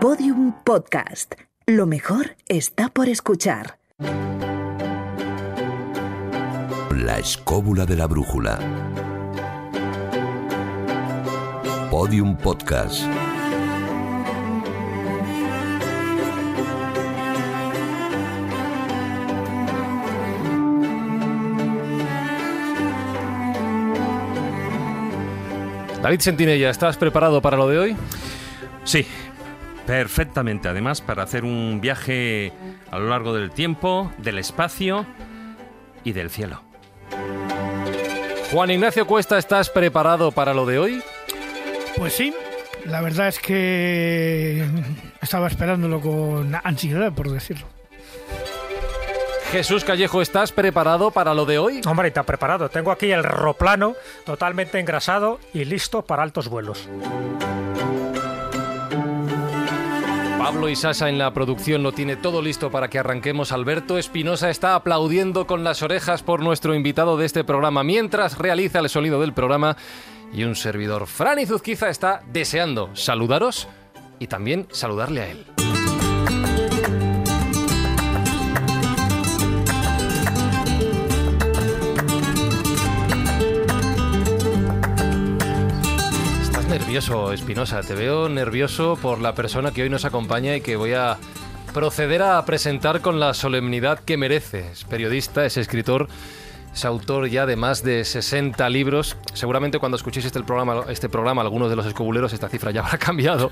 Podium Podcast. Lo mejor está por escuchar. La escóbula de la brújula. Podium Podcast. David Sentinella, ¿estás preparado para lo de hoy? Sí, perfectamente. Además, para hacer un viaje a lo largo del tiempo, del espacio y del cielo. Juan Ignacio Cuesta, ¿estás preparado para lo de hoy? Pues sí, la verdad es que estaba esperándolo con ansiedad, por decirlo. Jesús Callejo, ¿estás preparado para lo de hoy? Hombre, está preparado. Tengo aquí el roplano totalmente engrasado y listo para altos vuelos. Pablo Isasa en la producción lo tiene todo listo para que arranquemos. Alberto Espinosa está aplaudiendo con las orejas por nuestro invitado de este programa mientras realiza el sonido del programa. Y un servidor, Fran Zuzquiza, está deseando saludaros y también saludarle a él. Nervioso, Espinosa. Te veo nervioso por la persona que hoy nos acompaña y que voy a proceder a presentar con la solemnidad que merece. Es periodista, es escritor, es autor ya de más de 60 libros. Seguramente cuando escuchéis este programa, este programa, algunos de los escobuleros, esta cifra ya habrá cambiado.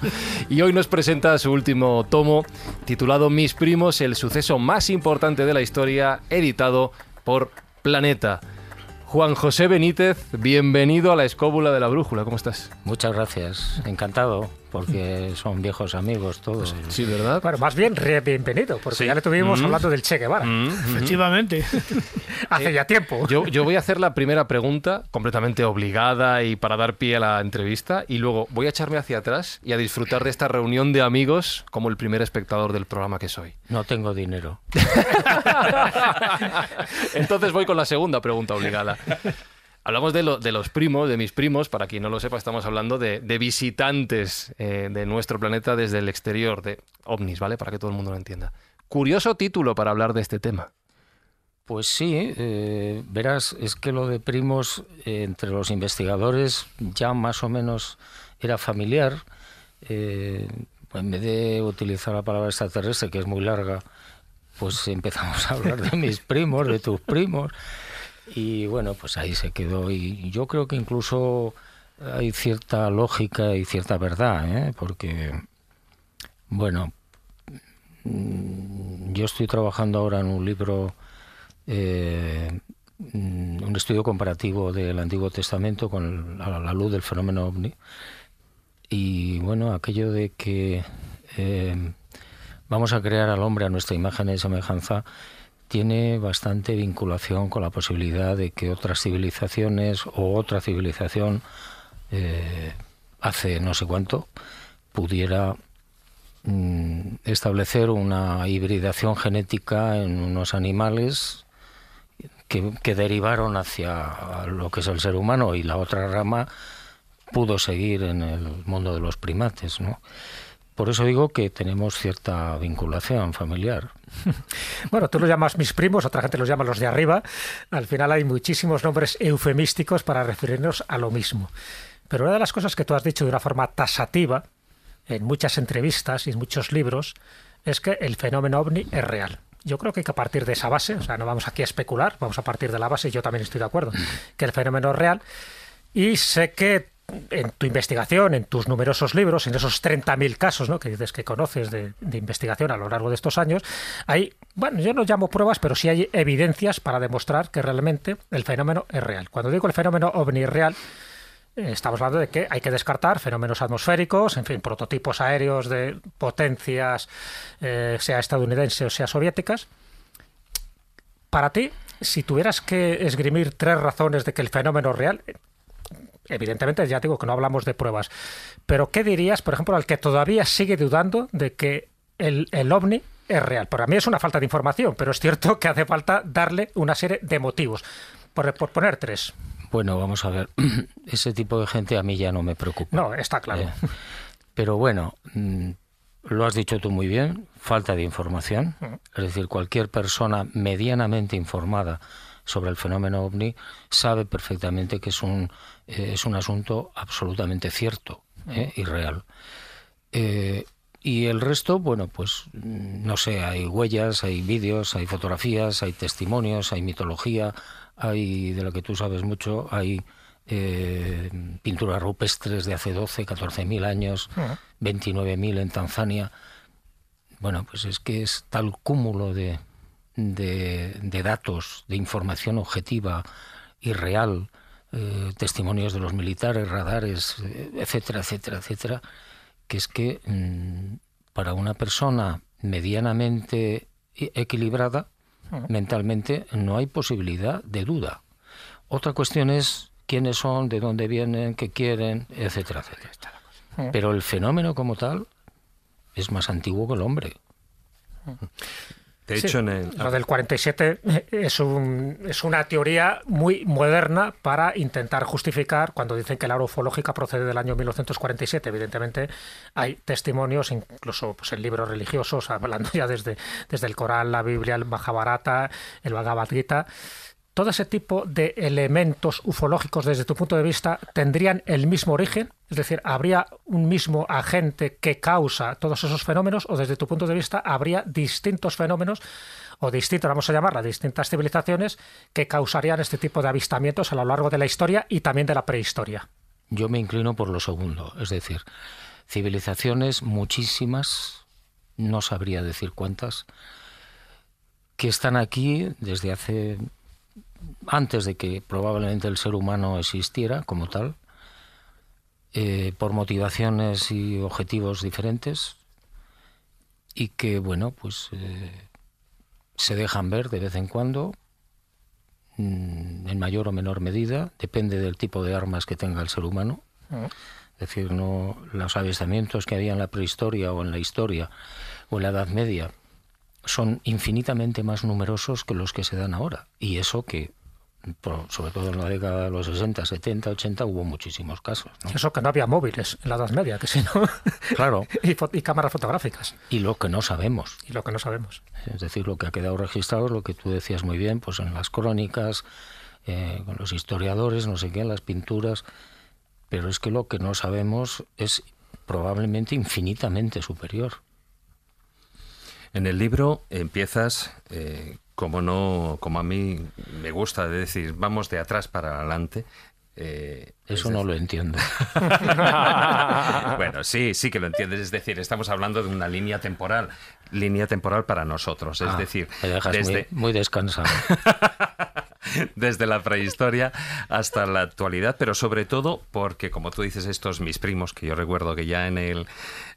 Y hoy nos presenta su último tomo, titulado Mis primos, el suceso más importante de la historia, editado por Planeta. Juan José Benítez, bienvenido a la escóbula de la brújula. ¿Cómo estás? Muchas gracias, encantado, porque son viejos amigos todos. Sí, ¿verdad? Bueno, más bien, re bienvenido, porque Sí. ya le tuvimos Mm. hablando del Che Guevara. Mm, ujú. Efectivamente. Hace ya tiempo. Yo, yo voy a hacer la primera pregunta completamente obligada y para dar pie a la entrevista y luego voy a echarme hacia atrás y a disfrutar de esta reunión de amigos como el primer espectador del programa que soy. No tengo dinero. Entonces voy con la segunda pregunta obligada. Hablamos de, lo- de los primos, de mis primos, para quien no lo sepa, estamos hablando de, de visitantes eh, de nuestro planeta desde el exterior, de ovnis, ¿vale? Para que todo el mundo lo entienda. Curioso título para hablar de este tema. Pues sí, eh, verás, es que lo de primos eh, entre los investigadores ya más o menos era familiar. Eh, en vez de utilizar la palabra extraterrestre, que es muy larga, pues empezamos a hablar de mis primos, de tus primos. Y bueno, pues ahí se quedó. Y yo creo que incluso hay cierta lógica y cierta verdad, ¿eh? porque, bueno, mm, yo estoy trabajando ahora en un libro, eh, mm, un estudio comparativo del Antiguo Testamento con a la luz del fenómeno ovni. Y bueno, aquello de que eh, vamos a crear al hombre a nuestra imagen y semejanza tiene bastante vinculación con la posibilidad de que otras civilizaciones o otra civilización eh, hace no sé cuánto pudiera mm, establecer una hibridación genética en unos animales que, que derivaron hacia lo que es el ser humano y la otra rama pudo seguir en el mundo de los primates, ¿no? Por eso digo que tenemos cierta vinculación familiar. Bueno, tú lo llamas mis primos, otra gente los llama los de arriba. Al final hay muchísimos nombres eufemísticos para referirnos a lo mismo. Pero una de las cosas que tú has dicho de una forma tasativa en muchas entrevistas y en muchos libros es que el fenómeno ovni es real. Yo creo que hay que partir de esa base, o sea, no vamos aquí a especular, vamos a partir de la base, y yo también estoy de acuerdo, que el fenómeno es real. Y sé que en tu investigación, en tus numerosos libros, en esos 30.000 casos ¿no? que dices que conoces de, investigación a lo largo de estos años, hay, bueno, yo no llamo pruebas, pero sí hay evidencias para demostrar que realmente el fenómeno es real. Cuando digo el fenómeno ovni real, eh, estamos hablando de que hay que descartar fenómenos atmosféricos, en fin, prototipos aéreos de potencias, eh, sea estadounidenses o sea soviéticas. Para ti, si tuvieras que esgrimir tres razones de que el fenómeno es real, evidentemente ya digo que no hablamos de pruebas, pero ¿qué dirías, por ejemplo, al que todavía sigue dudando de que el, el ovni es real? Para mí es una falta de información, pero es cierto que hace falta darle una serie de motivos. Por, por poner tres. Bueno, vamos a ver. Ese tipo de gente a mí ya no me preocupa. No, está claro. Eh, pero bueno, mm, lo has dicho tú muy bien, falta de información. Es decir, cualquier persona medianamente informada sobre el fenómeno ovni sabe perfectamente que es un, eh, es un asunto absolutamente cierto ¿eh? y real. Eh, y el resto, bueno, pues no sé, hay huellas, hay vídeos, hay fotografías, hay testimonios, hay mitología, hay, de lo que tú sabes mucho, hay pinturas rupestres de hace 12, 14 mil años, 29 mil en Tanzania. Bueno, pues es que es tal cúmulo de, de, de datos, de información objetiva y real, eh, testimonios de los militares, radares, eh, etcétera, etcétera, etcétera, que es que mm, para una persona medianamente e- equilibrada, mentalmente, no hay posibilidad de duda. Otra cuestión es quiénes son, de dónde vienen, qué quieren, etcétera, etcétera. Pero el fenómeno como tal es más antiguo que el hombre. De Sí, hecho, en el, Lo del 47 es, un, es una teoría muy moderna para intentar justificar cuando dicen que la ufológica procede del año 1947. Evidentemente hay testimonios, incluso pues, en libros religiosos, hablando ya desde, desde el Corán, la Biblia, el Mahabharata, el Bhagavad Gita. Todo ese tipo de elementos ufológicos, desde tu punto de vista, tendrían el mismo origen, es decir, habría un mismo agente que causa todos esos fenómenos, o desde tu punto de vista, habría distintos fenómenos o distintos, vamos a llamarlas, distintas civilizaciones que causarían este tipo de avistamientos a lo largo de la historia y también de la prehistoria. Yo me inclino por lo segundo, es decir, civilizaciones muchísimas, no sabría decir cuántas, que están aquí desde hace antes de que probablemente el ser humano existiera como tal, eh, por motivaciones y objetivos diferentes, y que, bueno, pues eh, se dejan ver de vez en cuando, mm, en mayor o menor medida, depende del tipo de armas que tenga el ser humano. Es decir, no los avistamientos que había en la prehistoria o en la historia o en la Edad Media son infinitamente más numerosos que los que se dan ahora. Y eso que, sobre todo en la década de los 60, 70, 80, hubo muchísimos casos. ¿no? Eso que no había móviles en la Edad Media, que si no, Claro. y, y cámaras fotográficas, Y lo que no sabemos. y lo que no sabemos. Es decir, lo que ha quedado registrado es lo que tú decías muy bien, pues en las crónicas, eh, con los historiadores, no sé qué, en las pinturas. Pero es que lo que no sabemos es probablemente infinitamente superior. En el libro empiezas, eh, como no, como a mí me gusta decir, vamos de atrás para adelante. eh, Eso es no decir- lo entiendo. bueno, sí, sí que lo entiendes. Es decir, estamos hablando de una línea temporal, línea temporal para nosotros. Es Ah, decir, me dejas desde, muy, muy descansado. desde la prehistoria hasta la actualidad, pero sobre todo porque, como tú dices, estos mis primos, que yo recuerdo que ya en el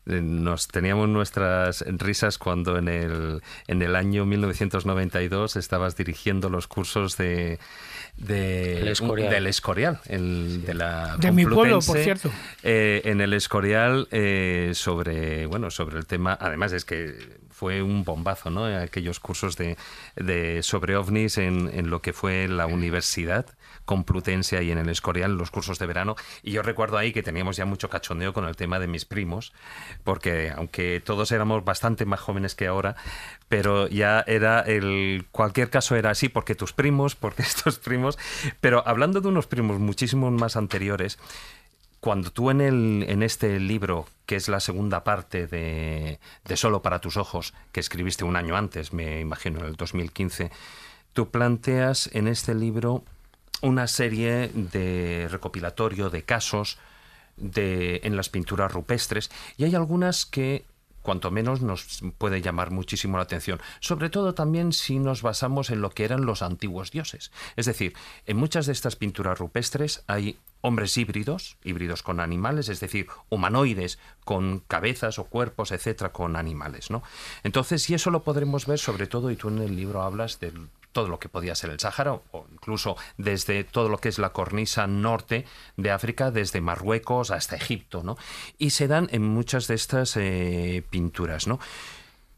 nos teníamos nuestras risas cuando en el en el año 1992 estabas dirigiendo los cursos de de El Escorial. del Escorial, el de la De mi pueblo, por cierto. eh, en el Escorial eh, sobre bueno sobre el tema además es que fue un bombazo no aquellos cursos de, de sobre ovnis en, en lo que fue la universidad Complutense y en el Escorial los cursos de verano. Y yo recuerdo ahí que teníamos ya mucho cachondeo con el tema de mis primos porque aunque todos éramos bastante más jóvenes que ahora pero ya era el cualquier caso era así porque tus primos porque estos primos. Pero hablando de unos primos muchísimos más anteriores cuando tú en, el, en este libro, que es la segunda parte de, de Solo para tus ojos, que escribiste un año antes, me imagino, en el 2015, tú planteas en este libro una serie de recopilatorio de casos de, en las pinturas rupestres y hay algunas que cuanto menos nos puede llamar muchísimo la atención, sobre todo también si nos basamos en lo que eran los antiguos dioses. Es decir, en muchas de estas pinturas rupestres hay hombres híbridos, híbridos con animales, es decir, humanoides con cabezas o cuerpos, etcétera, con animales, ¿no? Entonces, y eso lo podremos ver sobre todo, y tú en el libro hablas de todo lo que podía ser el Sáhara, o incluso desde todo lo que es la cornisa norte de África, desde Marruecos hasta Egipto, ¿no? Y se dan en muchas de estas eh, pinturas, ¿no?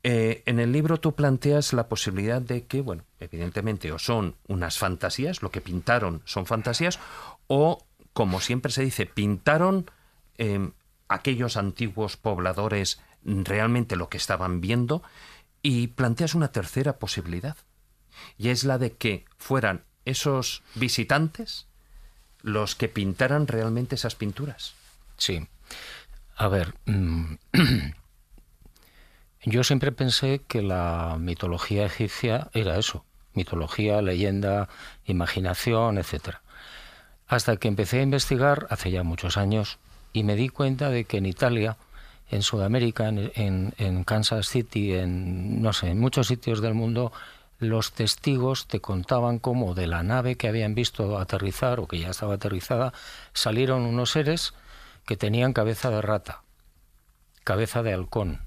Eh, en el libro tú planteas la posibilidad de que, bueno, evidentemente o son unas fantasías, lo que pintaron son fantasías, o, como siempre se dice, pintaron eh, aquellos antiguos pobladores realmente lo que estaban viendo y planteas una tercera posibilidad y es la de que fueran esos visitantes los que pintaran realmente esas pinturas. Sí. A ver, mm, yo siempre pensé que la mitología egipcia era eso, mitología, leyenda, imaginación, etcétera. Hasta que empecé a investigar hace ya muchos años y me di cuenta de que en Italia, en Sudamérica, en, Kansas City, en no sé, en muchos sitios del mundo, los testigos te contaban cómo de la nave que habían visto aterrizar o que ya estaba aterrizada salieron unos seres que tenían cabeza de rata, cabeza de halcón,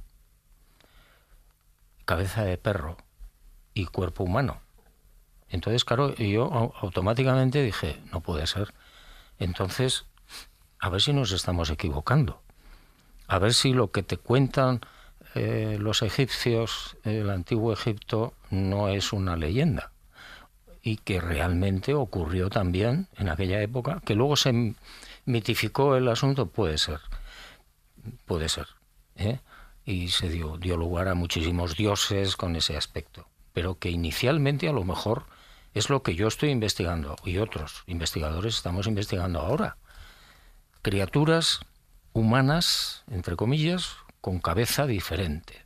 cabeza de perro y cuerpo humano. Entonces, claro, yo automáticamente dije, no puede ser. Entonces, a ver si nos estamos equivocando. A ver si lo que te cuentan eh, los egipcios, el antiguo Egipto, no es una leyenda y que realmente ocurrió también en aquella época, que luego se mitificó el asunto, puede ser, puede ser, ¿eh? y se dio, dio lugar a muchísimos dioses con ese aspecto, pero que inicialmente a lo mejor es lo que yo estoy investigando y otros investigadores estamos investigando ahora. Criaturas humanas, entre comillas, con cabeza diferente.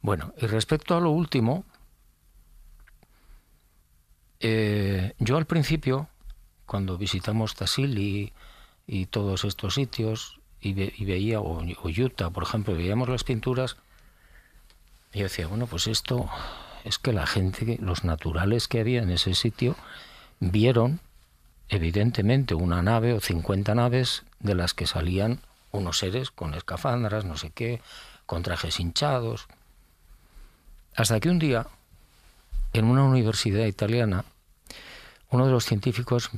Bueno, y respecto a lo último, eh, yo al principio, cuando visitamos Tassili y, todos estos sitios, y, veía, o, Utah, por ejemplo, veíamos las pinturas, yo decía, bueno, pues esto es que la gente, los naturales que había en ese sitio, vieron evidentemente una nave o 50 naves de las que salían unos seres con escafandras, no sé qué, con trajes hinchados. Hasta que un día, en una universidad italiana, uno de los científicos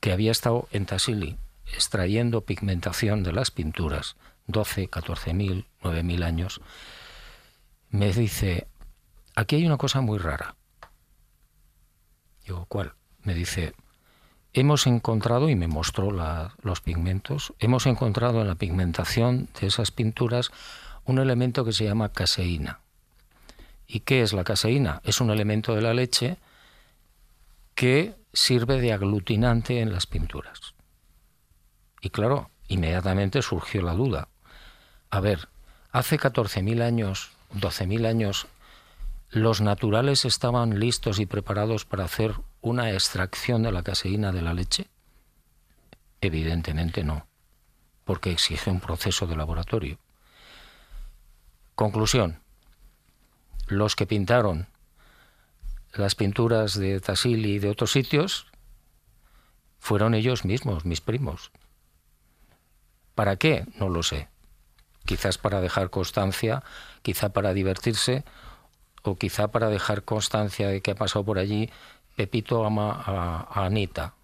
que había estado en Tassili extrayendo pigmentación de las pinturas, 12, 14 mil, 9 mil años, me dice, aquí hay una cosa muy rara. Digo, ¿cuál? Me dice, hemos encontrado, y me mostró los pigmentos, hemos encontrado en la pigmentación de esas pinturas un elemento que se llama caseína. ¿Y qué es la caseína? Es un elemento de la leche que sirve de aglutinante en las pinturas. Y claro, inmediatamente surgió la duda. A ver, hace 14.000 años, 12.000 años, ¿los naturales estaban listos y preparados para hacer una extracción de la caseína de la leche? Evidentemente no, porque exige un proceso de laboratorio. Conclusión. Los que pintaron las pinturas de Tassili y de otros sitios fueron ellos mismos, mis primos. ¿Para qué? No lo sé. Quizás para dejar constancia, quizá para divertirse o quizá para dejar constancia de que ha pasado por allí Pepito ama a, Anita.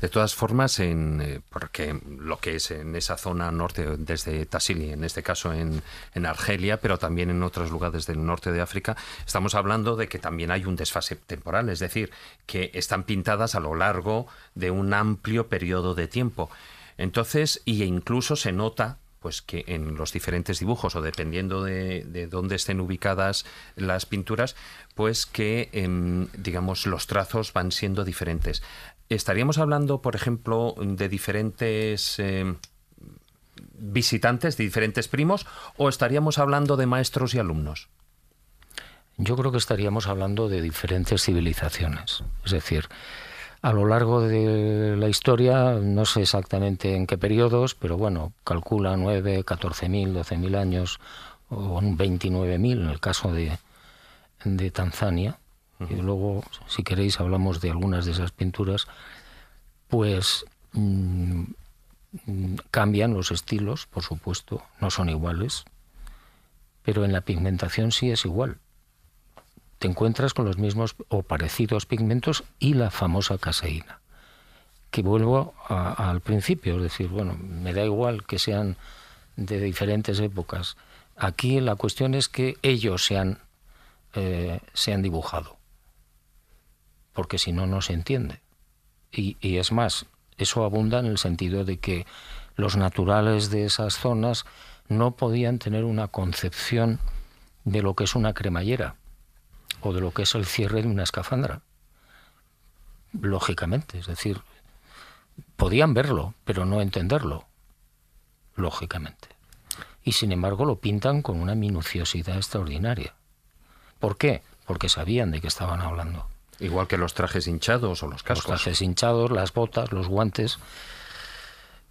De todas formas, en, eh, porque lo que es en esa zona norte, desde Tassili, en este caso en, en, Argelia, pero también en otros lugares del norte de África, estamos hablando de que también hay un desfase temporal, es decir, que están pintadas a lo largo de un amplio periodo de tiempo. Entonces, y incluso se nota pues que en los diferentes dibujos o dependiendo de, dónde estén ubicadas las pinturas, pues que em, digamos los trazos van siendo diferentes. Estaríamos hablando, por ejemplo, de diferentes em, visitantes, de diferentes primos, o estaríamos hablando de maestros y alumnos. Yo creo que estaríamos hablando de diferentes civilizaciones. Es decir, a lo largo de la historia, no sé exactamente en qué periodos, pero bueno, calcula 9, 14.000, 12.000 años o 29.000 en el caso de, de Tanzania. Y luego, si queréis, hablamos de algunas de esas pinturas, pues mm, cambian los estilos, por supuesto, no son iguales, pero en la pigmentación sí es igual te encuentras con los mismos o parecidos pigmentos y la famosa caseína. Que vuelvo al principio, es decir, bueno, me da igual que sean de diferentes épocas. Aquí la cuestión es que ellos se han, eh, se han dibujado, porque si no, no se entiende. Y, y es más, eso abunda en el sentido de que los naturales de esas zonas no podían tener una concepción de lo que es una cremallera o de lo que es el cierre de una escafandra. Lógicamente, es decir, podían verlo, pero no entenderlo, lógicamente. Y sin embargo lo pintan con una minuciosidad extraordinaria. ¿Por qué? Porque sabían de qué estaban hablando. Igual que los trajes hinchados o los cascos. Los trajes hinchados, las botas, los guantes.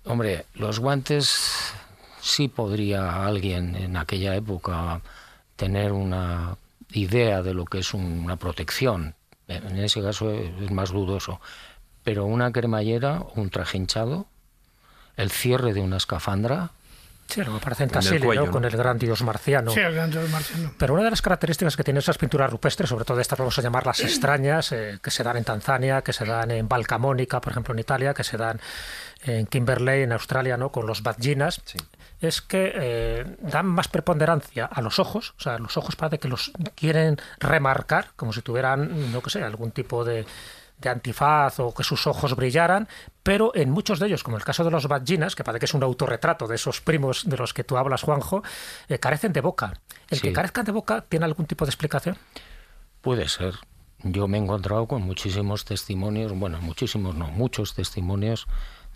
Hombre, los guantes sí podría alguien en aquella época tener una idea de lo que es una protección. En ese caso es más dudoso. Pero una cremallera, un traje hinchado, el cierre de una escafandra, Sí, lo que parece en Tassili, ¿no? Con el gran dios marciano. Sí, el gran dios marciano. Pero una de las características que tienen esas pinturas rupestres, sobre todo estas vamos a llamarlas extrañas, eh, que se dan en Tanzania, que se dan en Valcamónica, por ejemplo, en Italia, que se dan en Kimberley, en Australia, ¿no? Con los badginas, es que eh, dan más preponderancia a los ojos, o sea, los ojos parece que los quieren remarcar, como si tuvieran, no que sé, algún tipo de de antifaz o que sus ojos brillaran, pero en muchos de ellos, como el caso de los Badginas, que parece que es un autorretrato de esos primos de los que tú hablas, Juanjo, eh, carecen de boca. ¿El que carezcan de boca tiene algún tipo de explicación? Puede ser. Yo me he encontrado con muchísimos testimonios, bueno, muchísimos no, muchos testimonios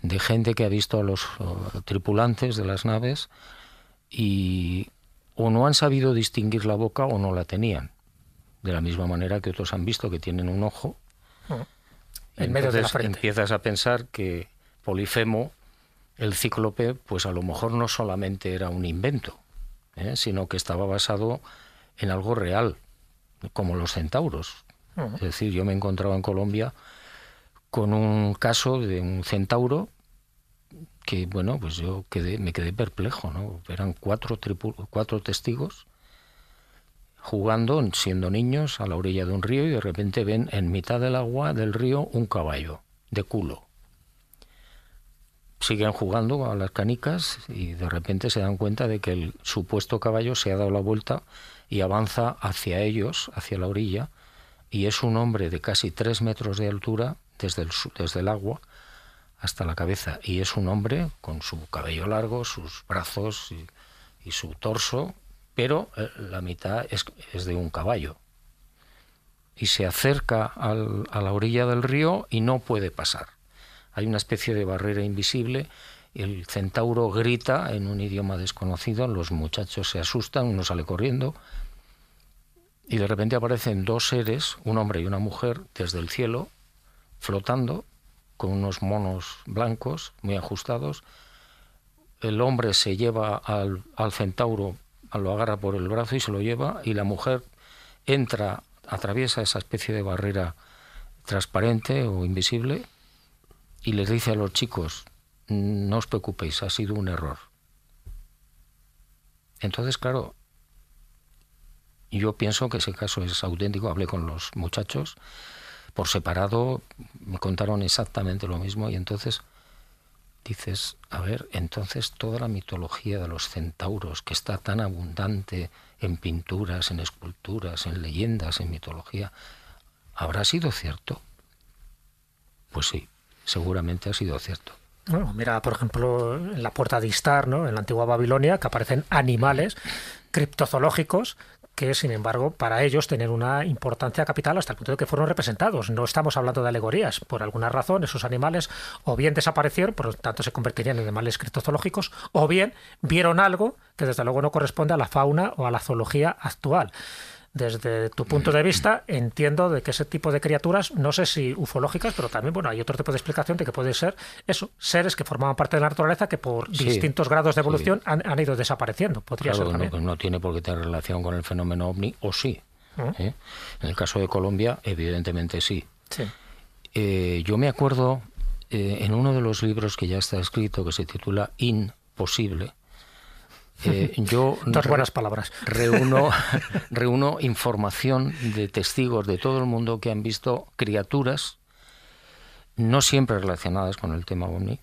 de gente que ha visto a los tripulantes de las naves y o no han sabido distinguir la boca o no la tenían. De la misma manera que otros han visto que tienen un ojo en medio de la frente. Empiezas a pensar que Polifemo, el cíclope, pues a lo mejor no solamente era un invento, ¿eh? sino que estaba basado en algo real, como los centauros. Es decir, yo me encontraba en Colombia con un caso de un centauro que, bueno, pues yo quedé, me quedé perplejo, ¿no? Eran cuatro, cuatro testigos jugando, siendo niños, a la orilla de un río y de repente ven en mitad del agua del río un caballo de culo. Siguen jugando a las canicas y de repente se dan cuenta de que el supuesto caballo se ha dado la vuelta y avanza hacia ellos, hacia la orilla, y es un hombre de casi tres metros de altura desde el, desde el agua hasta la cabeza. Y es un hombre con su cabello largo, sus brazos y, su torso pero eh, la mitad es, de un caballo. Y se acerca al, a la orilla del río y no puede pasar. Hay una especie de barrera invisible. El centauro grita en un idioma desconocido, los muchachos se asustan, uno sale corriendo y de repente aparecen dos seres, un hombre y una mujer, desde el cielo, flotando con unos monos blancos muy ajustados. El hombre se lleva al, centauro lo agarra por el brazo y se lo lleva y la mujer entra, atraviesa esa especie de barrera transparente o invisible y les dice a los chicos, no os preocupéis, ha sido un error. Entonces, claro, yo pienso que ese caso es auténtico. Hablé con los muchachos por separado, me contaron exactamente lo mismo y entonces dices, a ver, entonces toda la mitología de los centauros, que está tan abundante en pinturas, en esculturas, en leyendas, en mitología, ¿habrá sido cierto? Pues sí, seguramente ha sido cierto. Bueno, mira, por ejemplo, en la puerta de Istar, ¿no? en la antigua Babilonia, que aparecen animales criptozoológicos que sin embargo para ellos tener una importancia capital hasta el punto de que fueron representados. No estamos hablando de alegorías. Por alguna razón esos animales o bien desaparecieron, por lo tanto se convertirían en animales criptozoológicos, o bien vieron algo que desde luego no corresponde a la fauna o a la zoología actual desde tu punto de vista, entiendo de que ese tipo de criaturas, no sé si ufológicas, pero también bueno, hay otro tipo de explicación de que puede ser eso, seres que formaban parte de la naturaleza que por distintos grados de evolución han, ido desapareciendo. Podría ser No, no, tiene por qué tener relación con el fenómeno ovni, o sí. ¿eh? En el caso de Colombia, evidentemente sí. Eh, yo me acuerdo eh, en uno de los libros que ya está escrito, que se titula Imposible, eh, yo Dos buenas palabras. Reúno, reúno información de testigos de todo el mundo que han visto criaturas no siempre relacionadas con el tema OVNI.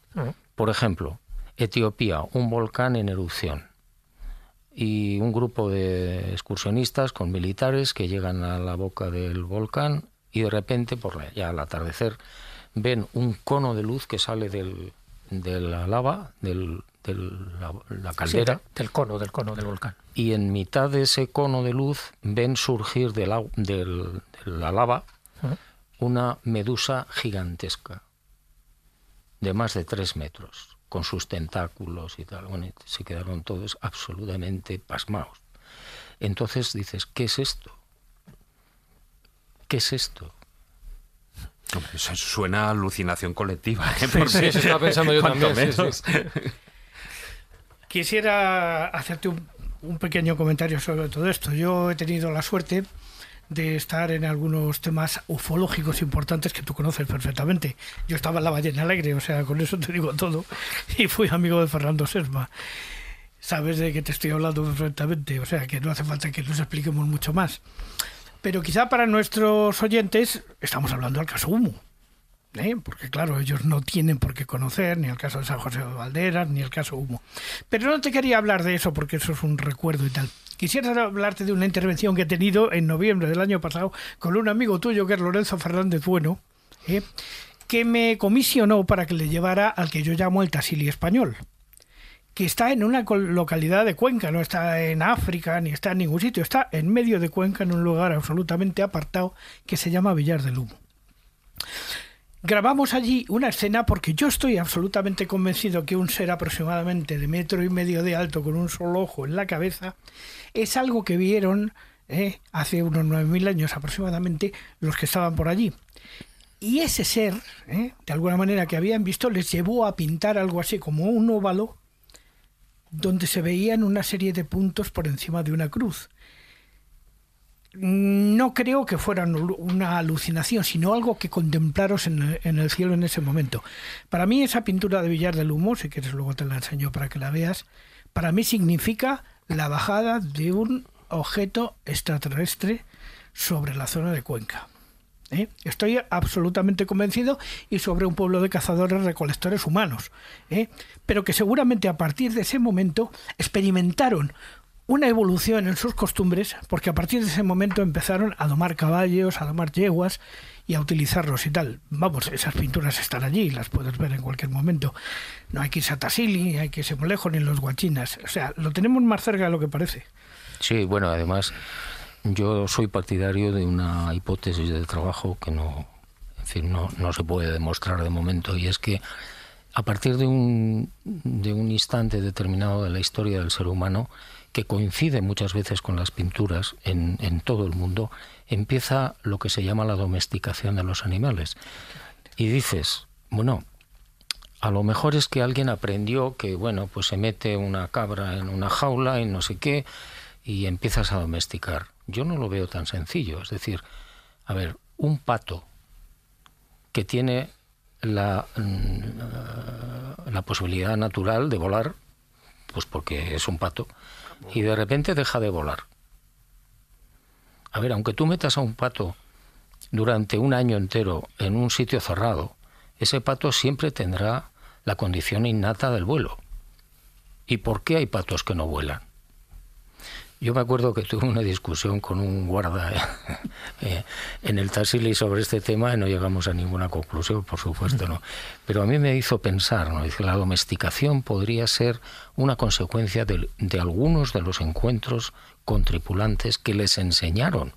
Por ejemplo, Etiopía, un volcán en erupción y un grupo de excursionistas con militares que llegan a la boca del volcán y de repente, por ya al atardecer, ven un cono de luz que sale del, de la lava, del, de la, la caldera. Sí, del cono, del cono del volcán. Y en mitad de ese cono de luz ven surgir del, au- del- de la lava una medusa gigantesca de más de tres metros, con sus tentáculos y tal. Bueno, y se quedaron todos absolutamente pasmados. Entonces dices, ¿qué es esto? ¿Qué es esto? Eso suena a alucinación colectiva. ¿eh? Sí, eso estaba pensando yo también. sí. Quisiera hacerte un, pequeño comentario sobre todo esto. Yo he tenido la suerte de estar en algunos temas ufológicos importantes que tú conoces perfectamente. Yo estaba en la Ballena Alegre, o sea, con eso te digo todo, y fui amigo de Fernando Sesma. Sabes de qué te estoy hablando perfectamente, o sea, que no hace falta que nos expliquemos mucho más. Pero quizá para nuestros oyentes estamos hablando del caso Humo. ¿Eh? porque claro, ellos no tienen por qué conocer ni el caso de San José de Valderas ni el caso Humo. Pero no te quería hablar de eso porque eso es un recuerdo y tal. Quisiera hablarte de una intervención que he tenido en noviembre del año pasado con un amigo tuyo que es Lorenzo Fernández Bueno, ¿eh? que me comisionó para que le llevara al que yo llamo el Tasili español que está en una localidad de Cuenca, no está en África ni está en ningún sitio, está en medio de Cuenca, en un lugar absolutamente apartado que se llama Villar del Humo. Grabamos allí una escena porque yo estoy absolutamente convencido que un ser aproximadamente de metro y medio de alto con un solo ojo en la cabeza es algo que vieron eh, hace unos 9.000 años aproximadamente los que estaban por allí. Y ese ser, eh, de alguna manera que habían visto, les llevó a pintar algo así como un óvalo donde se veían una serie de puntos por encima de una cruz. No creo que fuera una alucinación, sino algo que contemplaros en el, en el cielo en ese momento. Para mí esa pintura de Villar del Humo, si quieres luego te la enseño para que la veas, para mí significa la bajada de un objeto extraterrestre sobre la zona de Cuenca. ¿eh? Estoy absolutamente convencido y sobre un pueblo de cazadores recolectores humanos, ¿eh? pero que seguramente a partir de ese momento experimentaron una evolución en sus costumbres, porque a partir de ese momento empezaron a domar caballos, a domar yeguas y a utilizarlos y tal. Vamos, esas pinturas están allí, las puedes ver en cualquier momento. No hay que irse a Tasili, hay que irse muy lejos, ni en los guachinas. O sea, lo tenemos más cerca de lo que parece. Sí, bueno, además yo soy partidario de una hipótesis de trabajo que no, en fin, no, no se puede demostrar de momento y es que a partir de un, de un instante determinado de la historia del ser humano, que coincide muchas veces con las pinturas en, en todo el mundo, empieza lo que se llama la domesticación de los animales. Y dices, bueno, a lo mejor es que alguien aprendió que, bueno, pues se mete una cabra en una jaula y no sé qué, y empiezas a domesticar. Yo no lo veo tan sencillo. Es decir, a ver, un pato que tiene la, la posibilidad natural de volar, pues porque es un pato, y de repente deja de volar. A ver, aunque tú metas a un pato durante un año entero en un sitio cerrado, ese pato siempre tendrá la condición innata del vuelo. ¿Y por qué hay patos que no vuelan? Yo me acuerdo que tuve una discusión con un guarda eh, en el Tassili sobre este tema y no llegamos a ninguna conclusión, por supuesto, ¿no? Pero a mí me hizo pensar, ¿no? Dice, la domesticación podría ser una consecuencia de, algunos de los encuentros con tripulantes que les enseñaron,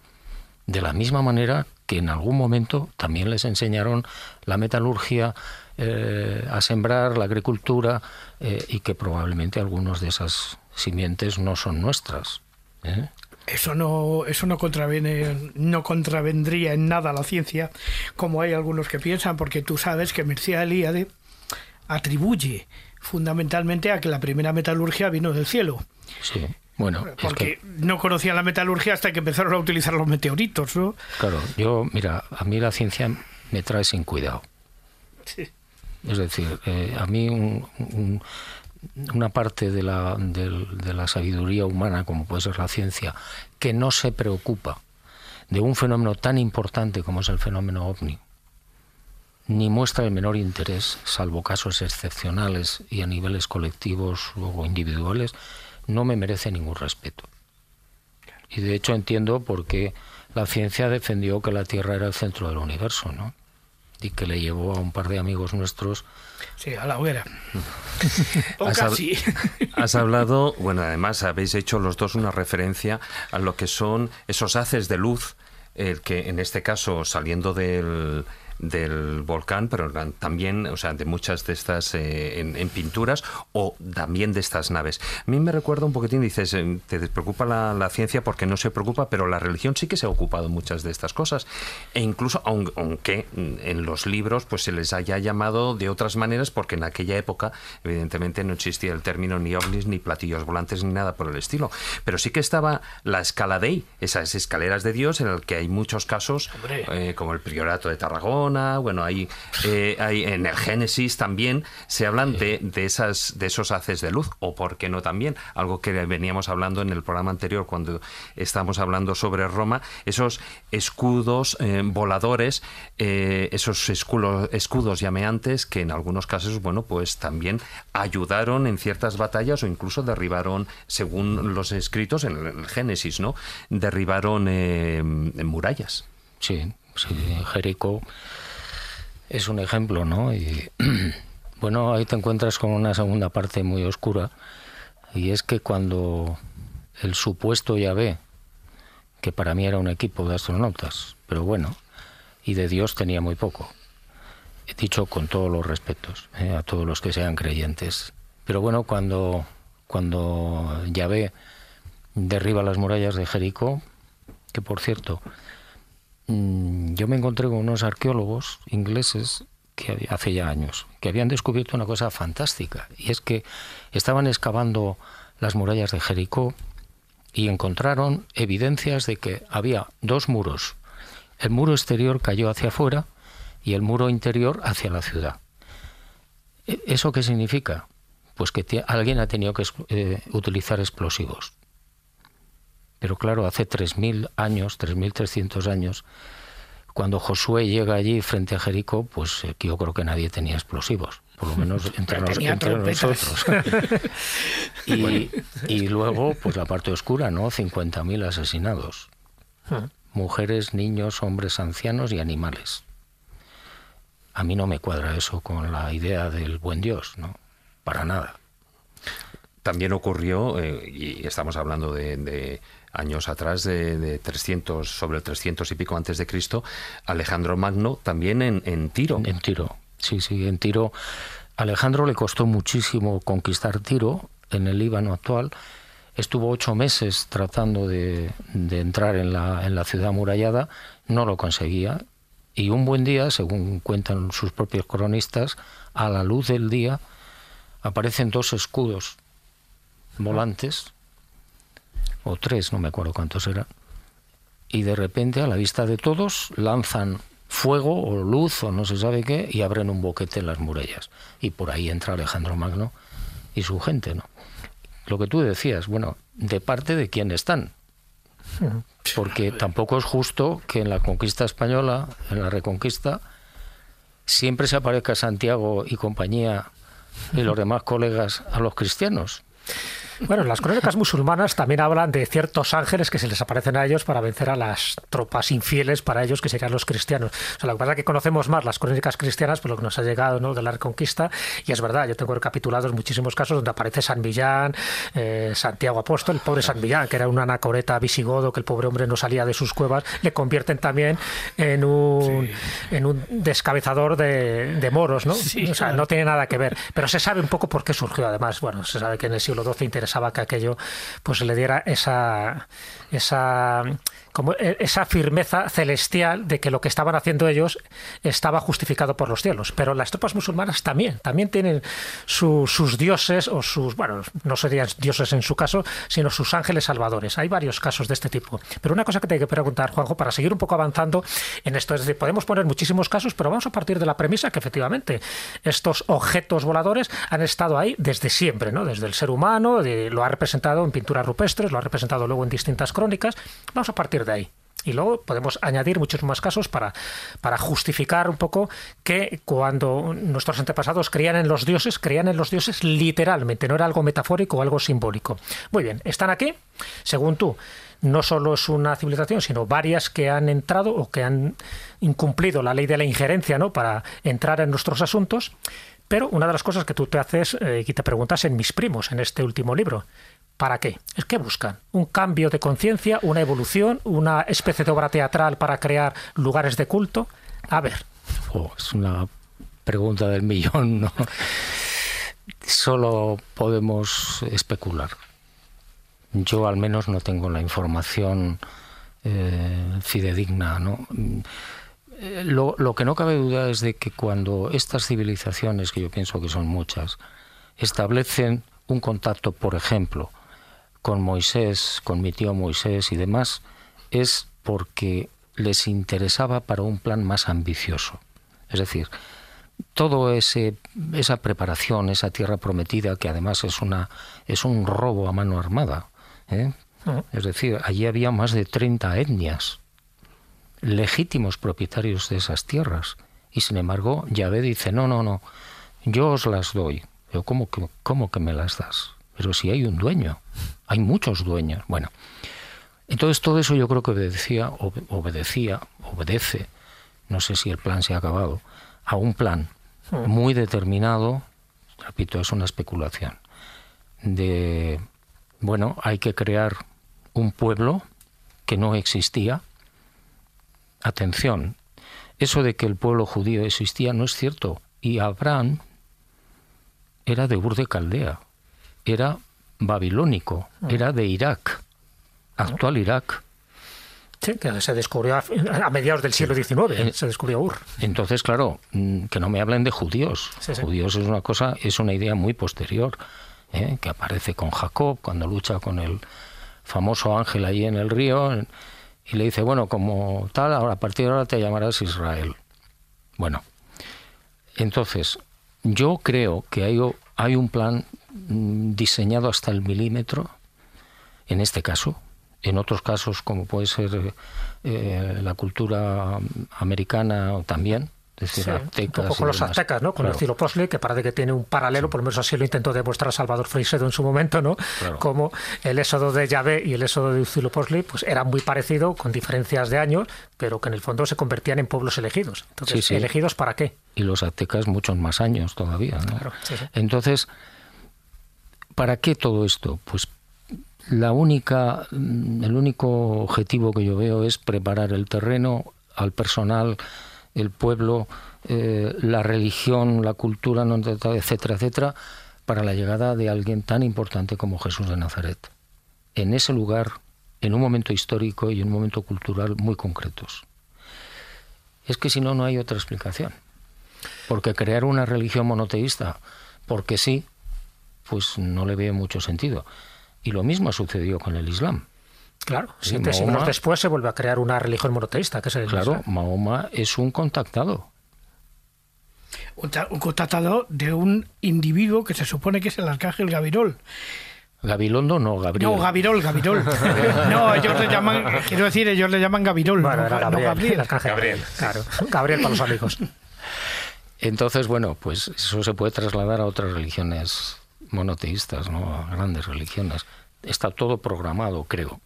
de la misma manera que en algún momento también les enseñaron la metalurgia, eh, a sembrar, la agricultura, eh, y que probablemente algunos de esas simientes no son nuestras. ¿Eh? Eso no, eso no contraviene, no contravendría en nada a la ciencia, como hay algunos que piensan, porque tú sabes que Mircea Eliade atribuye fundamentalmente a que la primera metalurgia vino del cielo. Sí. Bueno, porque es que, no conocían la metalurgia hasta que empezaron a utilizar los meteoritos, ¿no? Claro, yo, mira, a mí la ciencia me trae sin cuidado. Sí. Es decir, eh, a mí un, un, una parte de la, de, de la sabiduría humana, como puede ser la ciencia, que no se preocupa de un fenómeno tan importante como es el fenómeno ovni, ni muestra el menor interés, salvo casos excepcionales y a niveles colectivos o individuales, no me merece ningún respeto. Y de hecho entiendo por qué la ciencia defendió que la Tierra era el centro del universo, ¿no? Y que le llevó a un par de amigos nuestros. Sí, a la hoguera. o Has hab- casi. Has hablado, bueno, además habéis hecho los dos una referencia a lo que son esos haces de luz, el que en este caso saliendo del del volcán, pero también, o sea, de muchas de estas eh, en, en pinturas o también de estas naves. A mí me recuerda un poquitín, dices, eh, te preocupa la, la ciencia porque no se preocupa, pero la religión sí que se ha ocupado muchas de estas cosas. E incluso, aun- aunque mm, en los libros pues se les haya llamado de otras maneras, porque en aquella época, evidentemente, no existía el término ni ovnis, ni platillos volantes, ni nada por el estilo. Pero sí que estaba la escala Dei, esas escaleras de Dios, en el que hay muchos casos, eh, como el Priorato de Tarragona, bueno, hay, eh, hay en el Génesis también se hablan de, de esas de esos haces de luz, o por qué no también, algo que veníamos hablando en el programa anterior cuando estábamos hablando sobre Roma, esos escudos eh, voladores, eh, esos escudos, escudos llameantes que en algunos casos, bueno, pues también ayudaron en ciertas batallas o incluso derribaron, según los escritos en el Génesis, ¿no? Derribaron eh, murallas. Sí, sí, Jericó es un ejemplo, ¿no? Y bueno, ahí te encuentras con una segunda parte muy oscura, y es que cuando el supuesto Yahvé, que para mí era un equipo de astronautas, pero bueno, y de Dios tenía muy poco, he dicho con todos los respetos ¿eh? a todos los que sean creyentes, pero bueno, cuando, cuando Yahvé derriba las murallas de Jericó, que por cierto, yo me encontré con unos arqueólogos ingleses que hace ya años, que habían descubierto una cosa fantástica, y es que estaban excavando las murallas de Jericó y encontraron evidencias de que había dos muros. El muro exterior cayó hacia afuera y el muro interior hacia la ciudad. ¿E- ¿Eso qué significa? Pues que alguien ha tenido que eh, utilizar explosivos. Pero claro, hace 3.000 años, 3.300 años, cuando Josué llega allí frente a Jericó, pues eh, yo creo que nadie tenía explosivos, por lo menos entre, nos- nosotros. y, y luego, pues la parte oscura, ¿no? 50.000 asesinados. Mujeres, niños, hombres ancianos y animales. A mí no me cuadra eso con la idea del buen Dios, ¿no? Para nada. También ocurrió, eh, y estamos hablando de, de años atrás, de, de 300, sobre el 300 y pico antes de Cristo, Alejandro Magno también en, Tiro. En Tiro, sí, sí, en Tiro. Alejandro le costó muchísimo conquistar Tiro en el Líbano actual. Estuvo ocho meses tratando de, de entrar en la, en la ciudad amurallada, no lo conseguía. Y un buen día, según cuentan sus propios cronistas, a la luz del día aparecen dos escudos volantes, o tres, no me acuerdo cuántos eran, y de repente a la vista de todos lanzan fuego o luz o no se sabe qué y abren un boquete en las murallas y por ahí entra Alejandro Magno y su gente, ¿no? Lo que tú decías, bueno, de parte de quién están. Porque tampoco es justo que en la conquista española, en la reconquista, siempre se aparezca Santiago y compañía y los demás colegas a los cristianos. Bueno, las crónicas musulmanas también hablan de ciertos ángeles que se les aparecen a ellos para vencer a las tropas infieles para ellos, que serían los cristianos. O sea, lo que pasa es que conocemos más las crónicas cristianas por lo que nos ha llegado ¿no? de la Reconquista, y es verdad, yo tengo recapitulados muchísimos casos donde aparece San Millán, eh, Santiago Apóstol, el pobre San Millán, que era un anacoreta visigodo, que el pobre hombre no salía de sus cuevas, le convierten también en un, en un descabezador de, de moros, ¿no? Sí, o sea, claro. no tiene nada que ver, pero se sabe un poco por qué surgió. Además, bueno, se sabe que en el siglo XII interesaba que aquello pues le diera esa esa como e- esa firmeza celestial de que lo que estaban haciendo ellos estaba justificado por los cielos. Pero las tropas musulmanas también, también tienen su- sus dioses o sus, bueno, no serían dioses en su caso, sino sus ángeles salvadores. Hay varios casos de este tipo. Pero una cosa que te hay que preguntar, Juanjo, para seguir un poco avanzando en esto, es decir, podemos poner muchísimos casos, pero vamos a partir de la premisa que efectivamente estos objetos voladores han estado ahí desde siempre, ¿no? Desde el ser humano, lo ha representado en pinturas rupestres, lo ha representado luego en distintas crónicas. Vamos a partir de ahí. Y luego podemos añadir muchos más casos para, para justificar un poco que cuando nuestros antepasados creían en los dioses, creían en los dioses literalmente, no era algo metafórico o algo simbólico. Muy bien, están aquí, según tú, no solo es una civilización, sino varias que han entrado o que han incumplido la ley de la injerencia ¿no? para entrar en nuestros asuntos. Pero una de las cosas que tú te haces eh, y te preguntas en mis primos, en este último libro, ¿Para qué? ¿Es que buscan? ¿Un cambio de conciencia? ¿Una evolución? ¿Una especie de obra teatral para crear lugares de culto? A ver. Oh, es una pregunta del millón, ¿no? Solo podemos especular. Yo al menos no tengo la información eh, fidedigna, ¿no? Eh, lo, lo que no cabe duda es de que cuando estas civilizaciones, que yo pienso que son muchas, establecen un contacto, por ejemplo, con Moisés, con mi tío Moisés y demás, es porque les interesaba para un plan más ambicioso. Es decir, todo ese esa preparación, esa tierra prometida, que además es una es un robo a mano armada. ¿eh? Es decir, allí había más de 30 etnias, legítimos propietarios de esas tierras. Y sin embargo, Yahvé dice, no, no, no, yo os las doy. Yo, ¿cómo que, cómo que me las das? Pero si hay un dueño, hay muchos dueños. Bueno, entonces todo eso yo creo que obedecía, obedecía, obedece, no sé si el plan se ha acabado, a un plan hmm. muy determinado, repito, es una especulación, de, bueno, hay que crear un pueblo que no existía. Atención, eso de que el pueblo judío existía no es cierto. Y Abraham era de Ur de Caldea era babilónico, ah. era de Irak, actual Irak. Sí, que se descubrió a, mediados del siglo XIX, se descubrió Ur. Entonces, claro, mm, que no me hablen de judíos. Judíos es una cosa, es una idea muy posterior, ¿eh? que aparece con Jacob cuando lucha con el famoso ángel ahí en el río y le dice, bueno, como tal, ahora a partir de ahora te llamarás Israel. Bueno, entonces, yo creo que hay, hay un plan Mm, diseñado hasta el milímetro, en este caso. En otros casos, como puede ser eh, la cultura americana también, decir, aztecas. Un poco con los aztecas, ¿no? Con el estilo Posley, que parece que tiene un paralelo, por lo menos así lo intentó demostrar Salvador Freixedo en su momento, ¿no? Como el éxodo de Yahvé y el éxodo de Posley, pues eran muy parecidos, con diferencias de años, pero que en el fondo se convertían en pueblos elegidos. Entonces, ¿elegidos para qué? Y los aztecas muchos más años todavía, ¿no? Entonces, ¿Para qué todo esto? Pues la única, el único objetivo que yo veo es preparar el terreno al personal, el pueblo, eh, la religión, la cultura, etcétera, etcétera, para la llegada de alguien tan importante como Jesús de Nazaret. En ese lugar, en un momento histórico y en un momento cultural muy concretos. Es que si no, no hay otra explicación. Porque crear una religión monoteísta, porque sí, pues no le veo mucho sentido. Y lo mismo ha sucedido con el Islam. Claro, siete siglos después se vuelve a crear una religión monoteísta, que es el Claro, Mahoma es un contactado. Un, contactado de un individuo que se supone que es el arcángel Gabirol. Gabilondo no, Gabriel. No, Gabirol, Gabirol. no, ellos le llaman, quiero decir, ellos le llaman Gabirol. Gabriel, Gabriel. Claro, Gabriel para los amigos. Entonces, bueno, pues eso se puede trasladar a otras religiones monoteístas, ¿no? grandes religiones. Está todo programado, creo,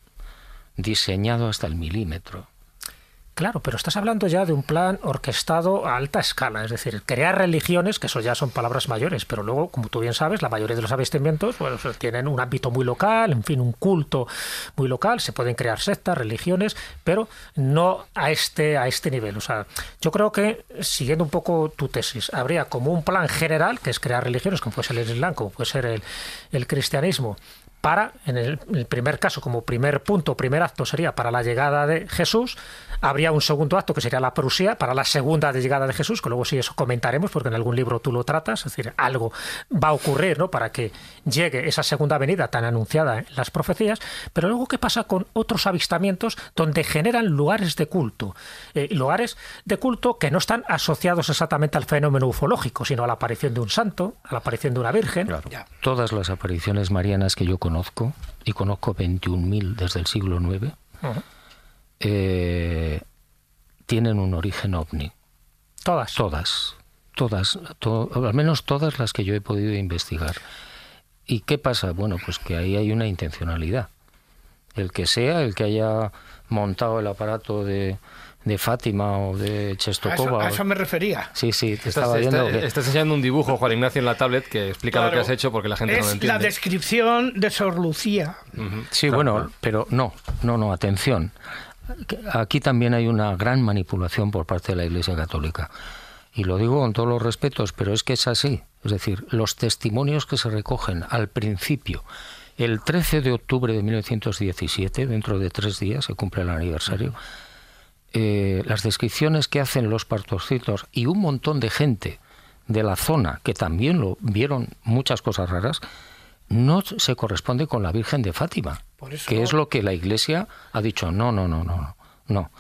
diseñado hasta el milímetro. Claro, pero estás hablando ya de un plan orquestado a alta escala, es decir, crear religiones, que eso ya son palabras mayores, pero luego, como tú bien sabes, la mayoría de los avistamientos tienen un ámbito muy local, en fin, un culto muy local, se pueden crear sectas, religiones, pero no a este, a este nivel. O sea, yo creo que, siguiendo un poco tu tesis, habría como un plan general, que es crear religiones, como puede ser el Islam, como puede ser el cristianismo, para, en el, primer caso, como primer punto, primer acto sería para la llegada de Jesús, habría un segundo acto que sería la Prusía para la segunda de llegada de Jesús, que luego sí eso comentaremos, porque en algún libro tú lo tratas, es decir, algo va a ocurrir ¿no? para que llegue esa segunda venida tan anunciada en las profecías, pero luego qué pasa con otros avistamientos donde generan lugares de culto, eh, lugares de culto que no están asociados exactamente al fenómeno ufológico, sino a la aparición de un santo, a la aparición de una virgen. Todas las apariciones marianas que yo conozco, y conozco 21.000 desde el siglo IX, eh, tienen un origen ovni. Todas. Todas, todas, to- al menos todas las que yo he podido investigar. ¿Y qué pasa? Bueno, pues que ahí hay una intencionalidad. El que sea, el que haya montado el aparato de, de Fátima o de A eso, Chestokova. a eso me refería. Sí, sí, te Estás, estaba viendo. está- que- estás enseñando un dibujo, Juan Ignacio, en la tablet que explica lo que Claro. has hecho porque la gente no lo es la entiende. descripción de Sor Lucía. Sí, bueno, pero no, no, no, atención. Aquí también hay una gran manipulación por parte de la Iglesia Católica. Y lo digo con todos los respetos, pero es que es así. Es decir, los testimonios que se recogen al principio, el 13 de octubre de 1917, dentro de tres días se cumple el aniversario, eh, las descripciones que hacen los pastorcitos y un montón de gente de la zona que también lo vieron muchas cosas raras, no se corresponde con la Virgen de Fátima, eso- que es lo que la Iglesia ha dicho, no, no, no, no, no.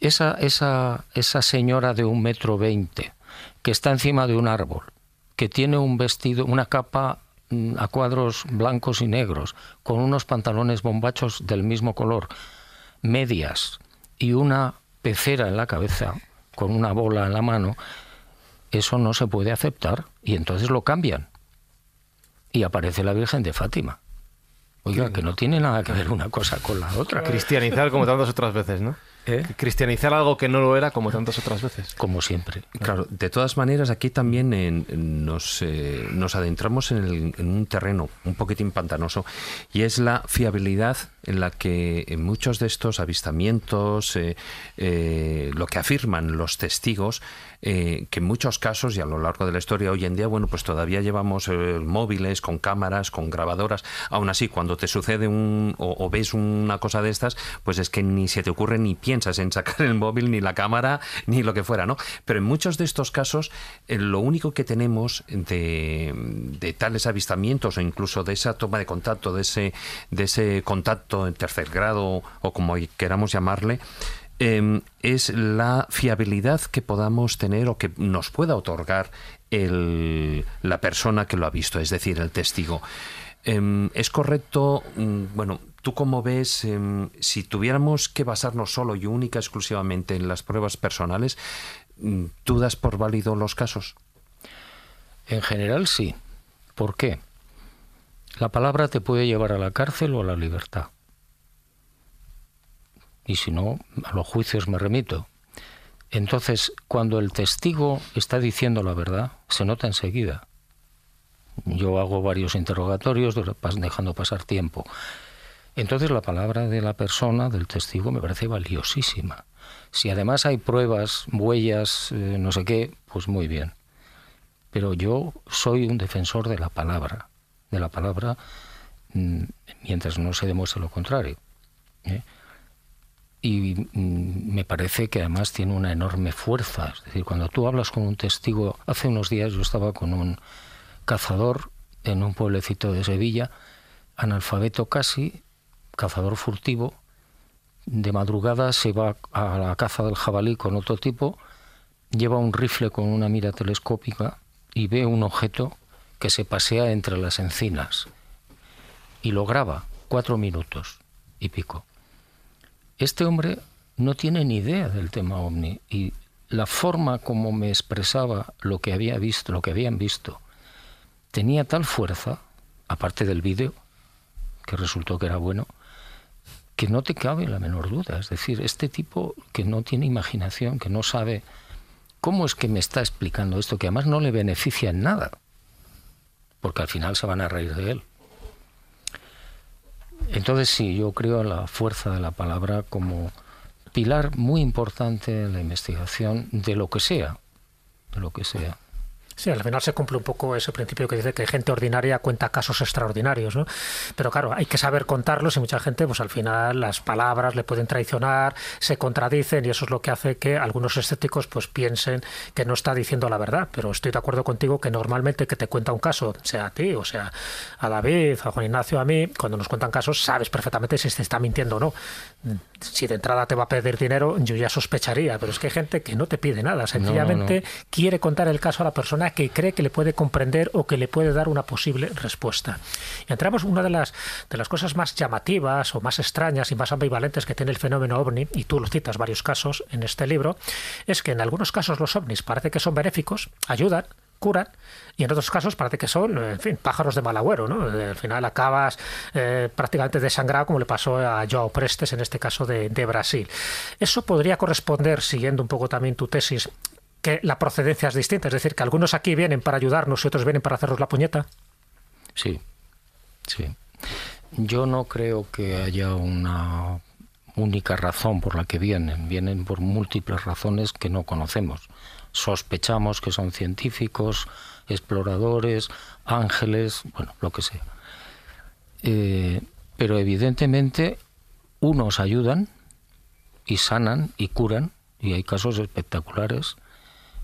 Esa, esa, esa señora de un metro veinte que está encima de un árbol, que tiene un vestido, una capa mm, a cuadros blancos y negros, con unos pantalones bombachos del mismo color, medias y una pecera en la cabeza, con una bola en la mano, eso no se puede aceptar y entonces lo cambian. Y aparece la Virgen de Fátima. Oiga, que no tiene nada que ver una cosa con la otra. Cristianizar como tantas otras veces, ¿no? ¿Eh? Cristianizar algo que no lo era como tantas otras veces. Como siempre. Claro, de todas maneras, aquí también en- en nos, eh, nos adentramos en, el- en un terreno un poquitín pantanoso y es la fiabilidad en la que en muchos de estos avistamientos, eh, eh, lo que afirman los testigos, eh, que en muchos casos y a lo largo de la historia hoy en día, bueno, pues todavía llevamos eh, móviles con cámaras, con grabadoras. Aún así, cuando te sucede un o, o ves una cosa de estas, pues es que ni se te ocurre ni piensas en sacar el móvil, ni la cámara, ni lo que fuera, ¿no? Pero en muchos de estos casos, eh, lo único que tenemos de, de tales avistamientos o incluso de esa toma de contacto, de ese, de ese contacto en tercer grado o como queramos llamarle, eh, es la fiabilidad que podamos tener o que nos pueda otorgar el- la persona que lo ha visto, es decir, el testigo. Em, es correcto, mm, bueno, tú cómo ves, em, si tuviéramos que basarnos solo y única exclusivamente en las pruebas personales, mm, ¿tú das por válido los casos? En general sí. ¿Por qué? La palabra te puede llevar a la cárcel o a la libertad. Y si no, a los juicios me remito. Entonces, cuando el testigo está diciendo la verdad, se nota enseguida. Yo hago varios interrogatorios dejando pasar tiempo. Entonces la palabra de la persona, del testigo, me parece valiosísima. Si además hay pruebas, huellas, eh, no sé qué, pues muy bien. Pero yo soy un defensor de la palabra, de la palabra mm, mientras no se demuestre lo contrario. ¿eh? Y mm, me parece que además tiene una enorme fuerza. Es decir, cuando tú hablas con un testigo, hace unos días yo estaba con un cazador en un pueblecito de Sevilla, analfabeto casi, cazador furtivo, de madrugada se va a la caza del jabalí con otro tipo, lleva un rifle con una mira telescópica y ve un objeto que se pasea entre las encinas y lo graba cuatro minutos y pico. Este hombre no tiene ni idea del tema ovni y la forma como me expresaba lo que había visto, lo que habían visto, tenía tal fuerza, aparte del vídeo, que resultó que era bueno, que no te cabe la menor duda. Es decir, este tipo que no tiene imaginación, que no sabe cómo es que me está explicando esto, que además no le beneficia en nada, porque al final se van a reír de él. Entonces sí, yo creo en la fuerza de la palabra como pilar muy importante en la investigación de lo que sea, de lo que sea. Sí, al final se cumple un poco ese principio que dice que gente ordinaria cuenta casos extraordinarios, ¿no? Pero claro, hay que saber contarlos y mucha gente, pues al final las palabras le pueden traicionar, se contradicen y eso es lo que hace que algunos escépticos pues piensen que no está diciendo la verdad. Pero estoy de acuerdo contigo que normalmente que te cuenta un caso, sea a ti, o sea a David, a Juan Ignacio, a mí, cuando nos cuentan casos sabes perfectamente si se está mintiendo o no. Si de entrada te va a pedir dinero, yo ya sospecharía, pero es que hay gente que no te pide nada, sencillamente quiere contar el caso a la persona que cree que le puede comprender o que le puede dar una posible respuesta. Y entramos una de las, de las cosas más llamativas o más extrañas y más ambivalentes que tiene el fenómeno ovni, y tú lo citas varios casos en este libro, es que en algunos casos los ovnis parece que son benéficos, ayudan, curan y en otros casos parece que son, en fin, pájaros de mal agüero, ¿no? Al final acabas eh, prácticamente desangrado como le pasó a Joao Prestes en este caso de Brasil. Eso podría corresponder, siguiendo un poco también tu tesis, que la procedencia es distinta, es decir, que algunos aquí vienen para ayudarnos y otros vienen para hacernos la puñeta. Sí, sí. Yo no creo que haya una única razón por la que vienen, vienen por múltiples razones que no conocemos sospechamos que son científicos, exploradores, ángeles, bueno, lo que sea. Eh, pero evidentemente unos ayudan y sanan y curan, y hay casos espectaculares,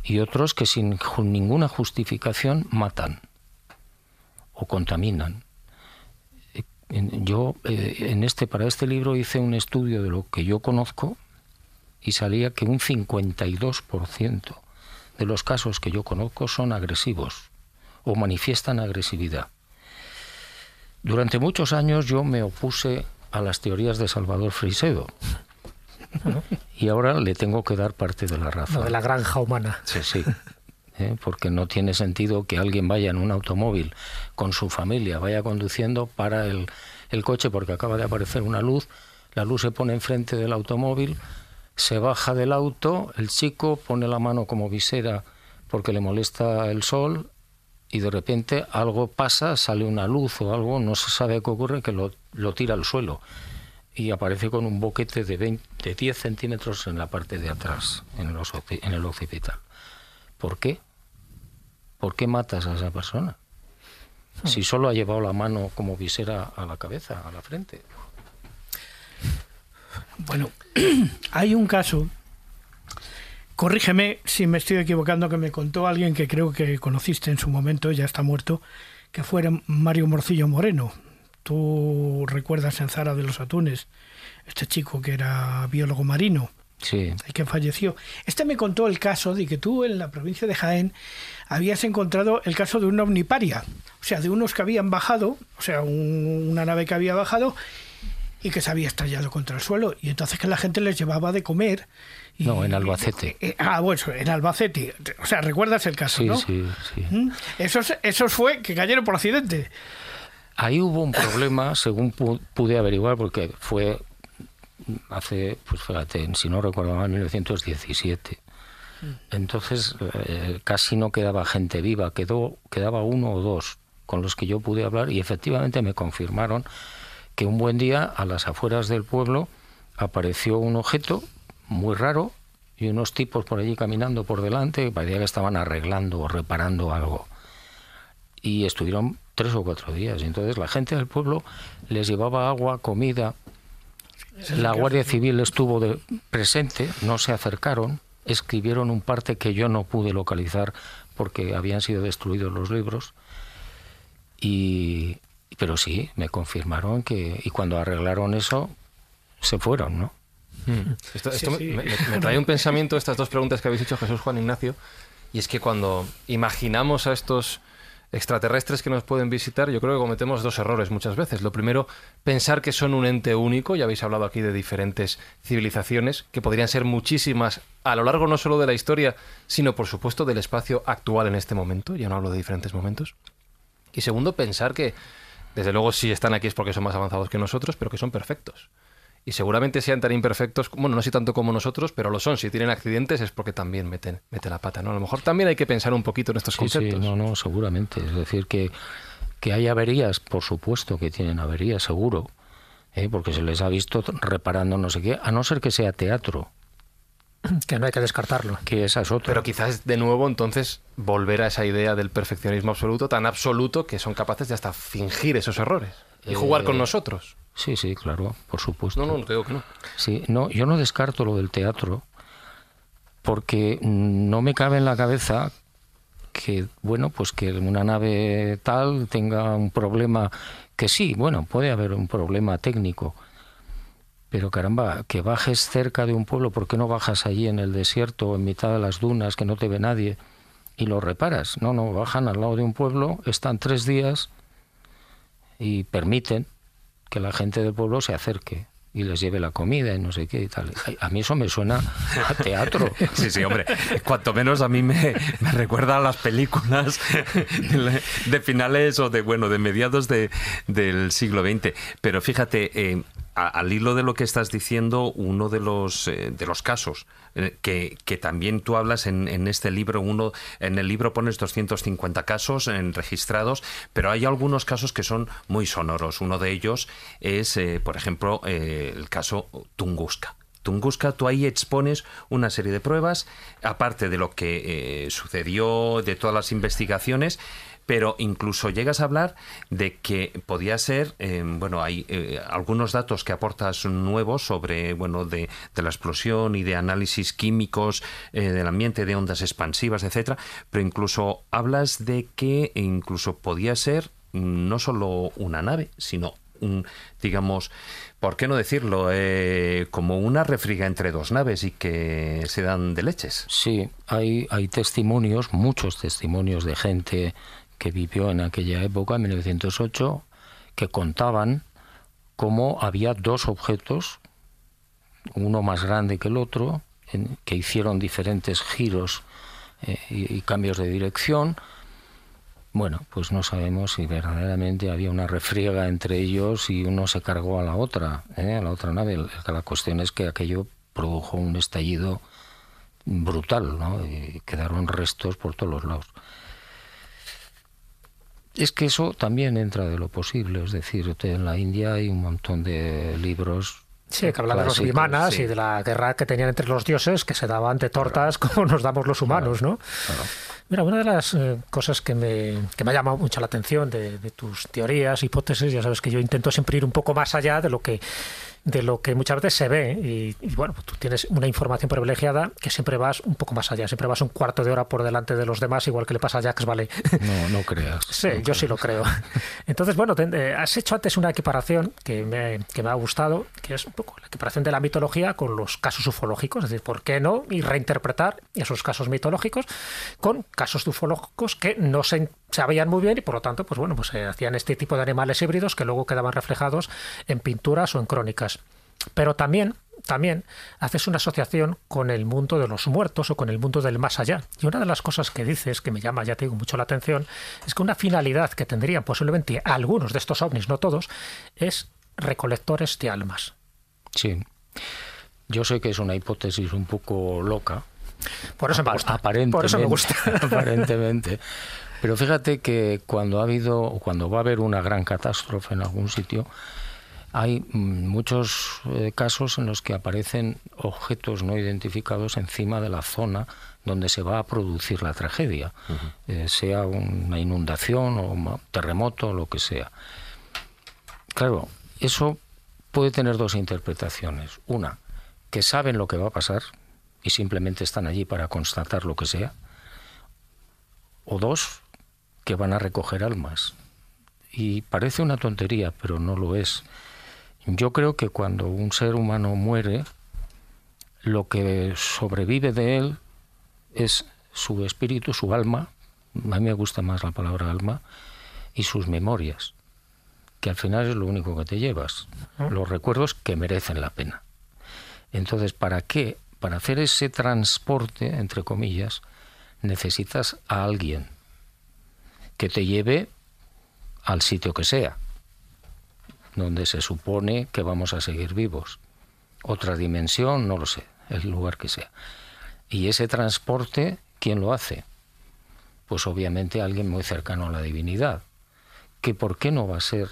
y otros que sin ninguna justificación matan o contaminan. Yo eh, en este para este libro hice un estudio de lo que yo conozco y salía que un 52% de los casos que yo conozco son agresivos o manifiestan agresividad. Durante muchos años yo me opuse a las teorías de Salvador Frisedo. Y ahora le tengo que dar parte de la razón. de la granja humana. Sí, sí. ¿eh? Porque no tiene sentido que alguien vaya en un automóvil con su familia, vaya conduciendo para el, el coche porque acaba de aparecer una luz, la luz se pone enfrente del automóvil, se baja del auto, el chico pone la mano como visera porque le molesta el sol y de repente algo pasa, sale una luz o algo, no se sabe qué ocurre, que lo, tira al suelo y aparece con un boquete de, 20, 10 centímetros en la parte de atrás, en el, en el occipital. ¿Por qué? ¿Por qué matas a esa persona? Si hmm. solo ha llevado la mano como visera a la cabeza, a la frente. Bueno, hay un caso, corrígeme si me estoy equivocando, que me contó alguien que creo que conociste en su momento, ya está muerto, que fuera Mario Morcillo Moreno. Tú recuerdas en Zara de los Atunes, este chico que era biólogo marino. Sí. El que falleció. Este me contó el caso de que tú en la provincia de Jaén habías encontrado el caso de una omniparia, o sea, de unos que habían bajado, o sea, una nave que había bajado y que se había estallado contra el suelo y entonces que la gente les llevaba de comer. no, en Albacete. Eh, ah, bueno, en Albacete. O sea, ¿recuerdas el caso, sí, no? Sí, sí. ¿Mm? Esos, esos fue que cayeron por accidente. Ahí hubo un problema, según pude averiguar, porque fue hace, pues fíjate, si no recuerdo mal, 1917. Mm. Entonces eh, casi no quedaba gente viva, quedó, quedaba uno o dos con los que yo pude hablar y efectivamente me confirmaron que un buen día a las afueras del pueblo apareció un objeto muy raro y unos tipos por allí caminando por delante parecía que estaban arreglando o reparando algo. Y estuvieron tres o cuatro días. Y entonces la gente del pueblo les llevaba agua, comida. La Guardia Civil estuvo de, presente, no se acercaron, escribieron un parte que yo no pude localizar porque habían sido destruidos los libros. Y, pero sí, me confirmaron que, y cuando arreglaron eso, se fueron, ¿no? Hmm. Esto, Me, trae un pensamiento estas dos preguntas que habéis hecho Jesús Juan Ignacio, y es que cuando imaginamos a estos extraterrestres que nos pueden visitar, yo creo que cometemos dos errores muchas veces. Lo primero, pensar que son un ente único, ya habéis hablado aquí de diferentes civilizaciones, que podrían ser muchísimas a lo largo no solo de la historia, sino por supuesto del espacio actual en este momento, ya no hablo de diferentes momentos. Y segundo, pensar que desde luego, si están aquí es porque son más avanzados que nosotros, pero que son perfectos. Y seguramente sean tan imperfectos, bueno, no sé tanto como nosotros, pero lo son. Si tienen accidentes es porque también meten, meten la pata, ¿no? A lo mejor también hay que pensar un poquito en estos conceptos. Sí, no, no, seguramente. Es decir, que, que hay averías, por supuesto que tienen averías, seguro, ¿eh? porque se les ha visto reparando no sé qué, a no ser que sea teatro. Que no hay que descartarlo. Que esa es otra. Pero quizás de nuevo entonces volver a esa idea del perfeccionismo absoluto, tan absoluto que son capaces de hasta fingir esos errores y jugar con eh, nosotros. Sí, sí, claro, por supuesto. No, no, no digo que no. Sí, no, yo no descarto lo del teatro porque no me cabe en la cabeza que, bueno, pues que una nave tal tenga un problema que sí, bueno, puede haber un problema técnico, pero caramba, que bajes cerca de un pueblo, ¿por qué no bajas allí en el desierto en mitad de las dunas que no te ve nadie y lo reparas. No, no, bajan al lado de un pueblo, están tres días y permiten que la gente del pueblo se acerque y les lleve la comida y no sé qué y tal. A mí eso me suena a teatro. Sí, sí, hombre. Cuanto menos a mí me, recuerda a las películas de, de, finales o de, bueno, de mediados de, del siglo XX. Pero fíjate, eh, al hilo de lo que estás diciendo, uno de los, eh, de los casos eh, que, que, también tú hablas en, en, este libro, uno en el libro pones 250 casos en, registrados, pero hay algunos casos que son muy sonoros. Uno de ellos es, eh, por ejemplo, eh, el caso Tunguska. Tunguska, tú ahí expones una serie de pruebas, aparte de lo que sucedió, de todas las investigaciones, pero incluso llegas a hablar de que podía ser, eh, bueno, hay eh, algunos datos que aportas nuevos sobre, bueno, de, de la explosión y de análisis químicos eh, del ambiente, de ondas expansivas, etcétera, pero incluso hablas de que incluso podía ser no solo una nave, sino un, digamos, ¿por qué no decirlo? Eh, como una refriga entre dos naves y que se dan de leches. Sí, hay, hay testimonios, muchos testimonios de gente que vivió en aquella época, en 1908, que contaban cómo había dos objetos, uno más grande que el otro, que hicieron diferentes giros eh, y, cambios de dirección. Bueno, pues no sabemos si verdaderamente había una refriega entre ellos y uno se cargó a la otra, ¿eh? a la otra nave. La cuestión es que aquello produjo un estallido brutal, ¿no? Quedaron restos por todos los lados. Es que eso también entra de lo posible, es decir, en la India hay un montón de libros Sí, que habla de los vimanas sí. y de la guerra que tenían entre los dioses, que se daban de tortas claro. como nos damos los humanos, claro. ¿no? Claro. Mira, una de las eh, cosas que me, que me ha llamado mucho la atención de, de, tus teorías, hipótesis, ya sabes que yo intento siempre ir un poco más allá de lo que de lo que muchas veces se ve y, y bueno, pues tú tienes una información privilegiada que siempre vas un poco más allá, siempre vas un cuarto de hora por delante de los demás, igual que le pasa a Jacques Vallée. No, no creas. sí, no yo creas. sí lo creo. Entonces, bueno, te, eh, has hecho antes una equiparación que me, que me ha gustado, que es un poco la equiparación de la mitología con los casos ufológicos, es decir, ¿por qué no? Y reinterpretar esos casos mitológicos con casos ufológicos que no se sabían muy bien y por lo tanto, pues bueno, pues se hacían este tipo de animales híbridos que luego quedaban reflejados en pinturas o en crónicas. Pero también, también haces una asociación con el mundo de los muertos o con el mundo del más allá. Y una de las cosas que dices, que me llama, ya te digo, mucho la atención, es que una finalidad que tendrían posiblemente algunos de estos ovnis, no todos, es recolectores de almas. Sí. Yo sé que es una hipótesis un poco loca. Por eso me gusta. Aparentemente, Por eso me gusta. aparentemente. Pero fíjate que cuando ha habido, o cuando va a haber una gran catástrofe en algún sitio, hay muchos eh, casos en los que aparecen objetos no identificados encima de la zona donde se va a producir la tragedia, uh -huh. eh, sea una inundación o un terremoto o lo que sea. Claro, eso puede tener dos interpretaciones. Una, que saben lo que va a pasar y simplemente están allí para constatar lo que sea. O dos, que van a recoger almas. Y parece una tontería, pero no lo es. Yo creo que cuando un ser humano muere, lo que sobrevive de él es su espíritu, su alma, a mí me gusta más la palabra alma, y sus memorias, que al final es lo único que te llevas, los recuerdos que merecen la pena. Entonces, ¿para qué? Para hacer ese transporte, entre comillas, necesitas a alguien que te lleve al sitio que sea, donde se supone que vamos a seguir vivos. Otra dimensión, no lo sé, el lugar que sea. Y ese transporte, ¿quién lo hace? Pues obviamente alguien muy cercano a la divinidad. Que por qué no va a ser,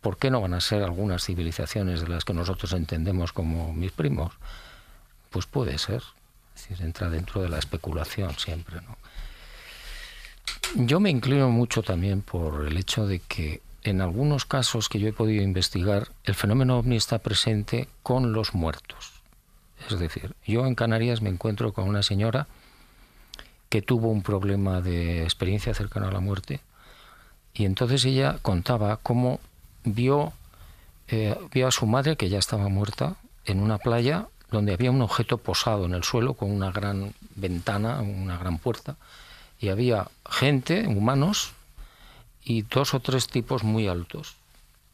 por qué no van a ser algunas civilizaciones de las que nosotros entendemos como mis primos? Pues puede ser. Es decir, entra dentro de la especulación siempre, ¿no? Yo me inclino mucho también por el hecho de que en algunos casos que yo he podido investigar, el fenómeno ovni está presente con los muertos. Es decir, yo en Canarias me encuentro con una señora que tuvo un problema de experiencia cercana a la muerte y entonces ella contaba cómo vio, eh, vio a su madre, que ya estaba muerta, en una playa donde había un objeto posado en el suelo con una gran ventana, una gran puerta, Y había gente, humanos, y dos o tres tipos muy altos,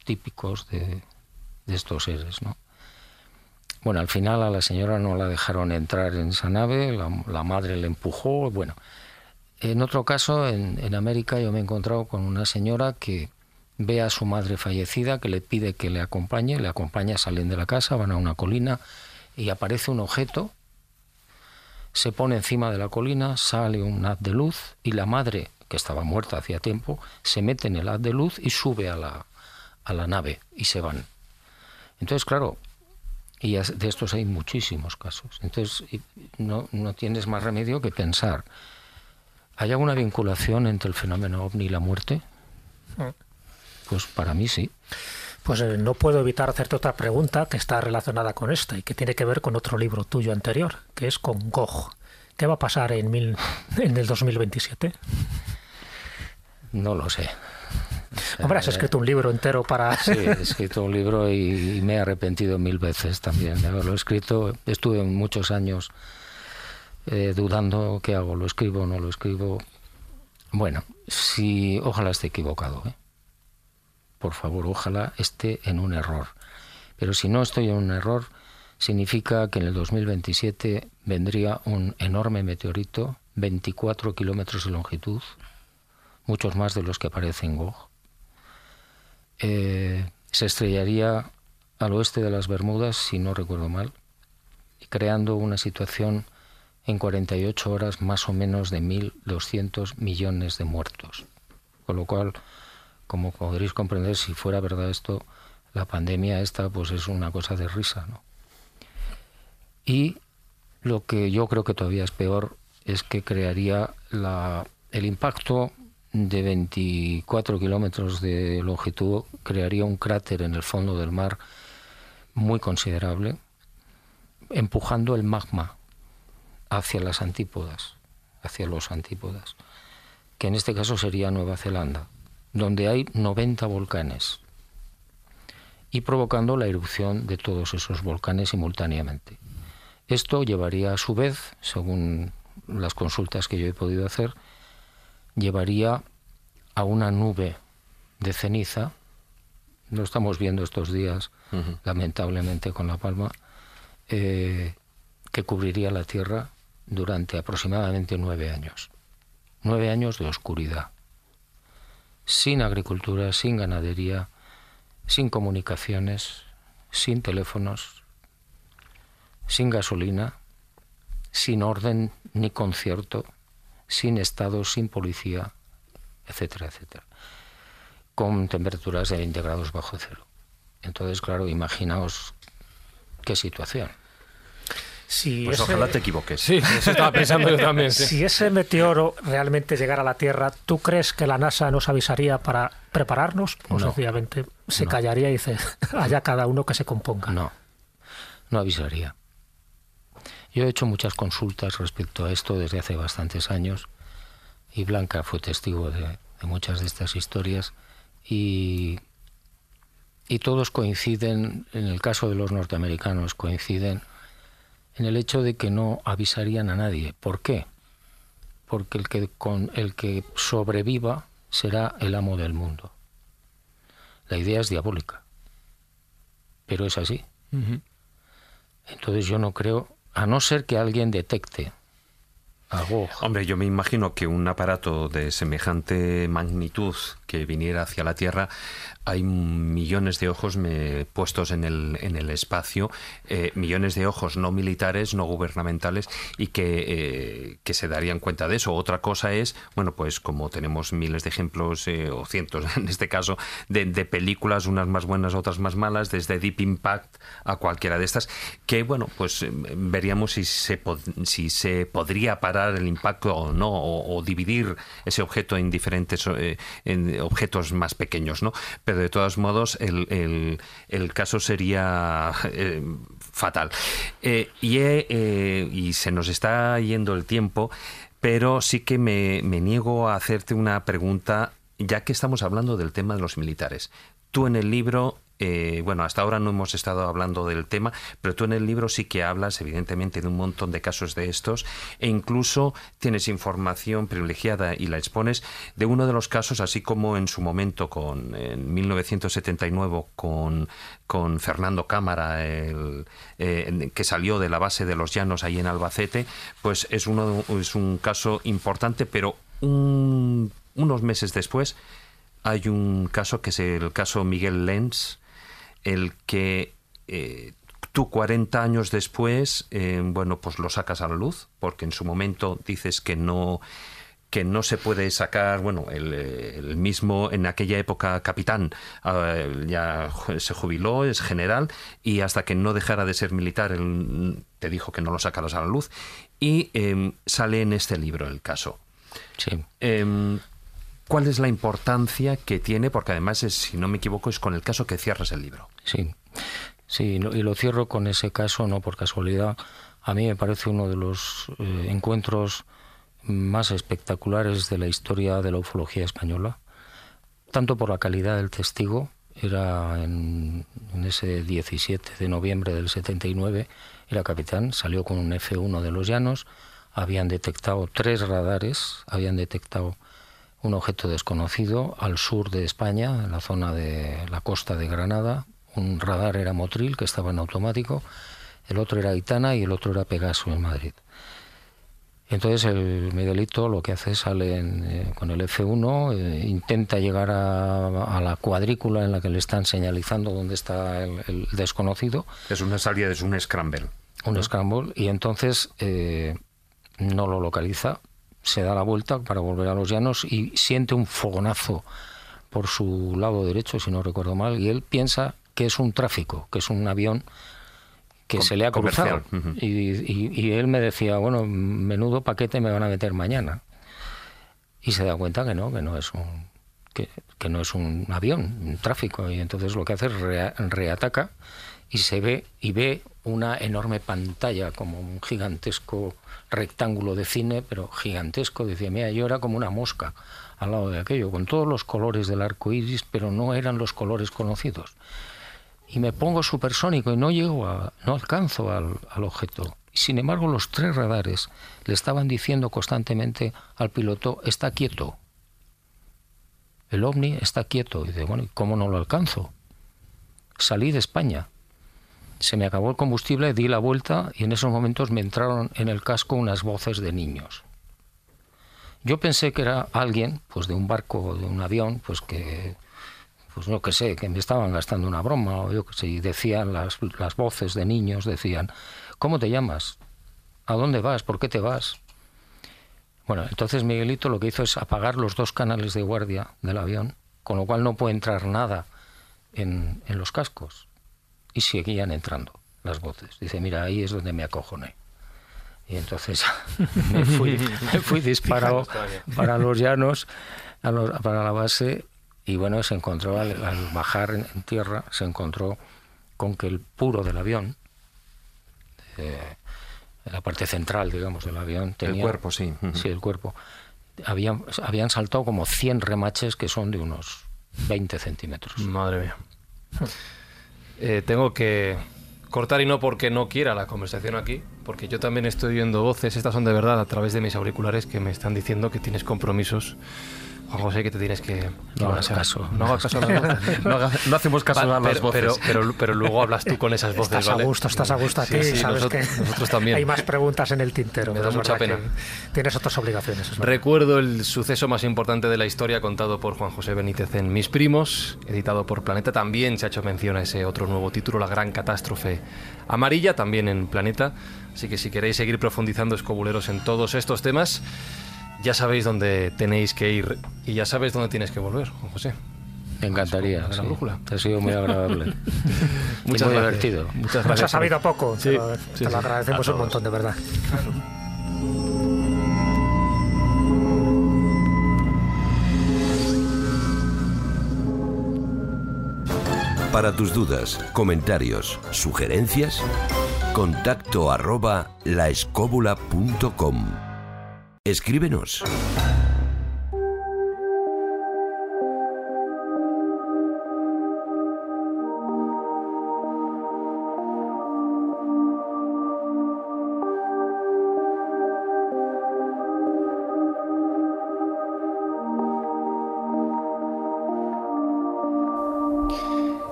típicos de, de estos seres, ¿no? Bueno, al final a la señora no la dejaron entrar en esa nave, la, madre le empujó, bueno. En otro caso, en, en, América, yo me he encontrado con una señora que ve a su madre fallecida, que le pide que le acompañe, le acompaña, salen de la casa, van a una colina y aparece un objeto, se pone encima de la colina, sale un haz de luz y la madre, que estaba muerta hacía tiempo, se mete en el haz de luz y sube a la, a la nave y se van. Entonces, claro, y de estos hay muchísimos casos. Entonces, no, no tienes más remedio que pensar, ¿hay alguna vinculación entre el fenómeno ovni y la muerte? Pues para mí sí. Pues eh, no puedo evitar hacerte otra pregunta que está relacionada con esta y que tiene que ver con otro libro tuyo anterior, que es con Gogh. ¿Qué va a pasar en, mil, en el 2027? No lo sé. Hombre, has escrito un libro entero para... Sí, he escrito un libro y, y me he arrepentido mil veces también de haberlo escrito. Estuve muchos años eh, dudando qué hago, lo escribo o no lo escribo. Bueno, si ojalá esté equivocado. ¿eh? Por favor, ojalá esté en un error. Pero si no estoy en un error, significa que en el 2027 vendría un enorme meteorito, 24 kilómetros de longitud, muchos más de los que aparecen en Gogh. Eh, se estrellaría al oeste de las Bermudas, si no recuerdo mal, creando una situación en 48 horas más o menos de 1.200 millones de muertos. Con lo cual, como podréis comprender, si fuera verdad esto, la pandemia esta pues es una cosa de risa, ¿no? Y lo que yo creo que todavía es peor es que crearía la, el impacto de 24 kilómetros de longitud crearía un cráter en el fondo del mar muy considerable, empujando el magma hacia las antípodas, hacia los antípodas, que en este caso sería Nueva Zelanda, donde hay 90 volcanes, y provocando la erupción de todos esos volcanes simultáneamente. Esto llevaría a su vez, según las consultas que yo he podido hacer, llevaría a una nube de ceniza, lo estamos viendo estos días, uh -huh. lamentablemente con La Palma, eh, que cubriría la Tierra durante aproximadamente nueve años. Nueve años de oscuridad, sin agricultura, sin ganadería, sin comunicaciones, sin teléfonos, sin gasolina, sin orden ni concierto, sin Estado, sin policía, etcétera, etcétera, con temperaturas de 20 grados bajo cero. Entonces, claro, imaginaos qué situación. Si pues ese, ojalá te equivoques. Sí, eso estaba pensando yo también. Sí. Si ese meteoro realmente llegara a la Tierra, ¿tú crees que la NASA nos avisaría para prepararnos? O No. sencillamente se No. callaría y dice, allá cada uno que se componga. No, no avisaría. Yo he hecho muchas consultas respecto a esto desde hace bastantes años y Blanca fue testigo de, de muchas de estas historias y, y todos coinciden, en el caso de los norteamericanos, coinciden en el hecho de que no avisarían a nadie. ¿Por qué? Porque el que, con, el que sobreviva será el amo del mundo. La idea es diabólica, pero es así. Entonces yo no creo, a no ser que alguien detecte a Gog. Hombre, yo me imagino que un aparato de semejante magnitud que viniera hacia la Tierra, hay millones de ojos puestos en el, en el espacio, eh, millones de ojos no militares, no gubernamentales, y que, eh, que se darían cuenta de eso. Otra cosa es, bueno, pues como tenemos miles de ejemplos, eh, o cientos en este caso, de, de películas, unas más buenas, otras más malas, desde Deep Impact a cualquiera de estas, que bueno, pues veríamos si se, si se podría parar el impacto o no, o, dividir ese objeto en diferentes en objetos más pequeños, ¿no? Pero de todos modos, el, el- caso sería eh, fatal. Eh, y, eh, y se nos está yendo el tiempo, pero sí que me, me niego a hacerte una pregunta, ya que estamos hablando del tema de los militares. Tú en el libro eh, bueno, hasta ahora no hemos estado hablando del tema, pero tú en el libro sí que hablas, evidentemente, de un montón de casos de estos e incluso tienes información privilegiada y la expones de uno de los casos, así como en su momento con en 1979 con, con Fernando Cámara, el, eh, que salió de la base de los Llanos ahí en Albacete, pues es, uno, es un caso importante, pero unos meses después hay un caso que es el caso Miguel Lenz, el que eh, tú 40 años después, eh, bueno, pues lo sacas a la luz, porque en su momento dices que no que no se puede sacar, bueno, el, mismo en aquella época capitán ah, ya se jubiló, es general, y hasta que no dejara de ser militar, te dijo que no lo sacaras a la luz, y em, sale en este libro el caso. Sí. Em, ¿Cuál es la importancia que tiene? Porque además, es, si no me equivoco, es con el caso que cierras el libro. Sí, sí, y lo cierro con ese caso, no por casualidad. A mí me parece uno de los eh, encuentros más espectaculares de la historia de la ufología española, tanto por la calidad del testigo, era en, ese 17 de noviembre del 79, era capitán, salió con un F1 de los Llanos, habían detectado tres radares, habían detectado un objeto desconocido al sur de España, en la zona de la costa de Granada. Un radar era Motril, que estaba en automático, el otro era Itana y el otro era Pegaso en Madrid. Entonces el Miguelito lo que hace es sale eh, con el F1, eh, intenta llegar a, la cuadrícula en la que le están señalizando dónde está el, desconocido. Es una salida, es un scramble. Un scramble, y entonces eh, no lo localiza, se da la vuelta para volver a los llanos y siente un fogonazo por su lado derecho, si no recuerdo mal, y él piensa que es un tráfico, que es un avión que se le ha cruzado. y, él me decía, bueno, menudo paquete me van a meter mañana. Y se da cuenta que no, que no es un, que, no es un avión, un tráfico. Y entonces lo que hace es reataca y se ve y ve una enorme pantalla como un gigantesco rectángulo de cine, pero gigantesco. Decía, mira, yo era como una mosca al lado de aquello, con todos los colores del arco iris, pero no eran los colores conocidos. Y me pongo supersónico y no llego a, no alcanzo al, al objeto. Sin embargo, los tres radares le estaban diciendo constantemente al piloto, está quieto. El ovni está quieto. Y dice, bueno, ¿cómo no lo alcanzo? Salí de España se me acabó el combustible, di la vuelta y en esos momentos me entraron en el casco unas voces de niños. Yo pensé que era alguien, pues de un barco o de un avión, pues que, pues no que sé, que me estaban gastando una broma o yo que sé, y decían las, las voces de niños, decían, ¿cómo te llamas? ¿A dónde vas? ¿Por qué te vas? Bueno, entonces Miguelito lo que hizo es apagar los dos canales de guardia del avión, con lo cual no puede entrar nada en, en los cascos y seguían entrando las voces. Dice, mira, ahí es donde me acojoné. Y entonces me fui, me fui disparado para los llanos, para la base, y bueno, se encontró al, bajar en, tierra, se encontró con que el puro del avión, eh, la parte central, digamos, del avión, tenía... El cuerpo, sí. Sí, el cuerpo. Habían, habían saltado como 100 remaches que son de unos 20 centímetros. Madre mía. Eh, tengo que cortar y no porque no quiera la conversación aquí, porque yo también estoy viendo voces, estas son de verdad a través de mis auriculares que me están diciendo que tienes compromisos Juan José, que te tienes que... no hagas caso. No hagas caso voces. no, hacemos caso a las voces. Pero, pero, luego hablas tú con esas voces, Estás a gusto, estás a gusto aquí, sabes nosotros, que nosotros también. hay más preguntas en el tintero. Me da mucha pena. Tienes otras obligaciones. Recuerdo el suceso más importante de la historia contado por Juan José Benítez en Mis Primos, editado por Planeta. También se ha hecho mención a ese otro nuevo título, La Gran Catástrofe Amarilla, también en Planeta. Así que si queréis seguir profundizando, escobuleros, en todos estos temas ya sabéis dónde tenéis que ir y ya sabéis dónde tienes que volver, Juan José. Me encantaría. La brújula. Ha sido muy agradable. Muchas muy divertido. Muchas gracias. Nos ha sabido poco. te lo, agradecemos un montón, de verdad. Para tus dudas, comentarios, sugerencias, contacto arroba laescóbula.com. Escríbenos.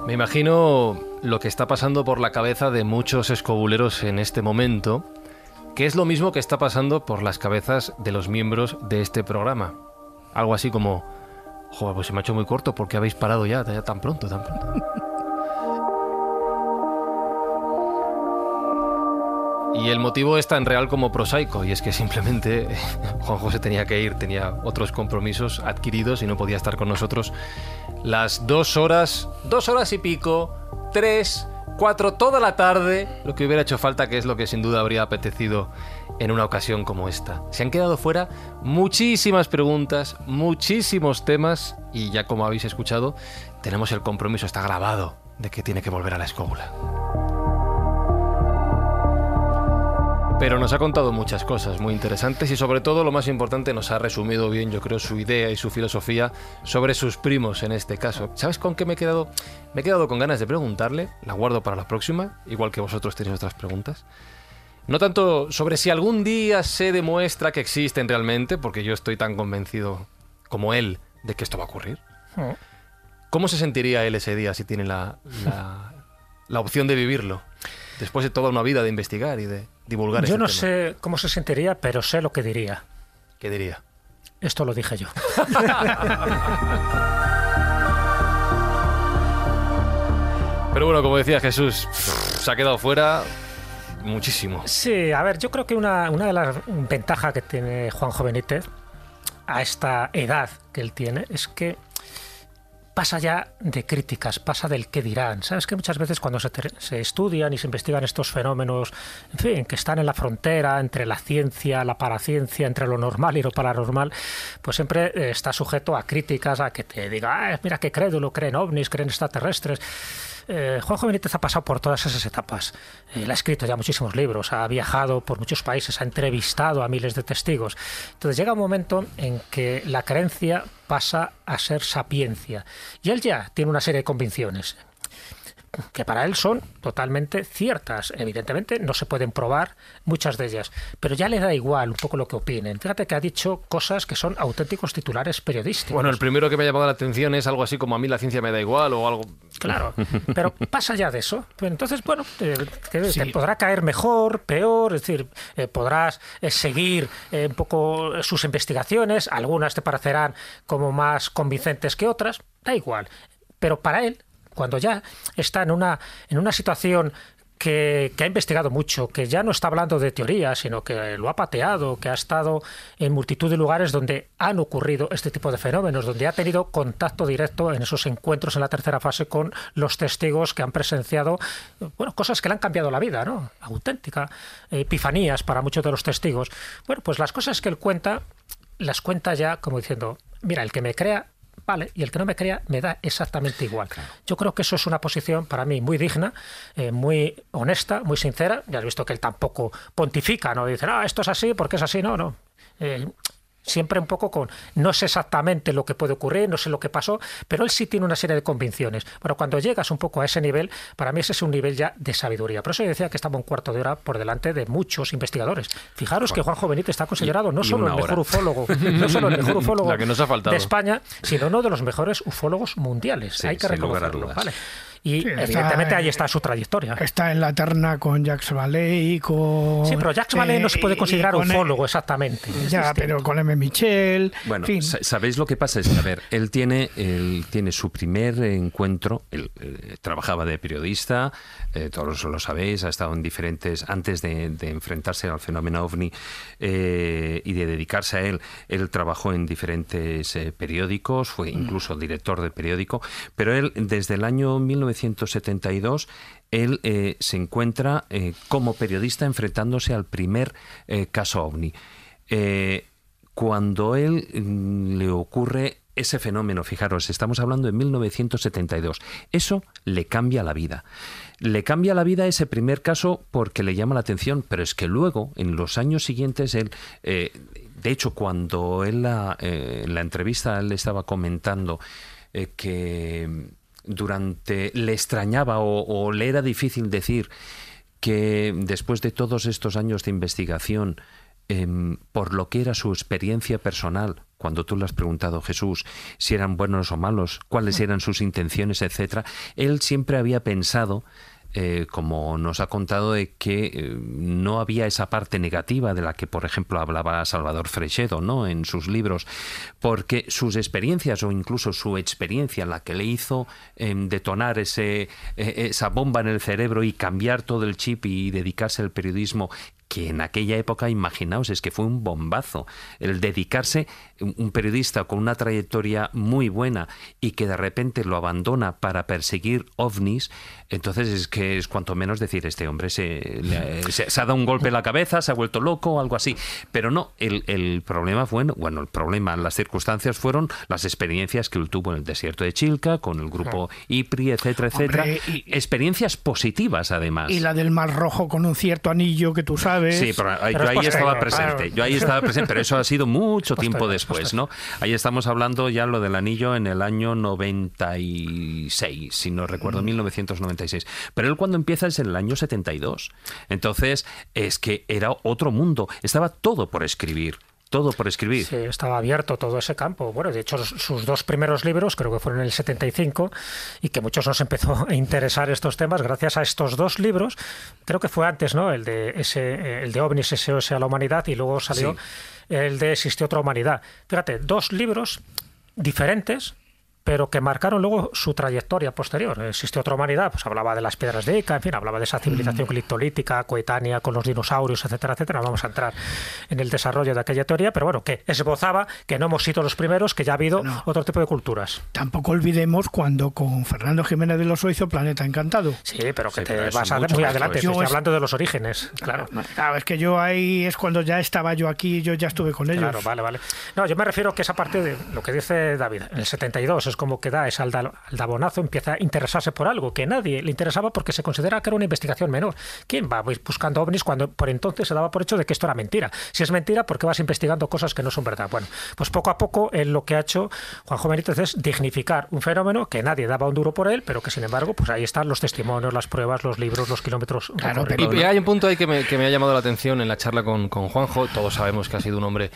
Me imagino lo que está pasando por la cabeza de muchos escobuleros en este momento que es lo mismo que está pasando por las cabezas de los miembros de este programa. Algo así como, joder, pues se me ha hecho muy corto, ¿por qué habéis parado ya, ya tan pronto, tan pronto? Y el motivo es tan real como prosaico, y es que simplemente Juan José tenía que ir, tenía otros compromisos adquiridos y no podía estar con nosotros las dos horas, dos horas y pico, tres, cuatro, toda la tarde, lo que hubiera hecho falta, que es lo que sin duda habría apetecido en una ocasión como esta. Se han quedado fuera muchísimas preguntas, muchísimos temas, y ya como habéis escuchado, tenemos el compromiso, está grabado, de que tiene que volver a la escóbula. Pero nos ha contado muchas cosas muy interesantes y sobre todo lo más importante nos ha resumido bien yo creo su idea y su filosofía sobre sus primos en este caso. ¿Sabes con qué me he quedado? Me he quedado con ganas de preguntarle, la guardo para la próxima, igual que vosotros tenéis otras preguntas. No tanto sobre si algún día se demuestra que existen realmente, porque yo estoy tan convencido como él de que esto va a ocurrir. Oh. ¿Cómo se sentiría él ese día si tiene la, la, la opción de vivirlo? Después de toda una vida de investigar y de divulgar Yo este no tema. sé cómo se sentiría, pero sé lo que diría. ¿Qué diría? Esto lo dije yo. Pero bueno, como decía Jesús, se ha quedado fuera muchísimo. Sí, a ver, yo creo que una, una de las ventajas que tiene Juanjo Benítez a esta edad que él tiene es que pasa ya de críticas, pasa del qué dirán. Sabes que muchas veces cuando se, se estudian y se investigan estos fenómenos, en fin, que están en la frontera entre la ciencia, la paraciencia, entre lo normal y lo paranormal, pues siempre eh, está sujeto a críticas, a que te diga, "Ah, mira qué crédulo, creen ovnis, creen extraterrestres. Eh, Juanjo Benítez ha pasado por todas esas etapas. Él ha escrito ya muchísimos libros, ha viajado por muchos países, ha entrevistado a miles de testigos. Entonces llega un momento en que la creencia pasa a ser sapiencia. Y él ya tiene una serie de convicciones que para él son totalmente ciertas. Evidentemente no se pueden probar muchas de ellas, pero ya le da igual un poco lo que opinen. Fíjate que ha dicho cosas que son auténticos titulares periodísticos. Bueno, el primero que me ha llamado la atención es algo así como a mí la ciencia me da igual o algo... Claro, pero pasa ya de eso. Entonces, bueno, te podrá caer mejor, peor, es decir, eh, podrás eh, seguir eh, un poco sus investigaciones, algunas te parecerán como más convincentes que otras, da igual. Pero para él, cuando ya está en una, en una situación que, que ha investigado mucho, que ya no está hablando de teoría, sino que lo ha pateado, que ha estado en multitud de lugares donde han ocurrido este tipo de fenómenos, donde ha tenido contacto directo en esos encuentros en la tercera fase con los testigos que han presenciado, bueno, cosas que le han cambiado la vida, ¿no? Auténtica, epifanías para muchos de los testigos. Bueno, pues las cosas que él cuenta, las cuenta ya como diciendo, mira, el que me crea Vale, y el que no me crea me da exactamente igual. Yo creo que eso es una posición para mí muy digna, eh, muy honesta, muy sincera. Ya has visto que él tampoco pontifica, no dice, ah, esto es así porque es así, no, no. Eh, siempre un poco con, no sé exactamente lo que puede ocurrir, no sé lo que pasó, pero él sí tiene una serie de convicciones. Bueno, cuando llegas un poco a ese nivel, para mí ese es un nivel ya de sabiduría. Por eso yo decía que estaba un cuarto de hora por delante de muchos investigadores. Fijaros que Juanjo Benítez está considerado no solo el mejor hora. ufólogo, no solo el mejor ufólogo La que nos ha faltado. de España, sino uno de los mejores ufólogos mundiales. Sí, Hay que reconocerlo. ¿vale? Y Sí, está, evidentemente ahí está su trayectoria. Está en la terna con Jacques Vallée, con... Sí, pero Jacques Vallée no se puede eh, considerar y con- ufólogo exactamente. Ya, pero con M. Michel... Bueno, fin. ¿sabéis lo que pasa? Es que, a ver, él tiene, él tiene su primer encuentro, él eh, trabajaba de periodista, eh, todos lo sabéis, ha estado en diferentes, antes de, de enfrentarse al fenómeno ovni eh, y de dedicarse a él, él trabajó en diferentes eh, periódicos, fue incluso director de periódico, pero él desde el año 1972 él eh, se encuentra eh, como periodista enfrentándose al primer eh, caso ovni. Cuando él mm, le ocurre ese fenómeno, fijaros, estamos hablando de 1972, eso le cambia la vida. Le cambia la vida ese primer caso porque le llama la atención, pero es que luego, en los años siguientes, él, de hecho, cuando él la, en la entrevista él estaba comentando que durante le extrañaba o, o le era difícil decir que después de todos estos años de investigación em, por lo que era su experiencia personal, cuando tú le has preguntado, Jesús, si eran buenos o malos, cuáles eran sus intenciones, etcétera, él siempre había pensado eh, como nos ha contado, de que eh, no había esa parte negativa de la que, por ejemplo, hablaba Salvador Freixedo ¿no? en sus libros, porque sus experiencias o incluso su experiencia, la que le hizo em, detonar ese, esa bomba en el cerebro y cambiar todo el chip y dedicarse al periodismo, que en aquella época, imaginaos, es que fue un bombazo. El dedicarse, un periodista con una trayectoria muy buena y que de repente lo abandona para perseguir ovnis, entonces es que es cuanto menos decir, este hombre se, se, ha dado un golpe en la cabeza, se ha vuelto loco o algo así. Pero no, el, el problema fue, bueno, el problema, las circunstancias fueron las experiencias que él tuvo en el desierto de Chilca, con el grupo IPRI, etcétera, etcétera. experiencias positivas, además. Y la del Mar Rojo con un cierto anillo que tú sabes. Sí, pero, yo ahí estaba presente. Yo ahí estaba presente, pero eso ha sido mucho tiempo después, ¿no? Ahí estamos hablando ya lo del anillo en el año 96, si no recuerdo, 1996. Mm. Pero él cuando empieza es en el año 72. Entonces, es que era otro mundo. Estaba todo por escribir todo por escribir. Sí, estaba abierto todo ese campo. Bueno, de hecho, sus dos primeros libros creo que fueron en el 75 y que muchos nos empezó a interesar estos temas gracias a estos dos libros. Creo que fue antes, ¿no? El de ese, el de OVNIs SOS a la humanidad y luego salió el de Existe otra humanidad. Fíjate, dos libros diferentes, pero que marcaron luego su trayectoria posterior. Existe otra humanidad, pues hablaba de las piedras de Ica, en fin, hablaba de esa civilización criptolítica, coetánea con los dinosaurios, etcétera, etcétera. No vamos a entrar en el desarrollo de aquella teoría, pero bueno, que esbozaba que no hemos sido los primeros, que ya ha habido otro tipo de culturas. Tampoco olvidemos cuando con Fernando Jiménez de los hizo Planeta Encantado. Sí, pero que te vas a muy adelante, estoy hablando de los orígenes, claro. Claro, es que yo ahí es cuando ya estaba yo aquí, yo ya estuve con ellos. Claro, vale, vale. No, yo me refiero que esa parte de lo que dice David, en el 72 es como que da ese aldabonazo, empieza a interesarse por algo que nadie le interesaba porque se considera que era una investigación menor. ¿Quién va buscando ovnis cuando por entonces se daba por hecho de que esto era mentira? Si es mentira, ¿por qué vas investigando cosas que no son verdad? Bueno, pues poco a poco en lo que ha hecho Juanjo Benítez es dignificar un fenómeno que nadie daba un duro por él, pero que sin embargo, pues ahí están los testimonios, las pruebas, los libros, los kilómetros. Claro, y hay un punto ahí que me, que me, ha llamado la atención en la charla con, con Juanjo. Todos sabemos que ha sido un hombre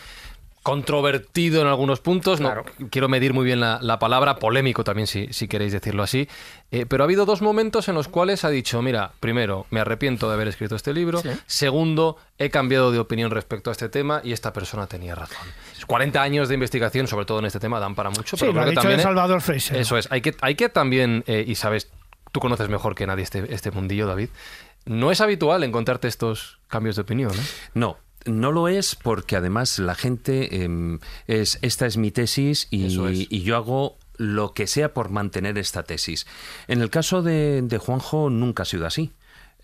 controvertido en algunos puntos, no quiero medir muy bien la, palabra, polémico también si, si queréis decirlo así, eh, pero ha habido dos momentos en los cuales ha dicho, mira, primero, me arrepiento de haber escrito este libro, segundo, he cambiado de opinión respecto a este tema y esta persona tenía razón. 40 años de investigación, sobre todo en este tema, dan para mucho, pero creo que también... Salvador Eso es, hay que, hay que también, eh, y sabes, tú conoces mejor que nadie este, este mundillo, David, no es habitual encontrarte estos cambios de opinión. ¿eh? No, no lo es porque además la gente em, es esta es mi tesis y, yo hago lo que sea por mantener esta tesis. En el caso de, de Juanjo nunca ha sido así.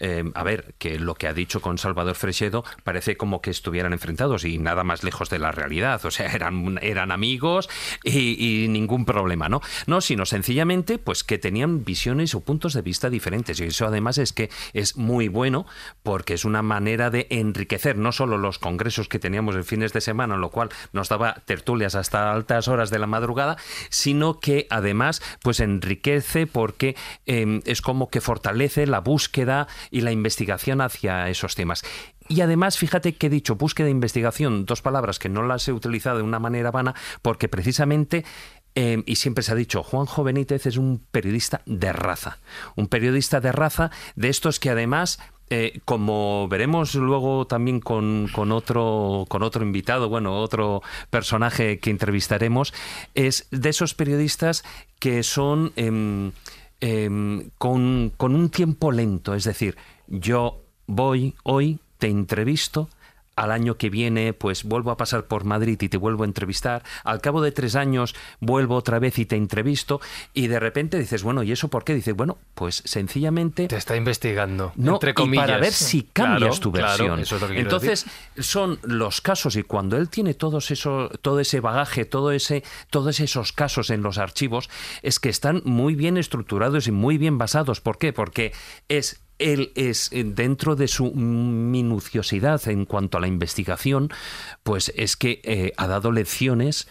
Em, a ver, que lo que ha dicho con Salvador Fresedo parece como que estuvieran enfrentados y nada más lejos de la realidad. O sea, eran, eran amigos y, ningún problema, ¿no? No, sino sencillamente pues que tenían visiones o puntos de vista diferentes. Y eso además es que es muy bueno porque es una manera de enriquecer no solo los congresos que teníamos en fines de semana, lo cual nos daba tertulias hasta altas horas de la madrugada, sino que además pues enriquece porque em, es como que fortalece la búsqueda y la investigación hacia esos temas. Y además, fíjate que he dicho búsqueda de investigación, dos palabras que no las he utilizado de una manera vana, porque precisamente em, y siempre se ha dicho, Juanjo Benítez es un periodista de raza, un periodista de raza de estos que además eh, como veremos luego también con, con, otro, con otro invitado, bueno, otro personaje que entrevistaremos, es de esos periodistas que son em, Em, con, con un tiempo lento. Es decir, yo voy hoy, te entrevisto, al año que viene pues vuelvo a pasar por Madrid y te vuelvo a entrevistar, al cabo de tres años vuelvo otra vez y te entrevisto y de repente dices, bueno, ¿y eso por qué? Dices, bueno, pues sencillamente... Te está investigando, no, entre comillas. para ver si cambias tu versión. Entonces, son los casos y cuando él tiene todos eso, todo ese bagaje, todo ese, todos esos casos en los archivos, es que están muy bien estructurados y muy bien basados. ¿Por qué? Porque es él es, eh, dentro de su minuciosidad en cuanto a la investigación, pues es que eh, ha dado lecciones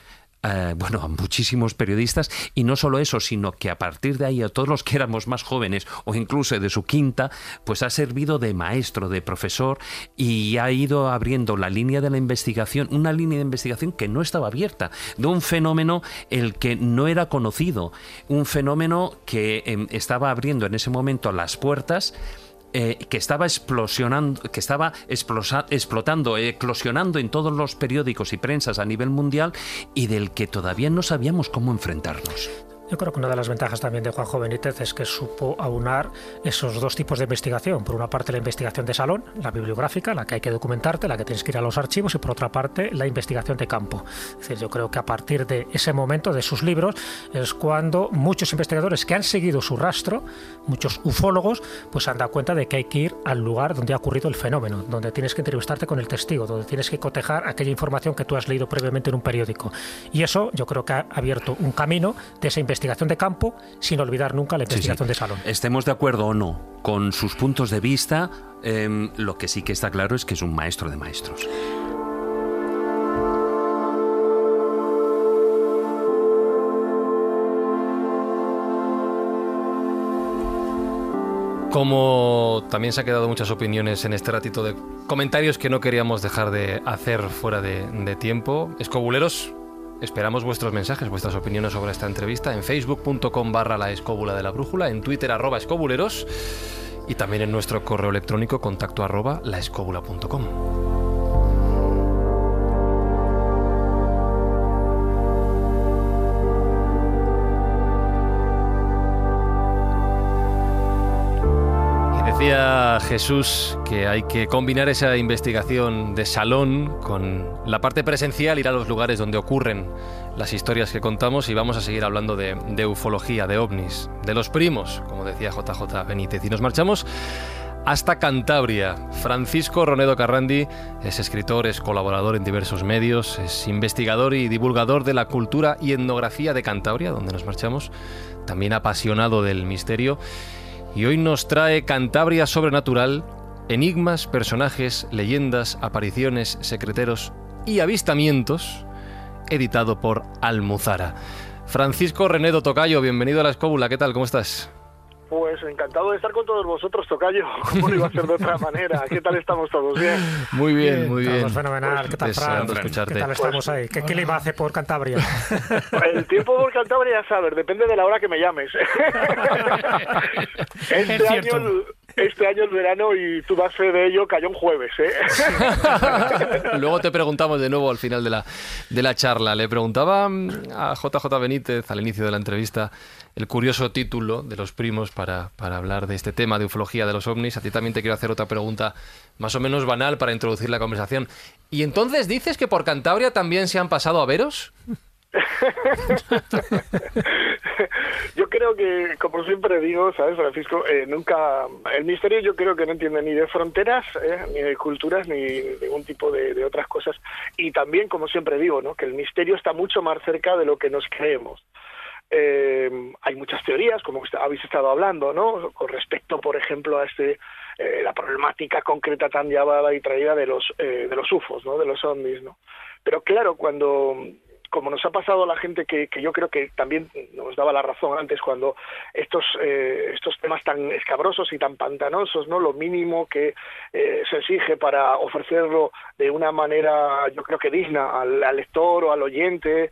eh, bueno, a muchísimos periodistas. Y no solo eso, sino que a partir de ahí a todos los que éramos más jóvenes o incluso de su quinta, pues ha servido de maestro, de profesor y ha ido abriendo la línea de la investigación, una línea de investigación que no estaba abierta, de un fenómeno el que no era conocido, un fenómeno que em, estaba abriendo en ese momento las puertas eh, que estaba explosionando, que estaba explotando, eclosionando en todos los periódicos y prensas a nivel mundial y del que todavía no sabíamos cómo enfrentarnos. Yo creo que una de las ventajas también de Juanjo Benítez es que supo aunar esos dos tipos de investigación. Por una parte la investigación de salón, la bibliográfica, la que hay que documentarte, la que tienes que ir a los archivos, y por otra parte la investigación de campo. Es decir, yo creo que a partir de ese momento, de sus libros, es cuando muchos investigadores que han seguido su rastro, muchos ufólogos, pues han dado cuenta de que hay que ir al lugar donde ha ocurrido el fenómeno, donde tienes que entrevistarte con el testigo, donde tienes que cotejar aquella información que tú has leído previamente en un periódico. Y eso yo creo que ha abierto un camino de esa investigación investigación de campo sin olvidar nunca la investigación de salón. Estemos de acuerdo o no con sus puntos de vista, em, lo que sí que está claro es que es un maestro de maestros. Como también se han quedado muchas opiniones en este ratito de comentarios que no queríamos dejar de hacer fuera de, de tiempo, escobuleros, Esperamos vuestros mensajes, vuestras opiniones sobre esta entrevista en facebook.com barra la escóbula de la brújula, en twitter arroba escobuleros y también en nuestro correo electrónico contacto arroba laescóbula.com. Decía Jesús que hay que combinar esa investigación de salón con la parte presencial, ir a los lugares donde ocurren las historias que contamos y vamos a seguir hablando de, ufología, de ovnis, de los primos, como decía JJ Benítez. Y nos marchamos hasta Cantabria. Francisco Ronedo Carrandi es escritor, es colaborador en diversos medios, es investigador y divulgador de la cultura y etnografía de Cantabria, donde nos marchamos, también apasionado del misterio y hoy nos trae Cantabria Sobrenatural, enigmas, personajes, leyendas, apariciones, secreteros y avistamientos, editado por Almuzara. Francisco Renedo Tocayo, bienvenido a la escóbula, ¿qué tal? ¿Cómo estás? Pues encantado de estar con todos vosotros, Tocayo. ¿Cómo iba a ser de otra manera? ¿Qué tal estamos todos? ¿Bien? Muy bien, muy bien. fenomenal. ¿Qué tal, Fran? Escucharte. ¿Qué tal estamos ahí? ¿Qué, clima hace por Cantabria? El tiempo por Cantabria, ya sabes, depende de la hora que me llames. este año este año el verano, y tú das fe de ello, cayó un jueves. ¿eh? Luego te preguntamos de nuevo al final de la, de la charla. Le preguntaba mm, a JJ Benítez al inicio de la entrevista el curioso título de los primos para, para hablar de este tema de ufología de los ovnis. A ti también te quiero hacer otra pregunta más o menos banal para introducir la conversación. ¿Y entonces dices que por Cantabria también se han pasado a veros? yo creo que, como siempre digo, ¿sabes, Francisco? Eh, nunca. El misterio yo creo que no entiende ni de fronteras, eh, ni de culturas, ni de ningún tipo de, otras cosas. Y también, como siempre digo, ¿no? que el misterio está mucho más cerca de lo que nos creemos. Eh, hay muchas teorías, como habéis estado hablando, ¿no? Con respecto, por ejemplo, a este la problemática concreta tan llevada y traída de los de los UFOs, ¿no? De los ovnis, ¿no? Pero claro, cuando como nos ha pasado a la gente que, que, yo creo que también nos daba la razón antes cuando estos eh, estos temas tan escabrosos y tan pantanosos no lo mínimo que eh, se exige para ofrecerlo de una manera yo creo que digna al, lector o al oyente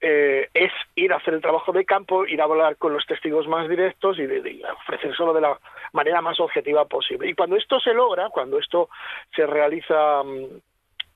eh, es ir a hacer el trabajo de campo, ir a hablar con los testigos más directos y, de, de ofrecérselo de la manera más objetiva posible. Y cuando esto se logra, cuando esto se realiza mm,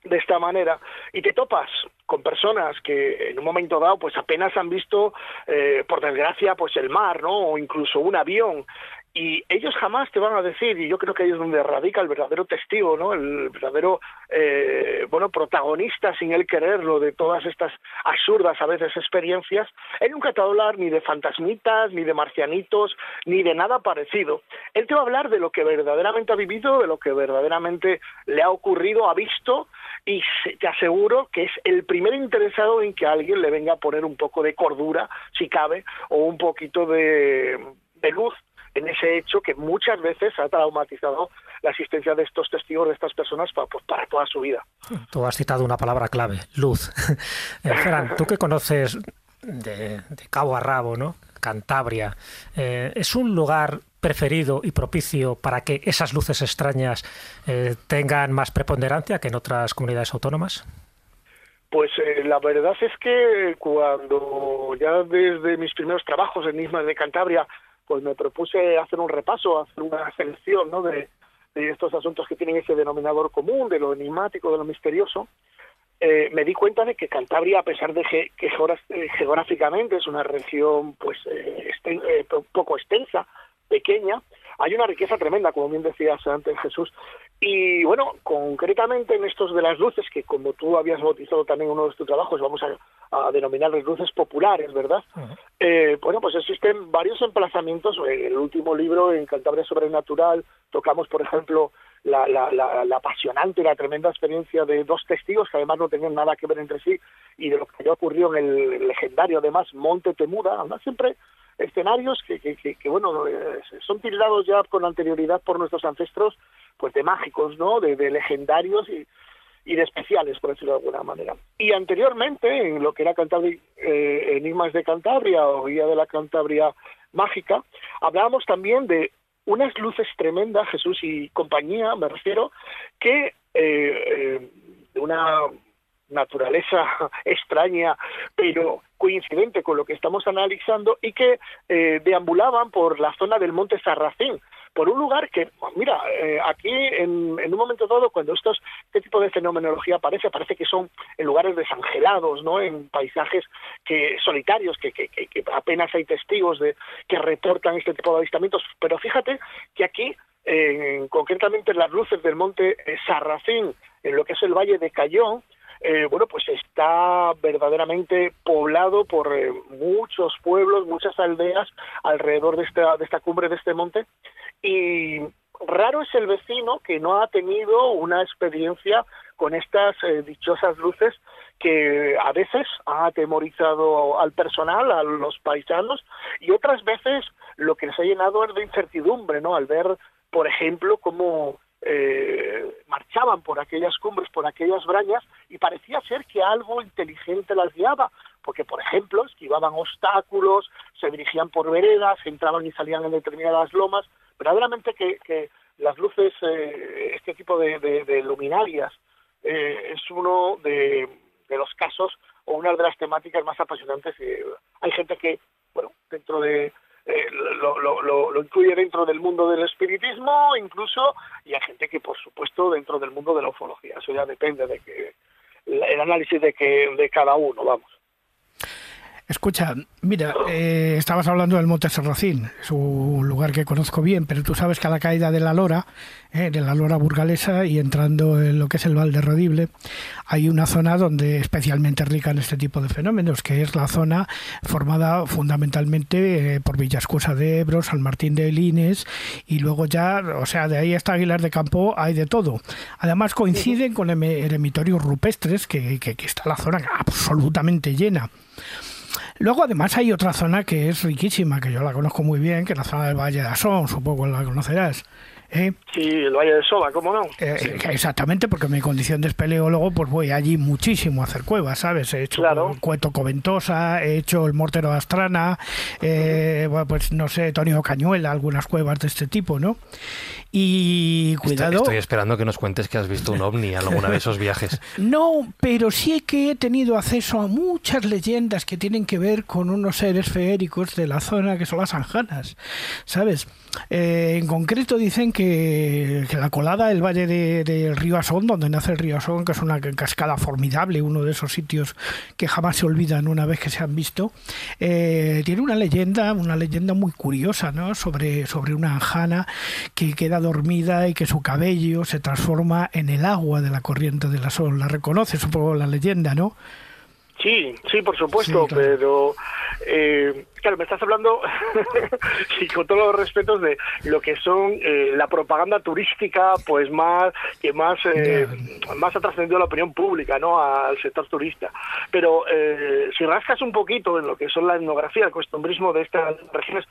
de esta manera y te topas con personas que en un momento dado pues apenas han visto eh, por desgracia pues el mar no o incluso un avión y ellos jamás te van a decir y yo creo que ahí es donde radica el verdadero testigo no el verdadero eh, bueno protagonista sin él quererlo de todas estas absurdas a veces experiencias él nunca te va a hablar ni de fantasmitas ni de marcianitos ni de nada parecido. Él te va a hablar de lo que verdaderamente ha vivido de lo que verdaderamente le ha ocurrido ha visto y te aseguro que es el primer interesado en que alguien le venga a poner un poco de cordura si cabe o un poquito de, de luz en ese hecho que muchas veces ha traumatizado la existencia de estos testigos, de estas personas, para, pues, para toda su vida. Tú has citado una palabra clave, luz. Eh, Fran, tú que conoces de, cabo a rabo, ¿no? Cantabria, eh, ¿es un lugar preferido y propicio para que esas luces extrañas eh, tengan más preponderancia que en otras comunidades autónomas? Pues la verdad es que cuando ya desde mis primeros trabajos en Isma de Cantabria, pues me propuse hacer un repaso, hacer una selección ¿no? de, de estos asuntos que tienen ese denominador común, de lo enigmático, de lo misterioso, eh, me di cuenta de que Cantabria, a pesar de que, eh, geográficamente es una región pues eh, poco extensa, pequeña, hay una riqueza tremenda, como bien decías antes Jesús. Y bueno, concretamente en estos de las luces, que como tú habías bautizado también uno de tus trabajos, vamos a, a denominar luces populares, ¿verdad? eh, bueno, pues existen varios emplazamientos. En el último libro, en Cantabria Sobrenatural, tocamos, por ejemplo, la, la, la, la apasionante y la tremenda experiencia de dos testigos que además no tenían nada que ver entre sí y de lo que ya ocurrió en el legendario, además, Monte Temuda. Además, siempre escenarios que, que, bueno, eh, son tildados ya con anterioridad por nuestros ancestros, pues de mágicos, ¿no? De, legendarios y, y de especiales, por decirlo de alguna manera. Y anteriormente, en lo que era Cantabria, eh, Enigmas de Cantabria o Guía de la Cantabria Mágica, hablábamos también de unas luces tremendas, Jesús y compañía, me refiero, que eh, eh, una naturaleza extraña, pero coincidente con lo que estamos analizando, y que eh, deambulaban por la zona del Monte Sarracín, por un lugar que, mira, eh, aquí en, en, un momento dado, cuando estos, este tipo de fenomenología aparece, parece que son en lugares desangelados, ¿no? En paisajes que solitarios, que, que, apenas hay testigos de que reportan este tipo de avistamientos. Pero fíjate que aquí, eh, concretamente en las luces del monte Sarracín, en lo que es el Valle de Cayón, eh, bueno, pues está verdaderamente poblado por eh, muchos pueblos, muchas aldeas alrededor de esta, de esta cumbre de este monte y raro es el vecino que no ha tenido una experiencia con estas eh, dichosas luces que a veces ha atemorizado al personal, a los paisanos, y otras veces lo que les ha llenado es de incertidumbre, ¿no? Al ver, por ejemplo, cómo eh, marchaban por aquellas cumbres, por aquellas brañas, y parecía ser que algo inteligente las guiaba, porque, por ejemplo, esquivaban obstáculos, se dirigían por veredas, entraban y salían en determinadas lomas, verdaderamente que, que las luces, eh, este tipo de, luminarias, eh, es uno de, de, los casos o una de las temáticas más apasionantes. hay gente que, bueno, dentro de, eh, lo, lo, lo, lo, incluye dentro del mundo del espiritismo incluso y hay gente que por supuesto dentro del mundo de la ufología. Eso ya depende de que el análisis de que de cada uno vamos Escucha, mira, eh, estabas hablando del Monte Serracín, es un lugar que conozco bien, pero tú sabes que a la caída de la Lora, eh, de la Lora burgalesa y entrando en lo que es el Val de Rodible, hay una zona donde especialmente rica en este tipo de fenómenos, que es la zona formada fundamentalmente eh, por Villascusa de Ebro, San Martín de Lines y luego ya, o sea, de ahí hasta Aguilar de Campo hay de todo. Además coinciden con eremitorios rupestres, que, que, que está la zona absolutamente llena. Luego, además, hay otra zona que es riquísima, que yo la conozco muy bien, que es la zona del Valle de Asón, supongo que la conocerás. ¿Eh? Sí, el Valle de Soba, ¿cómo no? Eh, sí. Exactamente, porque en mi condición de espeleólogo, pues voy allí muchísimo a hacer cuevas, ¿sabes? He hecho claro. el Cueto Coventosa, he hecho el Mortero de Astrana, eh, bueno, pues no sé, Tonio Cañuela, algunas cuevas de este tipo, ¿no? Y cuidado. Estoy, estoy, esperando que nos cuentes que has visto un ovni en alguna de esos viajes. No, pero sí que he tenido acceso a muchas leyendas que tienen que ver con unos seres feéricos de la zona que son las anjanas, ¿sabes? Eh, en concreto dicen que, que la colada del valle del de río Asón, donde nace el río Asón, que es una cascada formidable, uno de esos sitios que jamás se olvidan una vez que se han visto, eh, tiene una leyenda, una leyenda muy curiosa, ¿no? Sobre, sobre una anjana que queda dormida y que su cabello se transforma en el agua de la corriente del Asón. La reconoces un poco la leyenda, ¿no? Sí, sí, por supuesto, sí, claro. pero eh, claro, me estás hablando, y con todos los respetos, de lo que son eh, la propaganda turística, pues más que más eh, yeah. más ha trascendido la opinión pública, ¿no? Al sector turista. Pero eh, si rascas un poquito en lo que son la etnografía, el costumbrismo de estas regiones,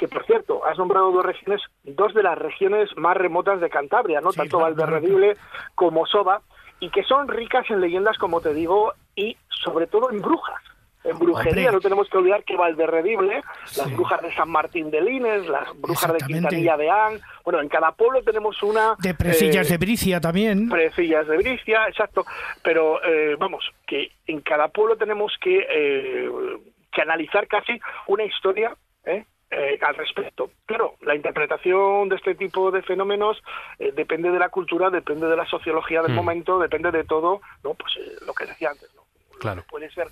que por cierto, has nombrado dos regiones, dos de las regiones más remotas de Cantabria, ¿no? Tanto Valderredible como Soba, y que son ricas en leyendas, como te digo, y sobre todo en brujas. En brujería no tenemos que olvidar que Valderredible, las brujas de San Martín de Lines, las brujas de Quintanilla de An, bueno, en cada pueblo tenemos una... De Precillas eh, de Bricia también. Precillas de Bricia, exacto. Pero eh, vamos, que en cada pueblo tenemos que, eh, que analizar casi una historia ¿eh? Eh, al respecto. Claro, la interpretación de este tipo de fenómenos eh, depende de la cultura, depende de la sociología del hmm. momento, depende de todo, no, pues eh, lo que decía antes, ¿no? Claro. Puede ser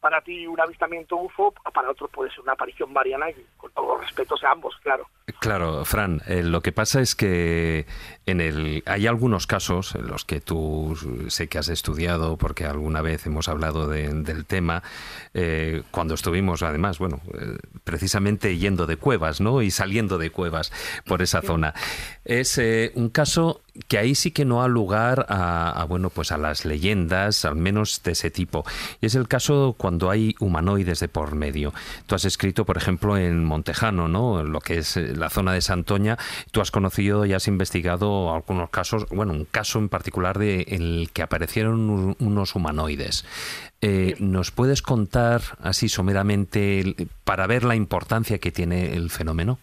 para ti un avistamiento UFO, para otro puede ser una aparición mariana, y con todos los respetos a ambos, claro. Claro, Fran, eh, lo que pasa es que en el, hay algunos casos en los que tú sé que has estudiado, porque alguna vez hemos hablado del tema, eh, cuando estuvimos además, bueno, eh, precisamente yendo de cuevas, ¿no? Y saliendo de cuevas por esa zona. Es un caso que ahí sí que no ha lugar a, bueno pues a las leyendas al menos de ese tipo. Y es el caso cuando hay humanoides de por medio. Tú has escrito por ejemplo en Montejano no lo que es eh, la zona de Santoña. Tú has conocido y has investigado algunos casos bueno un caso en particular de en el que aparecieron unos humanoides. Eh, ¿Nos puedes contar así someramente para ver la importancia que tiene el fenómeno?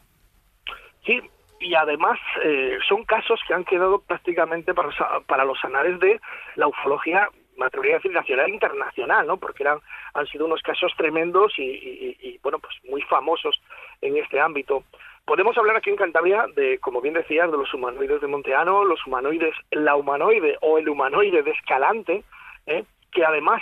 Sí, y además eh, son casos que han quedado prácticamente para, para los anales de la ufología me atrevería a nacional e internacional, ¿no? Porque eran, han sido unos casos tremendos y, bueno, pues muy famosos en este ámbito. Podemos hablar aquí en Cantabria de, como bien decías, de los humanoides de Monteano, los humanoides, la humanoide o el humanoide de Escalante, ¿eh? que además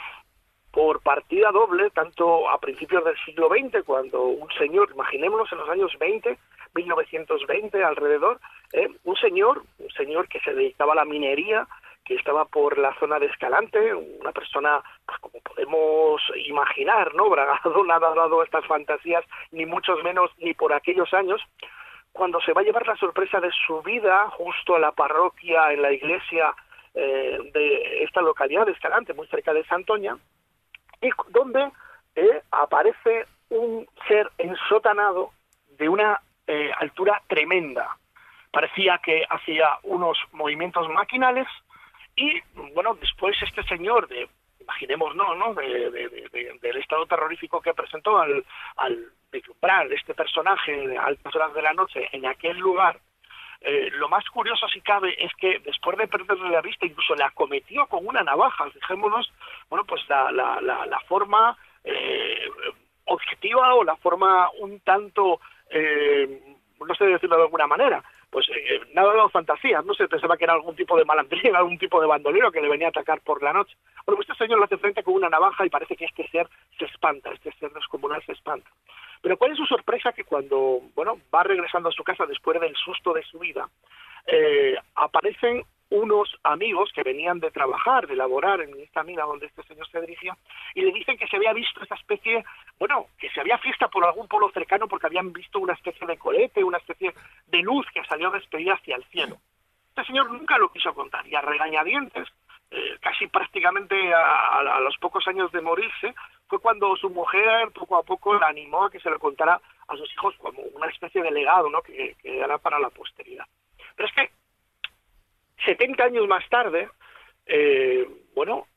por partida doble, tanto a principios del siglo XX, cuando un señor, imaginémonos en los años 20, 1920 alrededor, ¿eh? un señor, un señor que se dedicaba a la minería, que estaba por la zona de Escalante, una persona, pues como podemos imaginar, ¿no? Bragado nada ha dado estas fantasías, ni muchos menos ni por aquellos años, cuando se va a llevar la sorpresa de su vida justo a la parroquia, en la iglesia eh, de esta localidad de Escalante, muy cerca de Santoña, y donde eh, aparece un ser ensotanado de una eh, altura tremenda. Parecía que hacía unos movimientos maquinales y, bueno, después este señor de, imaginemos, no, ¿no? del estado terrorífico que presentó al, al este personaje a altas horas de la noche en aquel lugar, eh, lo más curioso, si cabe, es que después de perderle la vista, incluso le acometió con una navaja. Fijémonos, bueno, pues la, la, la, forma eh, objetiva o la forma un tanto eh, no sé decirlo de alguna manera, pues eh, nada de fantasías, no se pensaba que era algún tipo de malandrín, algún tipo de bandolero que le venía a atacar por la noche. Bueno, pues este señor lo hace frente con una navaja y parece que este ser se espanta, este ser descomunal se espanta. Pero cuál es su sorpresa que cuando, bueno, va regresando a su casa después del susto de su vida, eh, aparecen unos amigos que venían de trabajar, de laborar en esta mina donde este señor se dirigía, y le dicen que se había visto esa especie, bueno, que se había fiesta por algún pueblo cercano porque habían visto una especie de colete, una especie de luz que salió despedida hacia el cielo. Este señor nunca lo quiso contar, y a regañadientes, eh, casi prácticamente a, los pocos años de morirse, fue cuando su mujer poco a poco la animó a que se lo contara a sus hijos como una especie de legado, ¿no?, que, que para la posteridad. Pero es que 70 años más tarde, eh, bueno,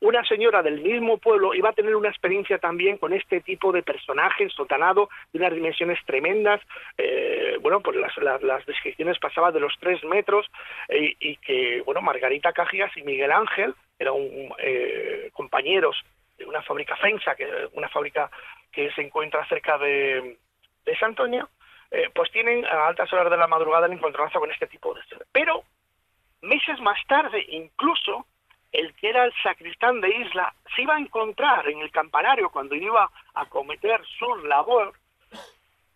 una señora del mismo pueblo iba a tener una experiencia también con este tipo de personaje sotanado de unas dimensiones tremendas. Eh, bueno, pues las, descripciones pasaban de los tres metros eh, y que, bueno, Margarita Cajías y Miguel Ángel eran compañeros de una fábrica FENSA, que una fábrica que se encuentra cerca de, de Santoña, pues tienen a altas horas de la madrugada el encontronazo con este tipo de. Pero Meses más tarde, incluso, el que era el sacristán de Isla se iba a encontrar en el campanario cuando iba a cometer su labor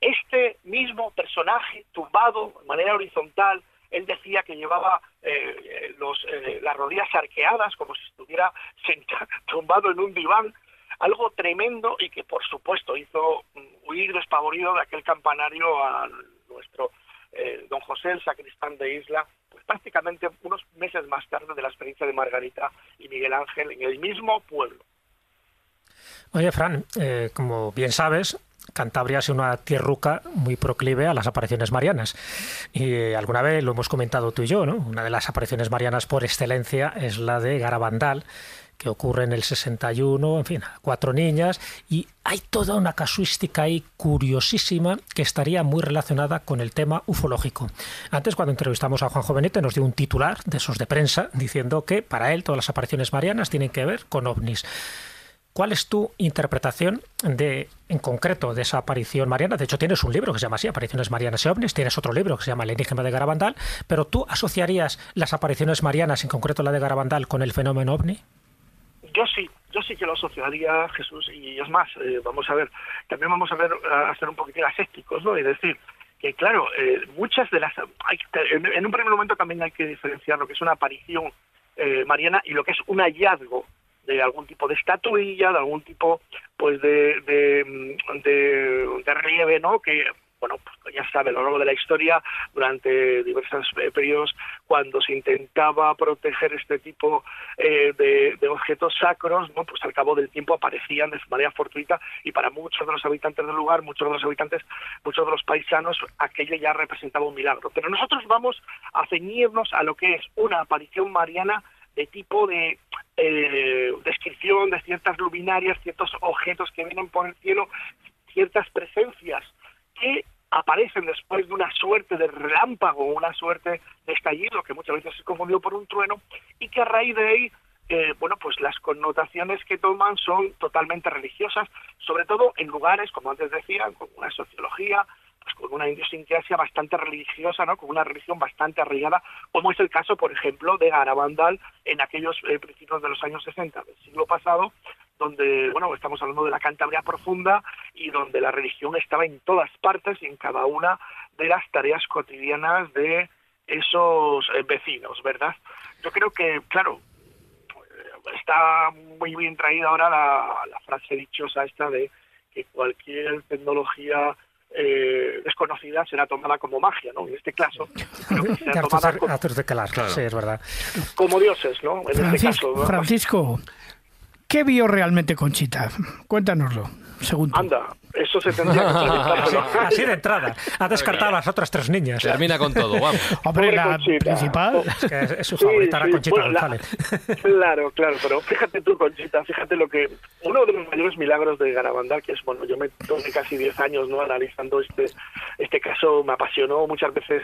este mismo personaje tumbado de manera horizontal. Él decía que llevaba eh, los, eh, las rodillas arqueadas como si estuviera sentado, tumbado en un diván, algo tremendo y que por supuesto hizo huir despavorido de aquel campanario a nuestro eh, don José, el sacristán de Isla, prácticamente unos meses más tarde de la experiencia de Margarita y Miguel Ángel en el mismo pueblo. Oye, Fran, eh, como bien sabes, Cantabria es una tierruca muy proclive a las apariciones marianas. Y alguna vez lo hemos comentado tú y yo, ¿no? Una de las apariciones marianas por excelencia es la de Garabandal, que ocurre en el 61, en fin, cuatro niñas, y hay toda una casuística ahí curiosísima que estaría muy relacionada con el tema ufológico. Antes, cuando entrevistamos a Juan Jovenete, nos dio un titular de esos de prensa diciendo que para él todas las apariciones marianas tienen que ver con ovnis. ¿Cuál es tu interpretación de, en concreto, de esa aparición mariana? De hecho, tienes un libro que se llama así, Apariciones Marianas y OVNIs, tienes otro libro que se llama El enigma de Garabandal, pero ¿tú asociarías las apariciones marianas, en concreto la de Garabandal, con el fenómeno ovni? Yo sí, yo sí que lo asociaría, Jesús, y es más, eh, vamos a ver, también vamos a ver, a ser un poquitín asépticos, ¿no? Y decir que, claro, eh, muchas de las... Hay, en, un primer momento también hay que diferenciar lo que es una aparición eh, mariana y lo que es un hallazgo de algún tipo de estatuilla, de algún tipo pues de, de, de, de relieve, ¿no? Que bueno, pues ya sabe, a lo largo de la historia, durante diversos eh, periodos, cuando se intentaba proteger este tipo eh, de, objetos sacros, ¿no? pues al cabo del tiempo aparecían de manera fortuita y para muchos de los habitantes del lugar, muchos de los habitantes, muchos de los paisanos, aquello ya representaba un milagro. Pero nosotros vamos a ceñirnos a lo que es una aparición mariana de tipo de eh, descripción de ciertas luminarias, ciertos objetos que vienen por el cielo, ciertas presencias que aparecen después de una suerte de relámpago, una suerte de estallido que muchas veces es confundido por un trueno y que a raíz de ahí eh, bueno, pues las connotaciones que toman son totalmente religiosas, sobre todo en lugares, como antes decía, con una sociología, pues con una idiosincrasia bastante religiosa, ¿no? con una religión bastante arraigada, como es el caso, por ejemplo, de Garabandal en aquellos eh, principios de los años 60 del siglo pasado, donde, bueno, estamos hablando de la Cantabria profunda y donde la religión estaba en todas partes y en cada una de las tareas cotidianas de esos eh, vecinos, ¿verdad? Yo creo que, claro, está muy bien traída ahora la, la frase dichosa esta de que cualquier tecnología eh, desconocida será tomada como magia, ¿no? En este caso, Arthur, como, de Calar, claro. sí, es verdad. Como dioses, ¿no? En Francisco, este caso, ¿no? Francisco, ¿qué vio realmente Conchita? Cuéntanoslo, según tú. Anda, eso se tendría que así, así de entrada. Ha descartado a las otras tres niñas. Termina con todo, vamos. Hombre, la Conchita. principal. Es, que es su favorita, sí, sí, Conchita pues González. La, claro, claro, pero fíjate tú, Conchita, fíjate lo que. Uno de los mayores milagros de Garabandal, que es, bueno, yo me tomé casi 10 años ¿no? analizando este, este caso, me apasionó muchas veces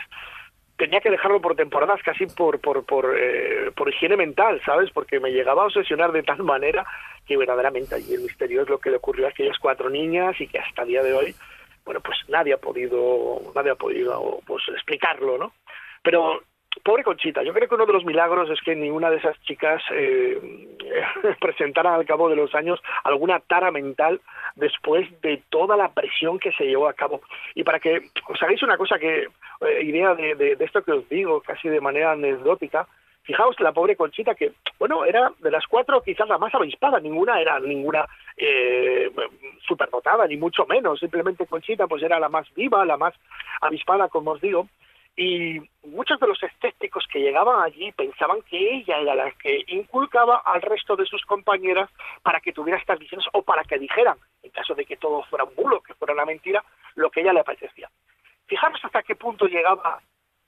tenía que dejarlo por temporadas casi por por por, eh, por higiene mental, ¿sabes? Porque me llegaba a obsesionar de tal manera que verdaderamente allí el misterio es lo que le ocurrió a aquellas cuatro niñas y que hasta el día de hoy, bueno, pues nadie ha podido nadie ha podido pues explicarlo, ¿no? Pero pobre Conchita, yo creo que uno de los milagros es que ninguna de esas chicas eh, presentara al cabo de los años alguna tara mental después de toda la presión que se llevó a cabo. Y para que os hagáis una cosa que, eh, idea de, de, de, esto que os digo, casi de manera anecdótica, fijaos la pobre Conchita que, bueno, era de las cuatro quizás la más avispada, ninguna era ninguna eh, superdotada, ni mucho menos, simplemente Conchita pues era la más viva, la más avispada, como os digo, y muchos de los escépticos que llegaban allí pensaban que ella era la que inculcaba al resto de sus compañeras para que tuviera estas visiones o para que dijeran, en caso de que todo fuera un bulo, que fuera una mentira, lo que ella le parecía. Fijaros hasta qué punto llegaba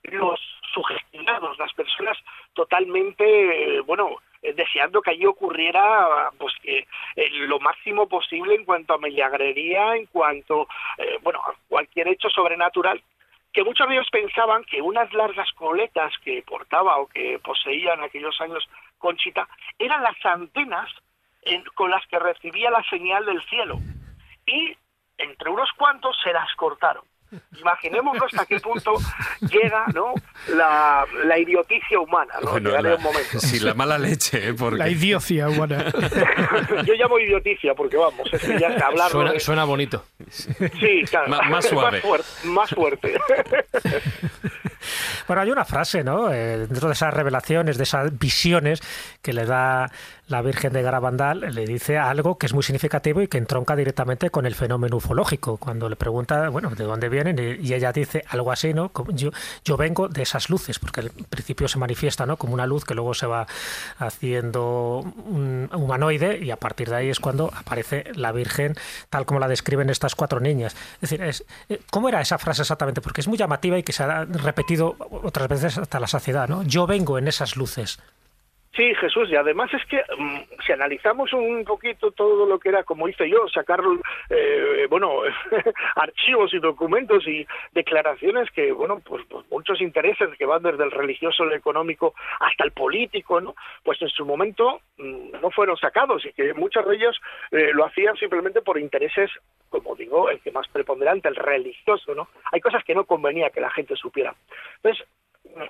los sugestionados, las personas totalmente, bueno, deseando que allí ocurriera pues que eh, lo máximo posible en cuanto a milagrería, en cuanto, eh, bueno, a cualquier hecho sobrenatural que muchos de ellos pensaban que unas largas coletas que portaba o que poseía en aquellos años Conchita eran las antenas en, con las que recibía la señal del cielo. Y entre unos cuantos se las cortaron. Imaginémonos hasta qué punto llega ¿no? la, la idioticia humana. ¿no? Bueno, la, un momento. Sí, la mala leche. ¿eh? Porque... La idiocia humana. Yo llamo idioticia porque vamos, es que ya se hablar suena, de... suena bonito. Sí, claro. más, más suave. Más fuerte. Más fuerte. Bueno, hay una frase, ¿no? Eh, dentro de esas revelaciones, de esas visiones que le da la Virgen de Garabandal le dice algo que es muy significativo y que entronca directamente con el fenómeno ufológico. Cuando le pregunta, bueno, ¿de dónde vienen? Y ella dice algo así, ¿no? Yo, vengo de esas luces, porque al principio se manifiesta, ¿no? Como una luz que luego se va haciendo un humanoide y a partir de ahí es cuando aparece la Virgen tal como la describen estas cuatro niñas. Es decir, eh, ¿cómo era esa frase exactamente? Porque es muy llamativa y que se ha repetido otras veces hasta la saciedad, ¿no? Yo vengo en esas luces. Sí, Jesús, y además es que mm, si analizamos un poquito todo lo que era, como hice yo, sacar, eh, bueno, archivos y documentos y declaraciones que, bueno, pues, pues, muchos intereses que van desde el religioso, el económico, hasta el político, ¿no? Pues en su momento mm, no fueron sacados y que muchos de ellos eh, lo hacían simplemente por intereses, como digo, el que más preponderante, el religioso, ¿no? Hay cosas que no convenía que la gente supiera. Entonces,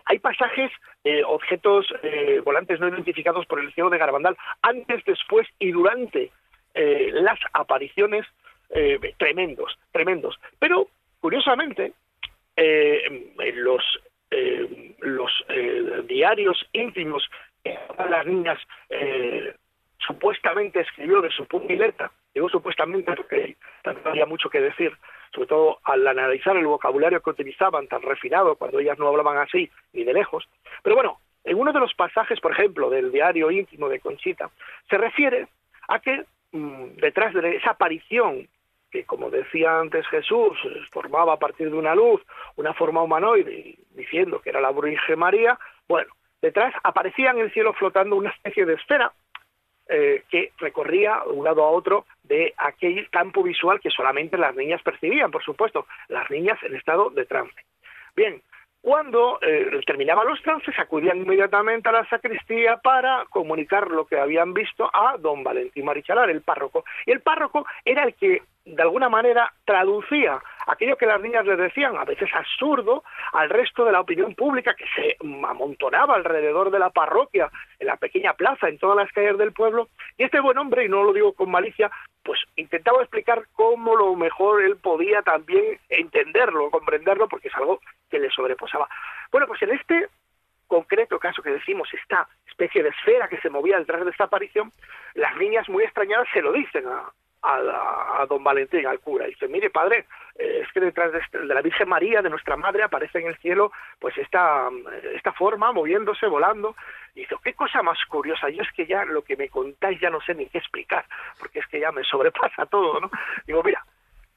hay pasajes, eh, objetos eh, volantes no identificados por el cielo de Garabandal, antes, después y durante eh, las apariciones, tremendos, tremendos. Pero, curiosamente, los, los diarios íntimos que las niñas supuestamente escribió de su letra, digo supuestamente porque también había mucho que decir, sobre todo al analizar el vocabulario que utilizaban tan refinado cuando ellas no hablaban así ni de lejos. Pero bueno, en uno de los pasajes, por ejemplo, del diario íntimo de Conchita, se refiere a que mm, detrás de esa aparición que, como decía antes Jesús, formaba a partir de una luz, una forma humanoide, diciendo que era la Virgen María, bueno, detrás aparecía en el cielo flotando una especie de esfera eh, que recorría de un lado a otro de aquel campo visual que solamente las niñas percibían, por supuesto, las niñas en estado de trance. Bien, cuando eh, terminaban los trances, acudían inmediatamente a la sacristía para comunicar lo que habían visto a don Valentín Marichalar, el párroco. Y el párroco era el que de alguna manera traducía aquello que las niñas les decían, a veces absurdo, al resto de la opinión pública que se amontonaba alrededor de la parroquia, en la pequeña plaza, en todas las calles del pueblo. Y este buen hombre, y no lo digo con malicia, pues intentaba explicar cómo lo mejor él podía también entenderlo, comprenderlo, porque es algo que le sobreposaba. Bueno, pues en este concreto caso que decimos, esta especie de esfera que se movía detrás de esta aparición, las niñas muy extrañadas se lo dicen a, a, don Valentín, al cura. Y dice, mire padre, eh, es que detrás este, de, la Virgen María, de nuestra madre, aparece en el cielo pues esta, esta forma, moviéndose, volando. Y dice, qué cosa más curiosa, yo es que ya lo que me contáis ya no sé ni qué explicar, porque es que ya me sobrepasa todo, ¿no? Digo, mira,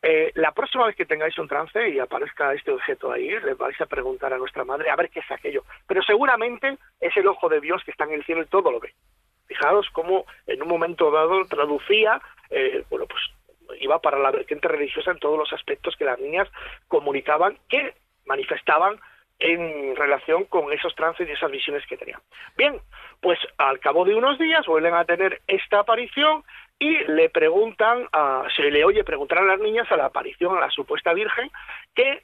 eh, la próxima vez que tengáis un trance y aparezca este objeto ahí, le vais a preguntar a nuestra madre a ver qué es aquello. Pero seguramente es el ojo de Dios que está en el cielo y todo lo ve. Fijaros cómo en un momento dado traducía eh, bueno, pues iba para la vertiente religiosa en todos los aspectos que las niñas comunicaban, que manifestaban en relación con esos trances y esas visiones que tenían. Bien, pues al cabo de unos días vuelven a tener esta aparición y le preguntan, a, se le oye preguntar a las niñas a la aparición, a la supuesta Virgen, que,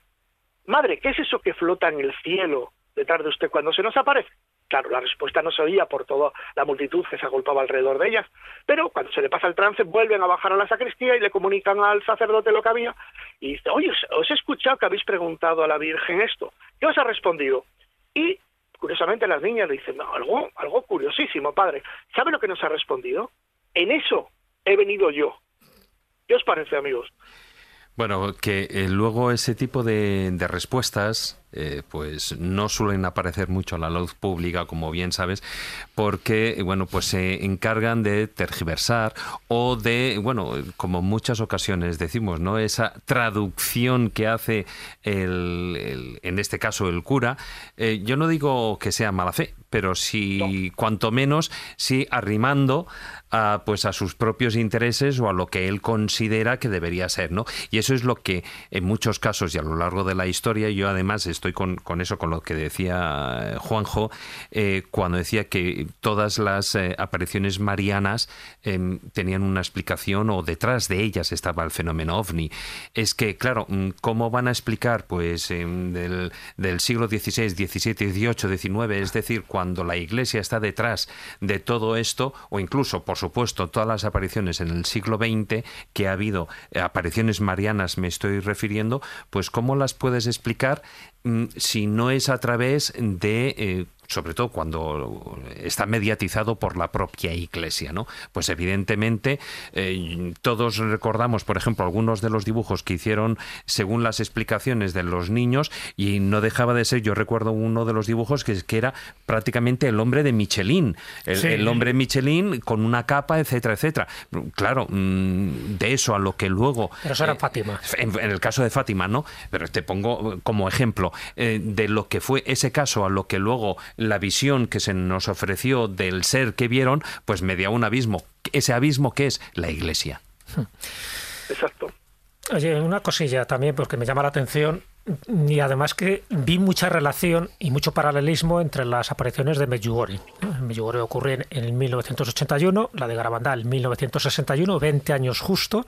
madre, ¿qué es eso que flota en el cielo detrás de usted cuando se nos aparece? Claro, la respuesta no se oía por toda la multitud que se agolpaba alrededor de ellas, pero cuando se le pasa el trance vuelven a bajar a la sacristía y le comunican al sacerdote lo que había y dice, oye, os he escuchado que habéis preguntado a la Virgen esto. ¿Qué os ha respondido? Y curiosamente las niñas le dicen, no, algo, algo curiosísimo, padre. ¿Sabe lo que nos ha respondido? En eso he venido yo. ¿Qué os parece, amigos? Bueno, que eh, luego ese tipo de respuestas eh, pues no suelen aparecer mucho a la luz pública, como bien sabes, porque bueno, pues se encargan de tergiversar o de, bueno, como muchas ocasiones decimos, ¿no? Esa traducción que hace el, en este caso el cura, eh, yo no digo que sea mala fe, pero si cuanto menos si arrimando a, pues a sus propios intereses o a lo que él considera que debería ser, ¿no? Y eso es lo que en muchos casos y a lo largo de la historia yo además estoy con, con eso, con lo que decía Juanjo, eh, cuando decía que todas las eh, apariciones marianas em, tenían una explicación o detrás de ellas estaba el fenómeno ovni. Es que, claro, mm, ¿cómo van a explicar pues em, del, del siglo XVI, XVII, XVIII, XIX, es decir, cuando la Iglesia está detrás de todo esto, o incluso, por supuesto, todas las apariciones en el siglo XX, que ha habido eh, apariciones marianas, me estoy refiriendo, pues ¿cómo las puedes explicar si no es a través de eh, sobre todo cuando está mediatizado por la propia Iglesia, ¿no? Pues evidentemente eh, todos recordamos, por ejemplo, algunos de los dibujos que hicieron según las explicaciones de los niños y no dejaba de ser, yo recuerdo uno de los dibujos que, que era prácticamente el hombre de Michelin, el, hombre Michelin con una capa, etcétera, etcétera. Claro, mm, de eso a lo que luego... Pero eso era eh, Fátima. En, el caso de Fátima, ¿no? Pero te pongo como ejemplo eh, de lo que fue ese caso a lo que luego la visión que se nos ofreció del ser que vieron, pues media un abismo. Ese abismo que es la iglesia. Exacto. Oye, una cosilla también, porque me llama la atención, y además que vi mucha relación y mucho paralelismo entre las apariciones de Medjugorje. Medjugorje ocurrió en, 1981, la de Garabandal en 1961, 20 años justo,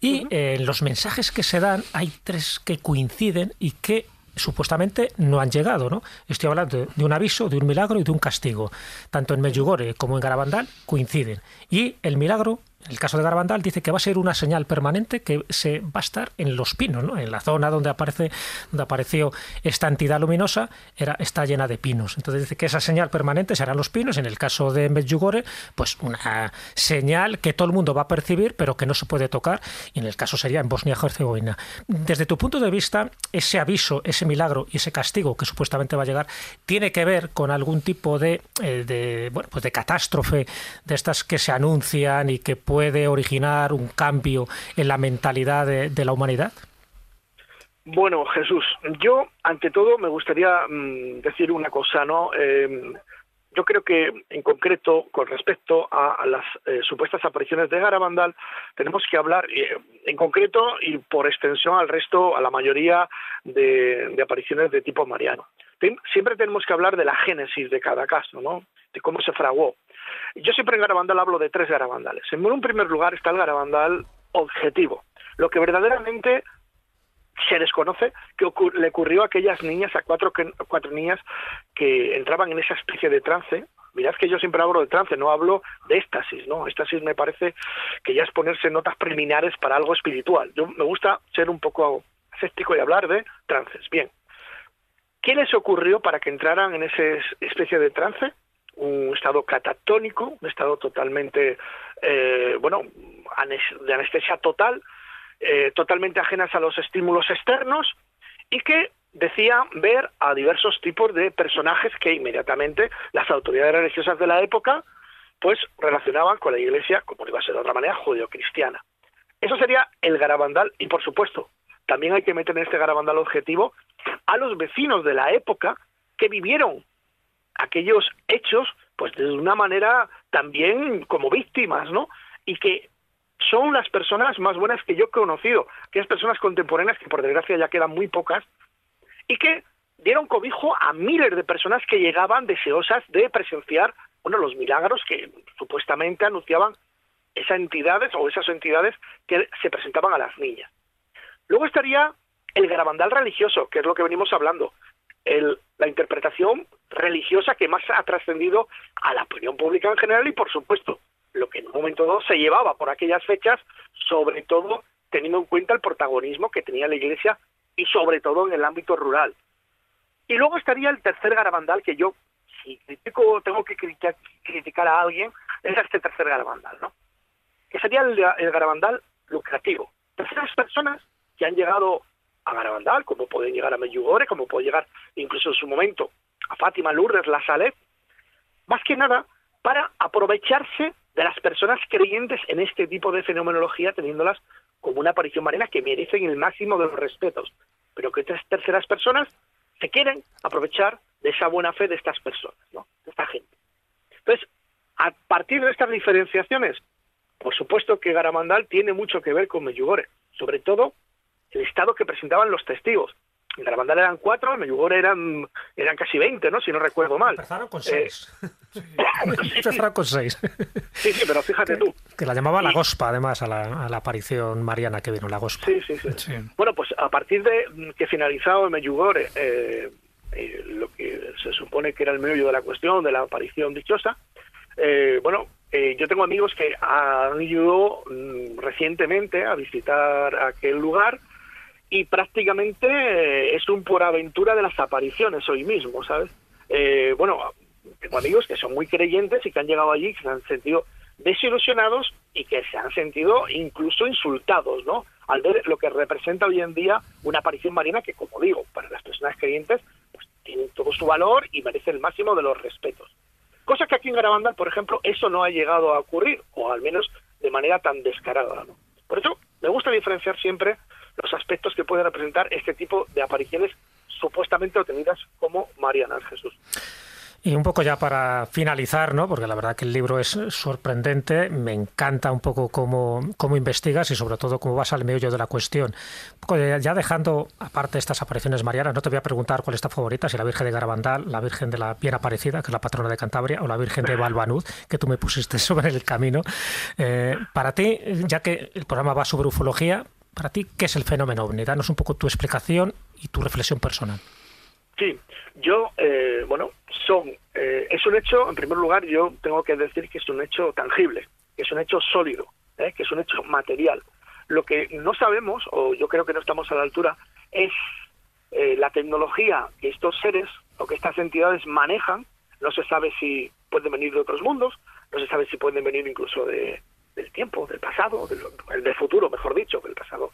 y en los mensajes que se dan hay tres que coinciden y que supuestamente no han llegado, ¿no? Estoy hablando de un aviso, de un milagro y de un castigo. Tanto en Medjugorje como en Garabandal coinciden. Y el milagro el caso de Garabandal dice que va a ser una señal permanente que se va a estar en los pinos, ¿no? en la zona donde aparece, donde apareció esta entidad luminosa, era, está llena de pinos. Entonces dice que esa señal permanente serán los pinos. En el caso de Medjugorje, pues una señal que todo el mundo va a percibir, pero que no se puede tocar. Y en el caso sería en Bosnia-Herzegovina. Desde tu punto de vista, ese aviso, ese milagro y ese castigo que supuestamente va a llegar, tiene que ver con algún tipo de, eh, bueno, pues de catástrofe de estas que se anuncian y que puede originar un cambio en la mentalidad de, la humanidad? Bueno, Jesús, yo ante todo me gustaría mm, decir una cosa, ¿no? Em, yo creo que en concreto con respecto a, las eh, supuestas apariciones de Garabandal tenemos que hablar eh, en concreto y por extensión al resto, a la mayoría de, de apariciones de tipo mariano. Siempre tenemos que hablar de la génesis de cada caso, ¿no? De cómo se fraguó. Yo siempre en Garabandal hablo de tres Garabandales. En un primer lugar está el Garabandal objetivo, lo que verdaderamente se desconoce que le ocurrió a aquellas niñas, a cuatro, cuatro niñas que entraban en esa especie de trance. Mirad que yo siempre hablo de trance, no hablo de éxtasis, ¿no? Éxtasis me parece que ya es ponerse notas preliminares para algo espiritual. Yo me gusta ser un poco escéptico y hablar de trances. Bien. ¿Qué les ocurrió para que entraran en esa especie de trance? un estado catatónico, un estado totalmente, eh, bueno, de anestesia total, eh, totalmente ajenas a los estímulos externos y que decía ver a diversos tipos de personajes que inmediatamente las autoridades religiosas de la época pues relacionaban con la iglesia, como iba a ser de otra manera, judeocristiana. Eso sería el garabandal y por supuesto también hay que meter en este garabandal objetivo a los vecinos de la época que vivieron aquellos hechos, pues de una manera también como víctimas, ¿no? Y que son las personas más buenas que yo he conocido, que es personas contemporáneas que por desgracia ya quedan muy pocas, y que dieron cobijo a miles de personas que llegaban deseosas de presenciar, bueno, los milagros que supuestamente anunciaban esas entidades o esas entidades que se presentaban a las niñas. Luego estaría el garabandal religioso, que es lo que venimos hablando, la interpretación religiosa que más ha trascendido a la opinión pública en general y, por supuesto, lo que en un momento dado se llevaba por aquellas fechas, sobre todo teniendo en cuenta el protagonismo que tenía la Iglesia y sobre todo en el ámbito rural. Y luego estaría el tercer garabandal que yo, si critico, tengo que criticar, a alguien, es este tercer garabandal, ¿no? Que sería el, el garabandal lucrativo. Terceras personas que han llegado a Garabandal, como pueden llegar a Medjugorje, como puede llegar incluso en su momento a Fátima, Lourdes, La Salet, más que nada para aprovecharse de las personas creyentes en este tipo de fenomenología, teniéndolas como una aparición marina que merecen el máximo de los respetos, pero que estas terceras personas se quieren aprovechar de esa buena fe de estas personas, ¿no? de esta gente. Entonces, a partir de estas diferenciaciones, por supuesto que Garamandal tiene mucho que ver con Medjugorje, sobre todo el estado que presentaban los testigos. En Garabandal eran cuatro, en Medjugorje eran, eran casi veinte, ¿no? Si no recuerdo mal. Empezaron con seis. Eh, Empezaron con seis. Sí, sí, pero fíjate tú. Que la llamaba la Gospa, además, a la, aparición mariana que vino, la Gospa. Sí, sí, sí, Bueno, pues a partir de que finalizado en Medjugorje eh, eh, lo que se supone que era el medio de la cuestión, de la aparición dichosa, eh, bueno, yo tengo amigos que han ido mm, recientemente a visitar aquel lugar y prácticamente eh, es un por aventura de las apariciones hoy mismo, ¿sabes? eh, bueno, tengo amigos que son muy creyentes y que han llegado allí, que se han sentido desilusionados y que se han sentido incluso insultados, ¿no? Al ver lo que representa hoy en día una aparición marina que, como digo, para las personas creyentes, pues tiene todo su valor y merece el máximo de los respetos. Cosa que aquí en Garabandal, por ejemplo, eso no ha llegado a ocurrir, o al menos de manera tan descarada, ¿no? Por eso me gusta diferenciar siempre los aspectos que pueden representar este tipo de apariciones supuestamente obtenidas como Mariana Jesús. Y un poco ya para finalizar, ¿no? porque la verdad que el libro es sorprendente, me encanta un poco cómo, cómo investigas y sobre todo cómo vas al meollo de la cuestión. ya dejando aparte estas apariciones marianas, no te voy a preguntar cuál es tu favorita, si la Virgen de Garabandal, la Virgen de la Bien Aparecida, que es la patrona de Cantabria, o la Virgen de Balbanud, que tú me pusiste sobre el camino. Eh, para ti, ya que el programa va sobre ufología, para ti, ¿qué es el fenómeno ovni? Danos un poco tu explicación y tu reflexión personal. Sí, yo, eh, bueno, son, eh, es un hecho, en primer lugar, yo tengo que decir que es un hecho tangible, que es un hecho sólido, ¿eh? que es un hecho material. Lo que no sabemos, o yo creo que no estamos a la altura, es la tecnología que estos seres o que estas entidades manejan. No se sabe si pueden venir de otros mundos, no se sabe si pueden venir incluso de, del tiempo, del pasado, del, del futuro, mejor dicho, del pasado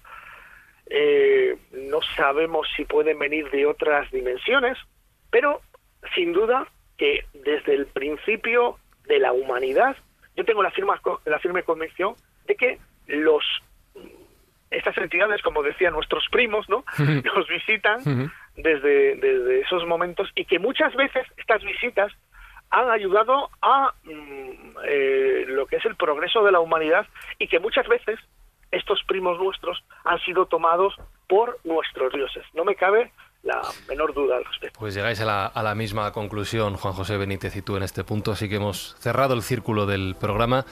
eh, no sabemos si pueden venir de otras dimensiones, pero sin duda que desde el principio de la humanidad, yo tengo la firme, la firme convicción de que los estas entidades, como decían nuestros primos, ¿no? nos visitan desde, desde esos momentos y que muchas veces estas visitas han ayudado a mm, eh, lo que es el progreso de la humanidad y que muchas veces estos primos nuestros han sido tomados por nuestros dioses. No me cabe la menor duda al respecto. Pues llegáis a la, a la, misma conclusión, Juan José Benítez y tú en este punto, así que hemos cerrado el círculo del programa.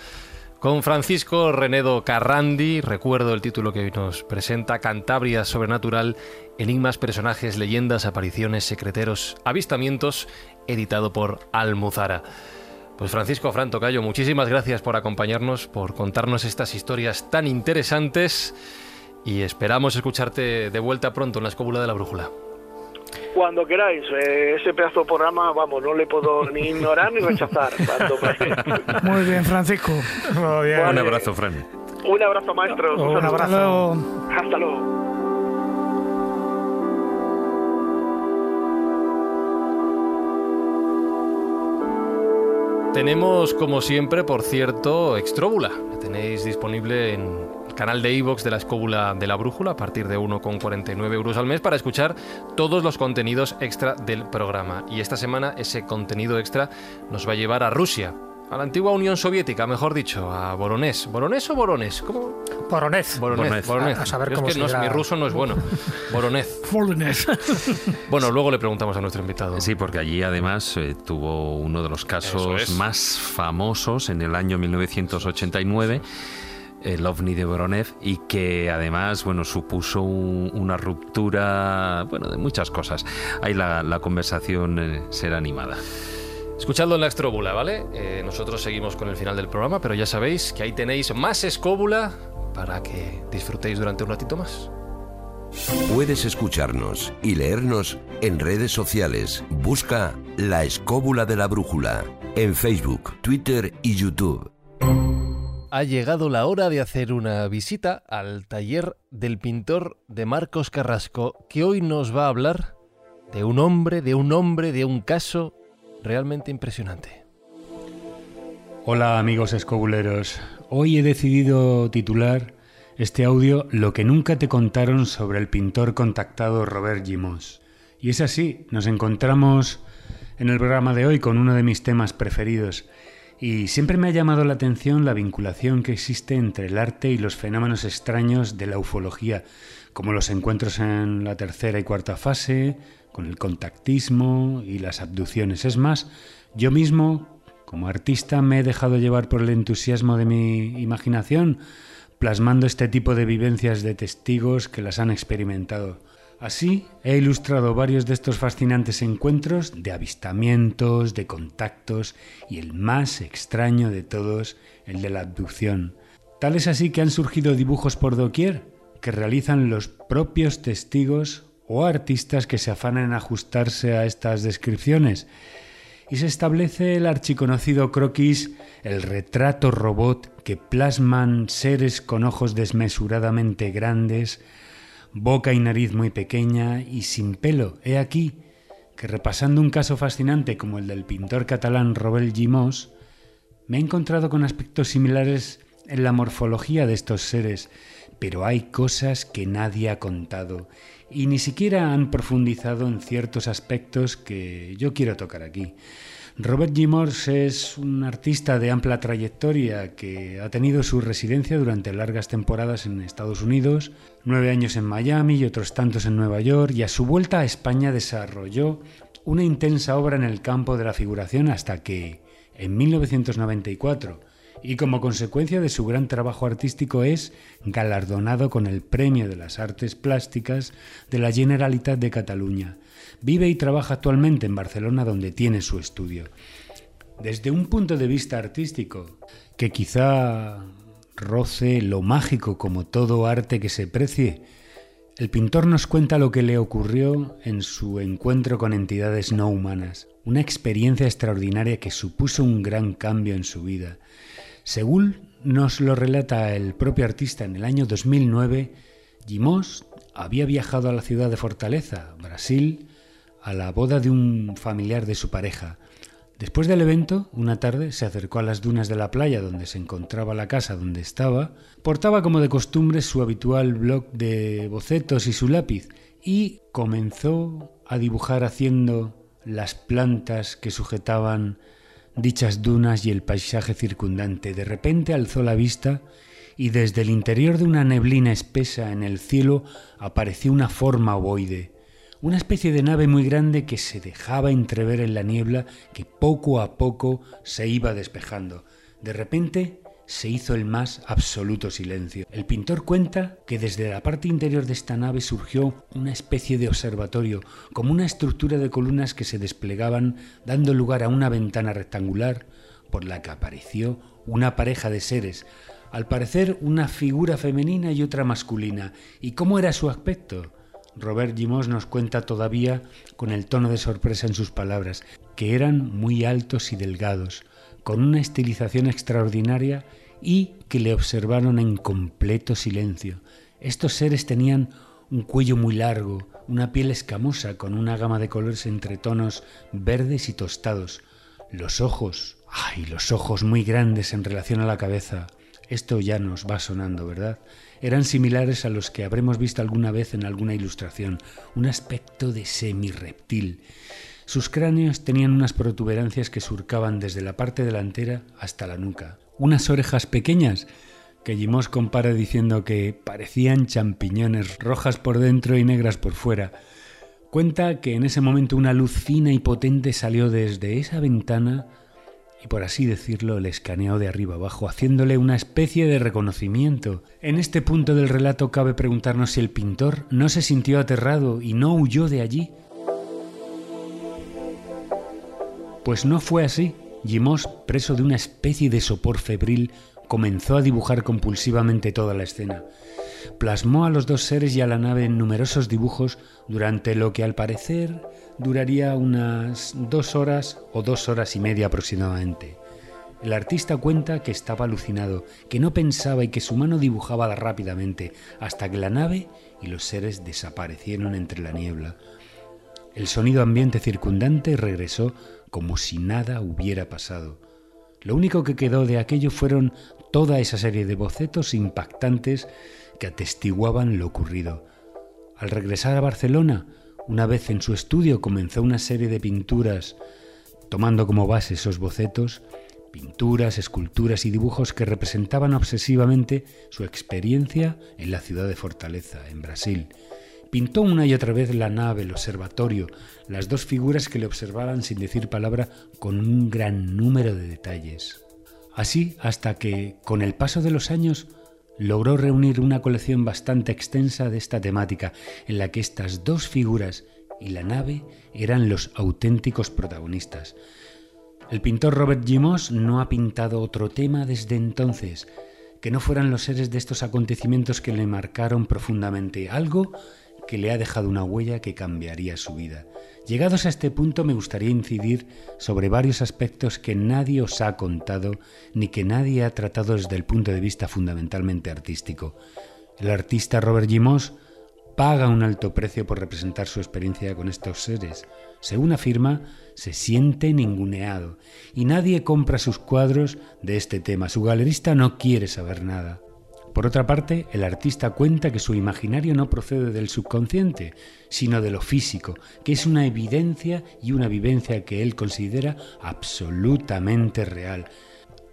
Con Francisco Renedo Carrandi, recuerdo el título que hoy nos presenta, Cantabria Sobrenatural, Enigmas, Personajes, Leyendas, Apariciones, Secreteros, Avistamientos, editado por Almuzara. Pues Francisco Fran Tocayo, muchísimas gracias por acompañarnos, por contarnos estas historias tan interesantes y esperamos escucharte de vuelta pronto en la escóbula de la brújula. Cuando queráis, eh, ese pedazo de programa, vamos, no le puedo ni ignorar ni rechazar. Muy bien, Francisco. Un abrazo, Fran. Un abrazo, maestro. Un, abrazo. Hasta luego. Tenemos, como siempre, por cierto, Extróbula. La tenéis disponible en canal de iVox de la Escóbula de la Brújula a partir de 1,49 euros al mes para escuchar todos los contenidos extra del programa. Y esta semana ese contenido extra nos va a llevar a Rusia, a la antigua Unión Soviética, mejor dicho, a Voronezh. ¿Voronezh o Voronezh? ¿Cómo? Voronezh. Voronezh. Voronezh. A, saber cómo es que mi ruso no es bueno. Voronezh. Voronezh. bueno, luego le preguntamos a nuestro invitado. Sí, porque allí además eh, tuvo uno de los casos más famosos en el año 1989 el ovni de Voronezh y que además bueno supuso una ruptura bueno de muchas cosas ahí la, conversación eh, será animada Escuchadlo en la Extróbula, ¿vale? Eh, nosotros seguimos con el final del programa, pero ya sabéis que ahí tenéis más escóbula para que disfrutéis durante un ratito más. Puedes escucharnos y leernos en redes sociales. Busca La Escóbula de la Brújula en Facebook, Twitter y YouTube. Ha llegado la hora de hacer una visita al taller del pintor de Marcos Carrasco, que hoy nos va a hablar de un hombre, de un hombre, de un caso realmente impresionante. Hola amigos escobuleros, hoy he decidido titular este audio Lo que nunca te contaron sobre el pintor contactado Robert Gimos. Y es así, nos encontramos en el programa de hoy con uno de mis temas preferidos. Y siempre me ha llamado la atención la vinculación que existe entre el arte y los fenómenos extraños de la ufología, como los encuentros en la tercera y cuarta fase, con el contactismo y las abducciones. Es más, yo mismo, como artista, me he dejado llevar por el entusiasmo de mi imaginación, plasmando este tipo de vivencias de testigos que las han experimentado. Así, he ilustrado varios de estos fascinantes encuentros de avistamientos, de contactos y el más extraño de todos, el de la abducción. Tal es así que han surgido dibujos por doquier que realizan los propios testigos o artistas que se afanan en ajustarse a estas descripciones. Y se establece el archiconocido croquis, el retrato robot que plasman seres con ojos desmesuradamente grandes, boca y nariz muy pequeña y sin pelo. He aquí que repasando un caso fascinante como el del pintor catalán Robert Gimos, me he encontrado con aspectos similares en la morfología de estos seres, pero hay cosas que nadie ha contado y ni siquiera han profundizado en ciertos aspectos que yo quiero tocar aquí. Robert Gimos es un artista de amplia trayectoria que ha tenido su residencia durante largas temporadas en Estados Unidos, nueve años en Miami y otros tantos en Nueva York, y a su vuelta a España desarrolló una intensa obra en el campo de la figuración hasta que, en 1994, y como consecuencia de su gran trabajo artístico es galardonado con el Premio de las Artes Plásticas de la Generalitat de Cataluña. Vive y trabaja actualmente en Barcelona donde tiene su estudio. Desde un punto de vista artístico, que quizá roce lo mágico como todo arte que se precie, el pintor nos cuenta lo que le ocurrió en su encuentro con entidades no humanas, una experiencia extraordinaria que supuso un gran cambio en su vida. Según nos lo relata el propio artista en el año 2009, Gimos había viajado a la ciudad de Fortaleza, Brasil, a la boda de un familiar de su pareja. Después del evento, una tarde se acercó a las dunas de la playa donde se encontraba la casa donde estaba, portaba como de costumbre su habitual bloc de bocetos y su lápiz y comenzó a dibujar haciendo las plantas que sujetaban dichas dunas y el paisaje circundante. De repente alzó la vista y desde el interior de una neblina espesa en el cielo apareció una forma ovoide una especie de nave muy grande que se dejaba entrever en la niebla que poco a poco se iba despejando. De repente se hizo el más absoluto silencio. El pintor cuenta que desde la parte interior de esta nave surgió una especie de observatorio, como una estructura de columnas que se desplegaban dando lugar a una ventana rectangular por la que apareció una pareja de seres, al parecer una figura femenina y otra masculina. ¿Y cómo era su aspecto? Robert Gimos nos cuenta todavía, con el tono de sorpresa en sus palabras, que eran muy altos y delgados, con una estilización extraordinaria y que le observaron en completo silencio. Estos seres tenían un cuello muy largo, una piel escamosa con una gama de colores entre tonos verdes y tostados, los ojos, ay, los ojos muy grandes en relación a la cabeza. Esto ya nos va sonando, ¿verdad? Eran similares a los que habremos visto alguna vez en alguna ilustración, un aspecto de semi-reptil. Sus cráneos tenían unas protuberancias que surcaban desde la parte delantera hasta la nuca, unas orejas pequeñas que Gimos compara diciendo que parecían champiñones rojas por dentro y negras por fuera. Cuenta que en ese momento una luz fina y potente salió desde esa ventana y por así decirlo le escaneó de arriba abajo, haciéndole una especie de reconocimiento. En este punto del relato cabe preguntarnos si el pintor no se sintió aterrado y no huyó de allí. Pues no fue así. Gimos, preso de una especie de sopor febril, comenzó a dibujar compulsivamente toda la escena. Plasmó a los dos seres y a la nave en numerosos dibujos durante lo que al parecer duraría unas dos horas o dos horas y media aproximadamente. El artista cuenta que estaba alucinado, que no pensaba y que su mano dibujaba rápidamente hasta que la nave y los seres desaparecieron entre la niebla. El sonido ambiente circundante regresó como si nada hubiera pasado. Lo único que quedó de aquello fueron toda esa serie de bocetos impactantes que atestiguaban lo ocurrido. Al regresar a Barcelona, una vez en su estudio comenzó una serie de pinturas, tomando como base esos bocetos, pinturas, esculturas y dibujos que representaban obsesivamente su experiencia en la ciudad de Fortaleza, en Brasil. Pintó una y otra vez la nave, el observatorio, las dos figuras que le observaban sin decir palabra con un gran número de detalles. Así hasta que, con el paso de los años, logró reunir una colección bastante extensa de esta temática, en la que estas dos figuras y la nave eran los auténticos protagonistas. El pintor Robert Gimos no ha pintado otro tema desde entonces, que no fueran los seres de estos acontecimientos que le marcaron profundamente, algo que le ha dejado una huella que cambiaría su vida. Llegados a este punto me gustaría incidir sobre varios aspectos que nadie os ha contado ni que nadie ha tratado desde el punto de vista fundamentalmente artístico. El artista Robert Gimos paga un alto precio por representar su experiencia con estos seres. Según afirma, se siente ninguneado y nadie compra sus cuadros de este tema. Su galerista no quiere saber nada. Por otra parte, el artista cuenta que su imaginario no procede del subconsciente, sino de lo físico, que es una evidencia y una vivencia que él considera absolutamente real.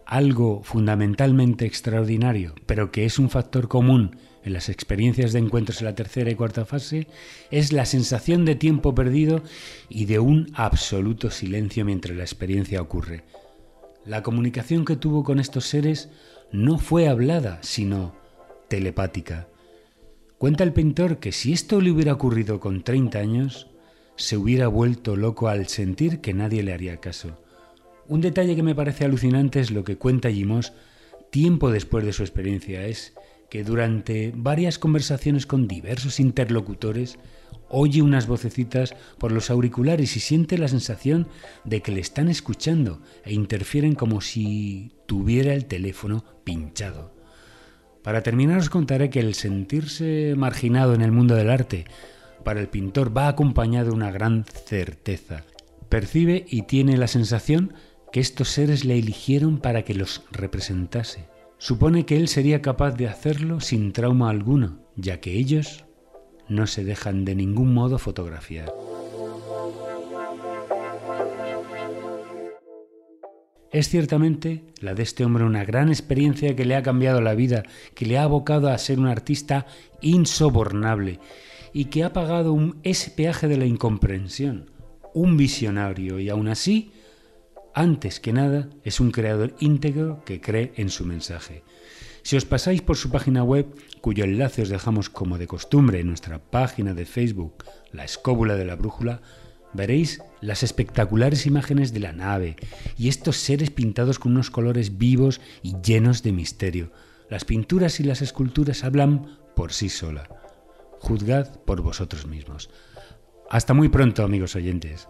Algo fundamentalmente extraordinario, pero que es un factor común en las experiencias de encuentros en la tercera y cuarta fase, es la sensación de tiempo perdido y de un absoluto silencio mientras la experiencia ocurre. La comunicación que tuvo con estos seres no fue hablada, sino telepática. Cuenta el pintor que si esto le hubiera ocurrido con 30 años, se hubiera vuelto loco al sentir que nadie le haría caso. Un detalle que me parece alucinante es lo que cuenta Gimos tiempo después de su experiencia, es que durante varias conversaciones con diversos interlocutores oye unas vocecitas por los auriculares y siente la sensación de que le están escuchando e interfieren como si tuviera el teléfono pinchado. Para terminar os contaré que el sentirse marginado en el mundo del arte para el pintor va acompañado de una gran certeza. Percibe y tiene la sensación que estos seres le eligieron para que los representase. Supone que él sería capaz de hacerlo sin trauma alguno, ya que ellos no se dejan de ningún modo fotografiar. Es ciertamente la de este hombre una gran experiencia que le ha cambiado la vida, que le ha abocado a ser un artista insobornable y que ha pagado un, ese peaje de la incomprensión, un visionario y aún así, antes que nada, es un creador íntegro que cree en su mensaje. Si os pasáis por su página web, cuyo enlace os dejamos como de costumbre en nuestra página de Facebook, La Escóbula de la Brújula, veréis las espectaculares imágenes de la nave y estos seres pintados con unos colores vivos y llenos de misterio. Las pinturas y las esculturas hablan por sí sola. Juzgad por vosotros mismos. Hasta muy pronto, amigos oyentes.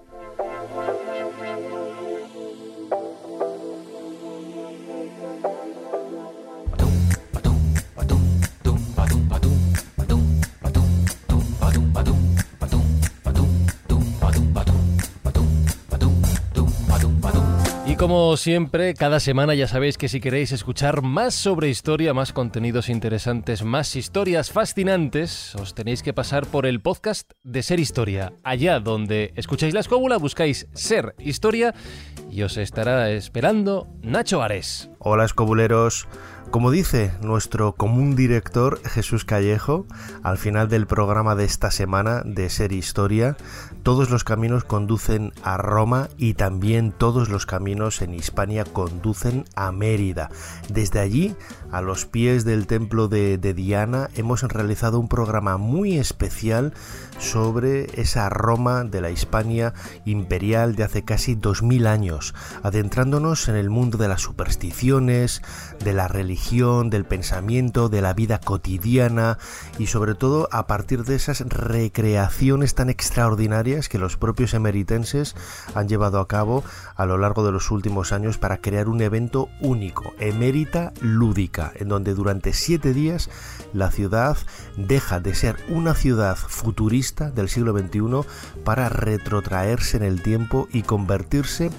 Como siempre, cada semana ya sabéis que si queréis escuchar más sobre historia, más contenidos interesantes, más historias fascinantes, os tenéis que pasar por el podcast de Ser Historia. Allá donde escucháis la escóbula, buscáis Ser Historia y os estará esperando Nacho Ares. Hola escobuleros. Como dice nuestro común director Jesús Callejo, al final del programa de esta semana de Ser Historia, todos los caminos conducen a Roma y también todos los caminos en Hispania conducen a Mérida. Desde allí, a los pies del templo de, Diana, hemos realizado un programa muy especial sobre esa Roma de la Hispania imperial de hace casi 2000 años, adentrándonos en el mundo de las supersticiones, de la religión, del pensamiento, de la vida cotidiana y sobre todo a partir de esas recreaciones tan extraordinarias que los propios emeritenses han llevado a cabo a lo largo de los últimos años para crear un evento único, emérita lúdica, en donde durante siete días la ciudad deja de ser una ciudad futurista del siglo XXI para retrotraerse en el tiempo y convertirse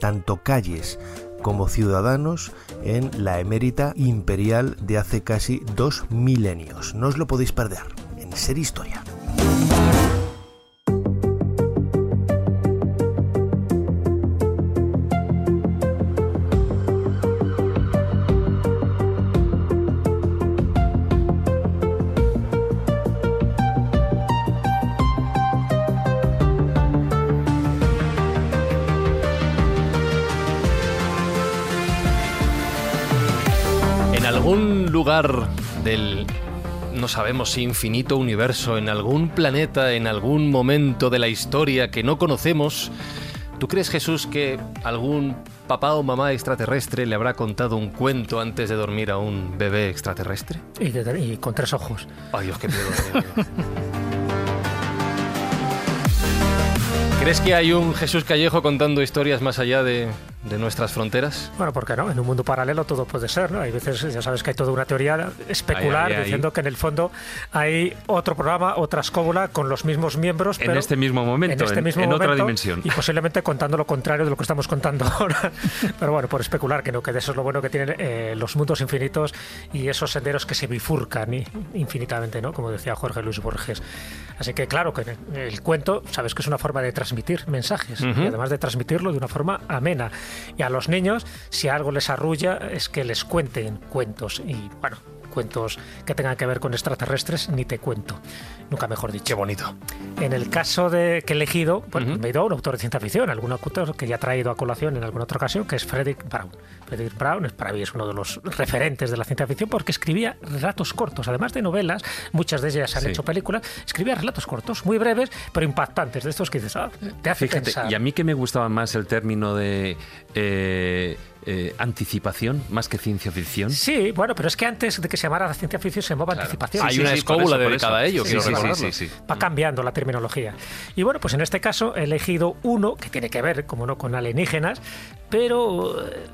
tanto calles como ciudadanos en la emérita imperial de hace casi dos milenios. No os lo podéis perder en Ser Historia. del no sabemos si infinito universo, en algún planeta, en algún momento de la historia que no conocemos, ¿tú crees Jesús que algún papá o mamá extraterrestre le habrá contado un cuento antes de dormir a un bebé extraterrestre? Y, con tres ojos. Ay Dios, qué miedo. ¿Crees que hay un Jesús Callejo contando historias más allá de de nuestras fronteras? Bueno, porque no, en un mundo paralelo todo puede ser, ¿no? Hay veces, ya sabes que hay toda una teoría especular Ahí, ahí, ahí. diciendo que en el fondo hay otro programa, otra escóbula con los mismos miembros, En pero este mismo momento, en, este en- mismo en otra momento, dimensión. Y posiblemente contando lo contrario de lo que estamos contando ahora. Pero bueno, por especular, que no, que eso es lo bueno que tienen eh, los mundos infinitos y esos senderos que se bifurcan infinitamente, ¿no? Como decía Jorge Luis Borges. Así que claro, que el, el cuento, sabes que es una forma de transmitir mensajes y además de transmitirlo de una forma amena. Y a los niños, si algo les arrulla, es que les cuenten cuentos. Y bueno, cuentos que tengan que ver con extraterrestres, ni te cuento. Nunca mejor dicho. Qué bonito. En el caso de que he elegido, bueno, Ujú. me he ido a un autor de ciencia ficción, algún autor que ya he traído a colación en alguna otra ocasión, que es Frederick Brown. Frederick Brown es, para mí es uno de los referentes de la ciencia ficción porque escribía relatos cortos, además de novelas, muchas de ellas se han Sí. hecho películas, escribía relatos cortos, muy breves, pero impactantes, de estos que dices, ah, te hace Fíjate, pensar. y a mí que me gustaba más el término de eh, eh, anticipación más que ciencia ficción. Sí, bueno, pero es que antes de que se llamara ciencia ficción se llamaba anticipación. Hay Sí, una sí, escóbula dedicada a ello, Sí, quiero recordarlo. sí, sí. va cambiando la terminología. Y bueno, pues en este caso he elegido uno que tiene que ver, como no, con alienígenas, pero eh,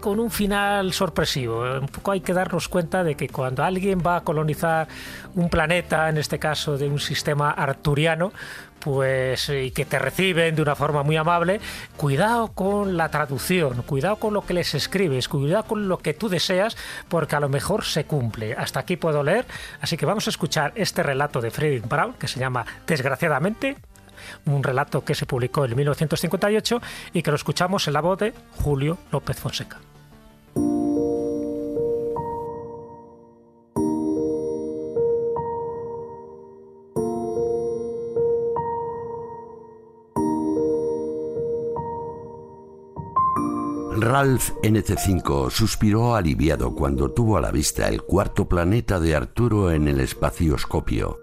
con un final sorpresivo. Un poco hay que darnos cuenta de que cuando alguien va a colonizar un planeta, en este caso de un sistema arturiano, pues y que te reciben de una forma muy amable, cuidado con la traducción, cuidado con lo que les escribes, cuidado con lo que tú deseas, porque a lo mejor se cumple. Hasta aquí puedo leer, así que vamos a escuchar este relato de Frederick Brown que se llama Desgraciadamente, un relato que se publicó en 1958 y que lo escuchamos en la voz de Julio López Fonseca. Ralph NC5 suspiró aliviado cuando tuvo a la vista el cuarto planeta de Arturo en el espacioscopio,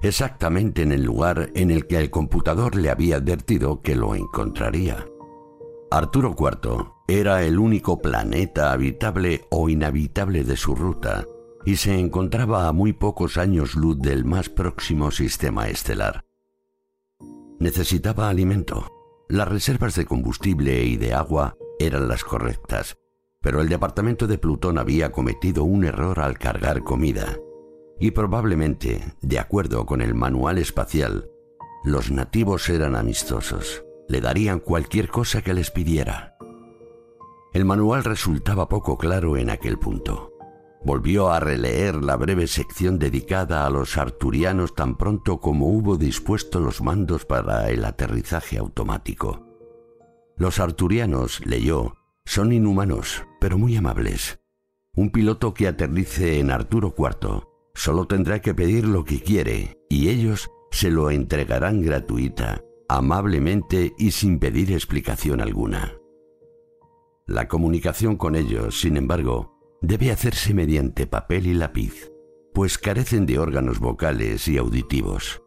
exactamente en el lugar en el que el computador le había advertido que lo encontraría. Arturo IV era el único planeta habitable o inhabitable de su ruta y se encontraba a muy pocos años luz del más próximo sistema estelar. Necesitaba alimento. Las reservas de combustible y de agua eran las correctas, pero el departamento de Plutón había cometido un error al cargar comida. Y probablemente, de acuerdo con el manual espacial, los nativos eran amistosos. Le darían cualquier cosa que les pidiera. El manual resultaba poco claro en aquel punto. Volvió a releer la breve sección dedicada a los arturianos tan pronto como hubo dispuesto los mandos para el aterrizaje automático. Los arturianos, leyó, son inhumanos, pero muy amables. Un piloto que aterrice en Arturo IV solo tendrá que pedir lo que quiere y ellos se lo entregarán gratuita, amablemente y sin pedir explicación alguna. La comunicación con ellos, sin embargo, debe hacerse mediante papel y lápiz, pues carecen de órganos vocales y auditivos.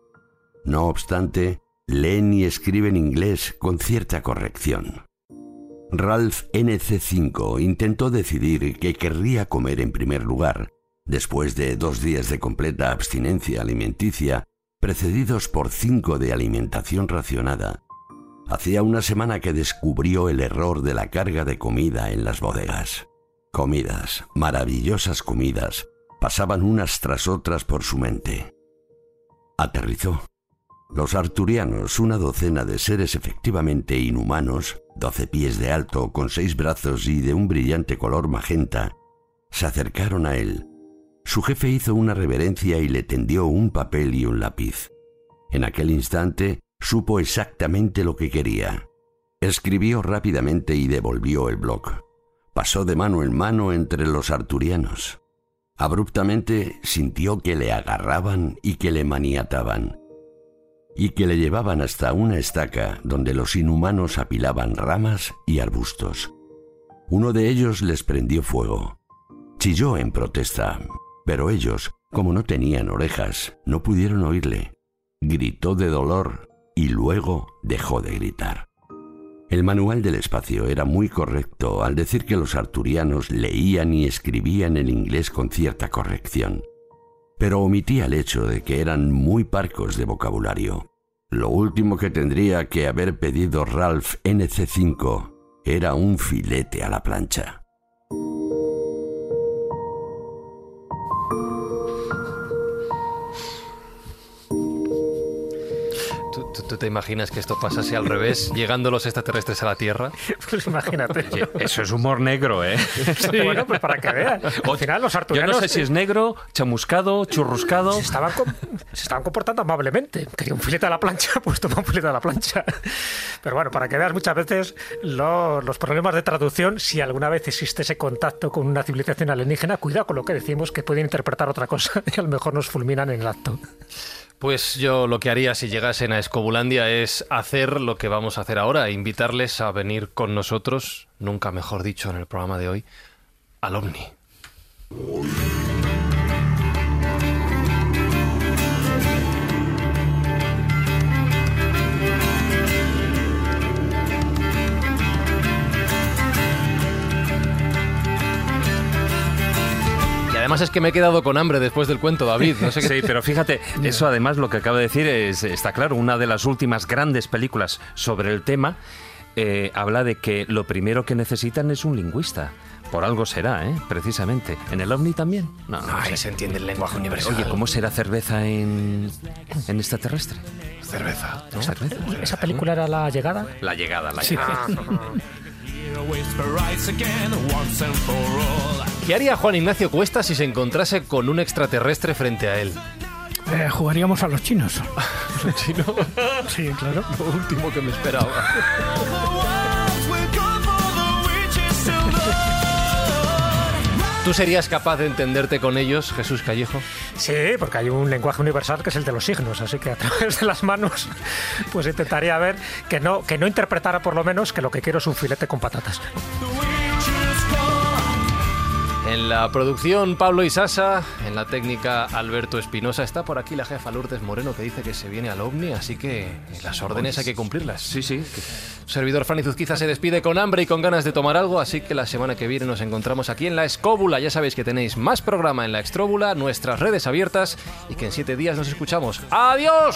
No obstante, leen y escriben inglés con cierta corrección. Ralph NC5 intentó decidir qué querría comer en primer lugar, después de dos días de completa abstinencia alimenticia, precedidos por cinco de alimentación racionada. Hacía una semana que descubrió el error de la carga de comida en las bodegas. Comidas, maravillosas comidas, pasaban unas tras otras por su mente. Aterrizó. Los arturianos, una docena de seres efectivamente inhumanos, doce pies de alto, con seis brazos y de un brillante color magenta, se acercaron a él. Su jefe hizo una reverencia y le tendió un papel y un lápiz. En aquel instante supo exactamente lo que quería. Escribió rápidamente y devolvió el bloc. Pasó de mano en mano entre los arturianos. Abruptamente sintió que le agarraban y que le maniataban, y que le llevaban hasta una estaca donde los inhumanos apilaban ramas y arbustos. Uno de ellos les prendió fuego. Chilló en protesta, pero ellos, como no tenían orejas, no pudieron oírle. Gritó de dolor y luego dejó de gritar. El manual del espacio era muy correcto al decir que los arturianos leían y escribían el inglés con cierta corrección, pero omitía el hecho de que eran muy parcos de vocabulario. Lo último que tendría que haber pedido Ralph NC5 era un filete a la plancha. ¿Tú, te imaginas que esto pasase al revés, llegando los extraterrestres a la Tierra? Pues imagínate. eso es humor negro, ¿eh? Bueno, pues para que vean. Al final los arturianos... Yo no sé si es negro, chamuscado, churruscado... Se estaban, se estaban comportando amablemente. Quería un filete a la plancha, pues toma un filete a la plancha. Pero bueno, para que veas muchas veces los problemas de traducción, si alguna vez existe ese contacto con una civilización alienígena, cuidado con lo que decimos, que pueden interpretar otra cosa y a lo mejor nos fulminan en el acto. Pues yo lo que haría si llegasen a Escobulandia es hacer lo que vamos a hacer ahora, invitarles a venir con nosotros, nunca mejor dicho en el programa de hoy, al OVNI. Además es que me he quedado con hambre después del cuento, David. Sí, pero fíjate, eso además lo que acaba de decir es, está claro, una de las últimas grandes películas sobre el tema eh, habla de que lo primero que necesitan es un lingüista. Por algo será, ¿eh? Precisamente. ¿En el ovni también? No, no ahí se entiende el lenguaje universal. Oye, ¿cómo será cerveza en, en extraterrestre? Cerveza, ¿Esa película era La Llegada? La Llegada, La Llegada. ¿Qué haría Juan Ignacio Cuesta si se encontrase con un extraterrestre frente a él? Eh, jugaríamos a los chinos. ¿Los chinos? Sí, claro. Lo último que me esperaba. ¿Tú serías capaz de entenderte con ellos, Jesús Callejo? Sí, porque hay un lenguaje universal que es el de los signos, así que a través de las manos pues intentaría ver que no, que no interpretara por lo menos que lo que quiero es un filete con patatas. En la producción Pablo Isasa, en la técnica Alberto Espinosa, está por aquí la jefa Lourdes Moreno que dice que se viene al OVNI, así que las órdenes hay que cumplirlas. Sí, sí. servidor Fanny Zuzquiza se despide con hambre y con ganas de tomar algo, así que la semana que viene nos encontramos aquí en la Escóbula. Ya sabéis que tenéis más programa en la Extróbula, nuestras redes abiertas y que en siete días nos escuchamos. ¡Adiós!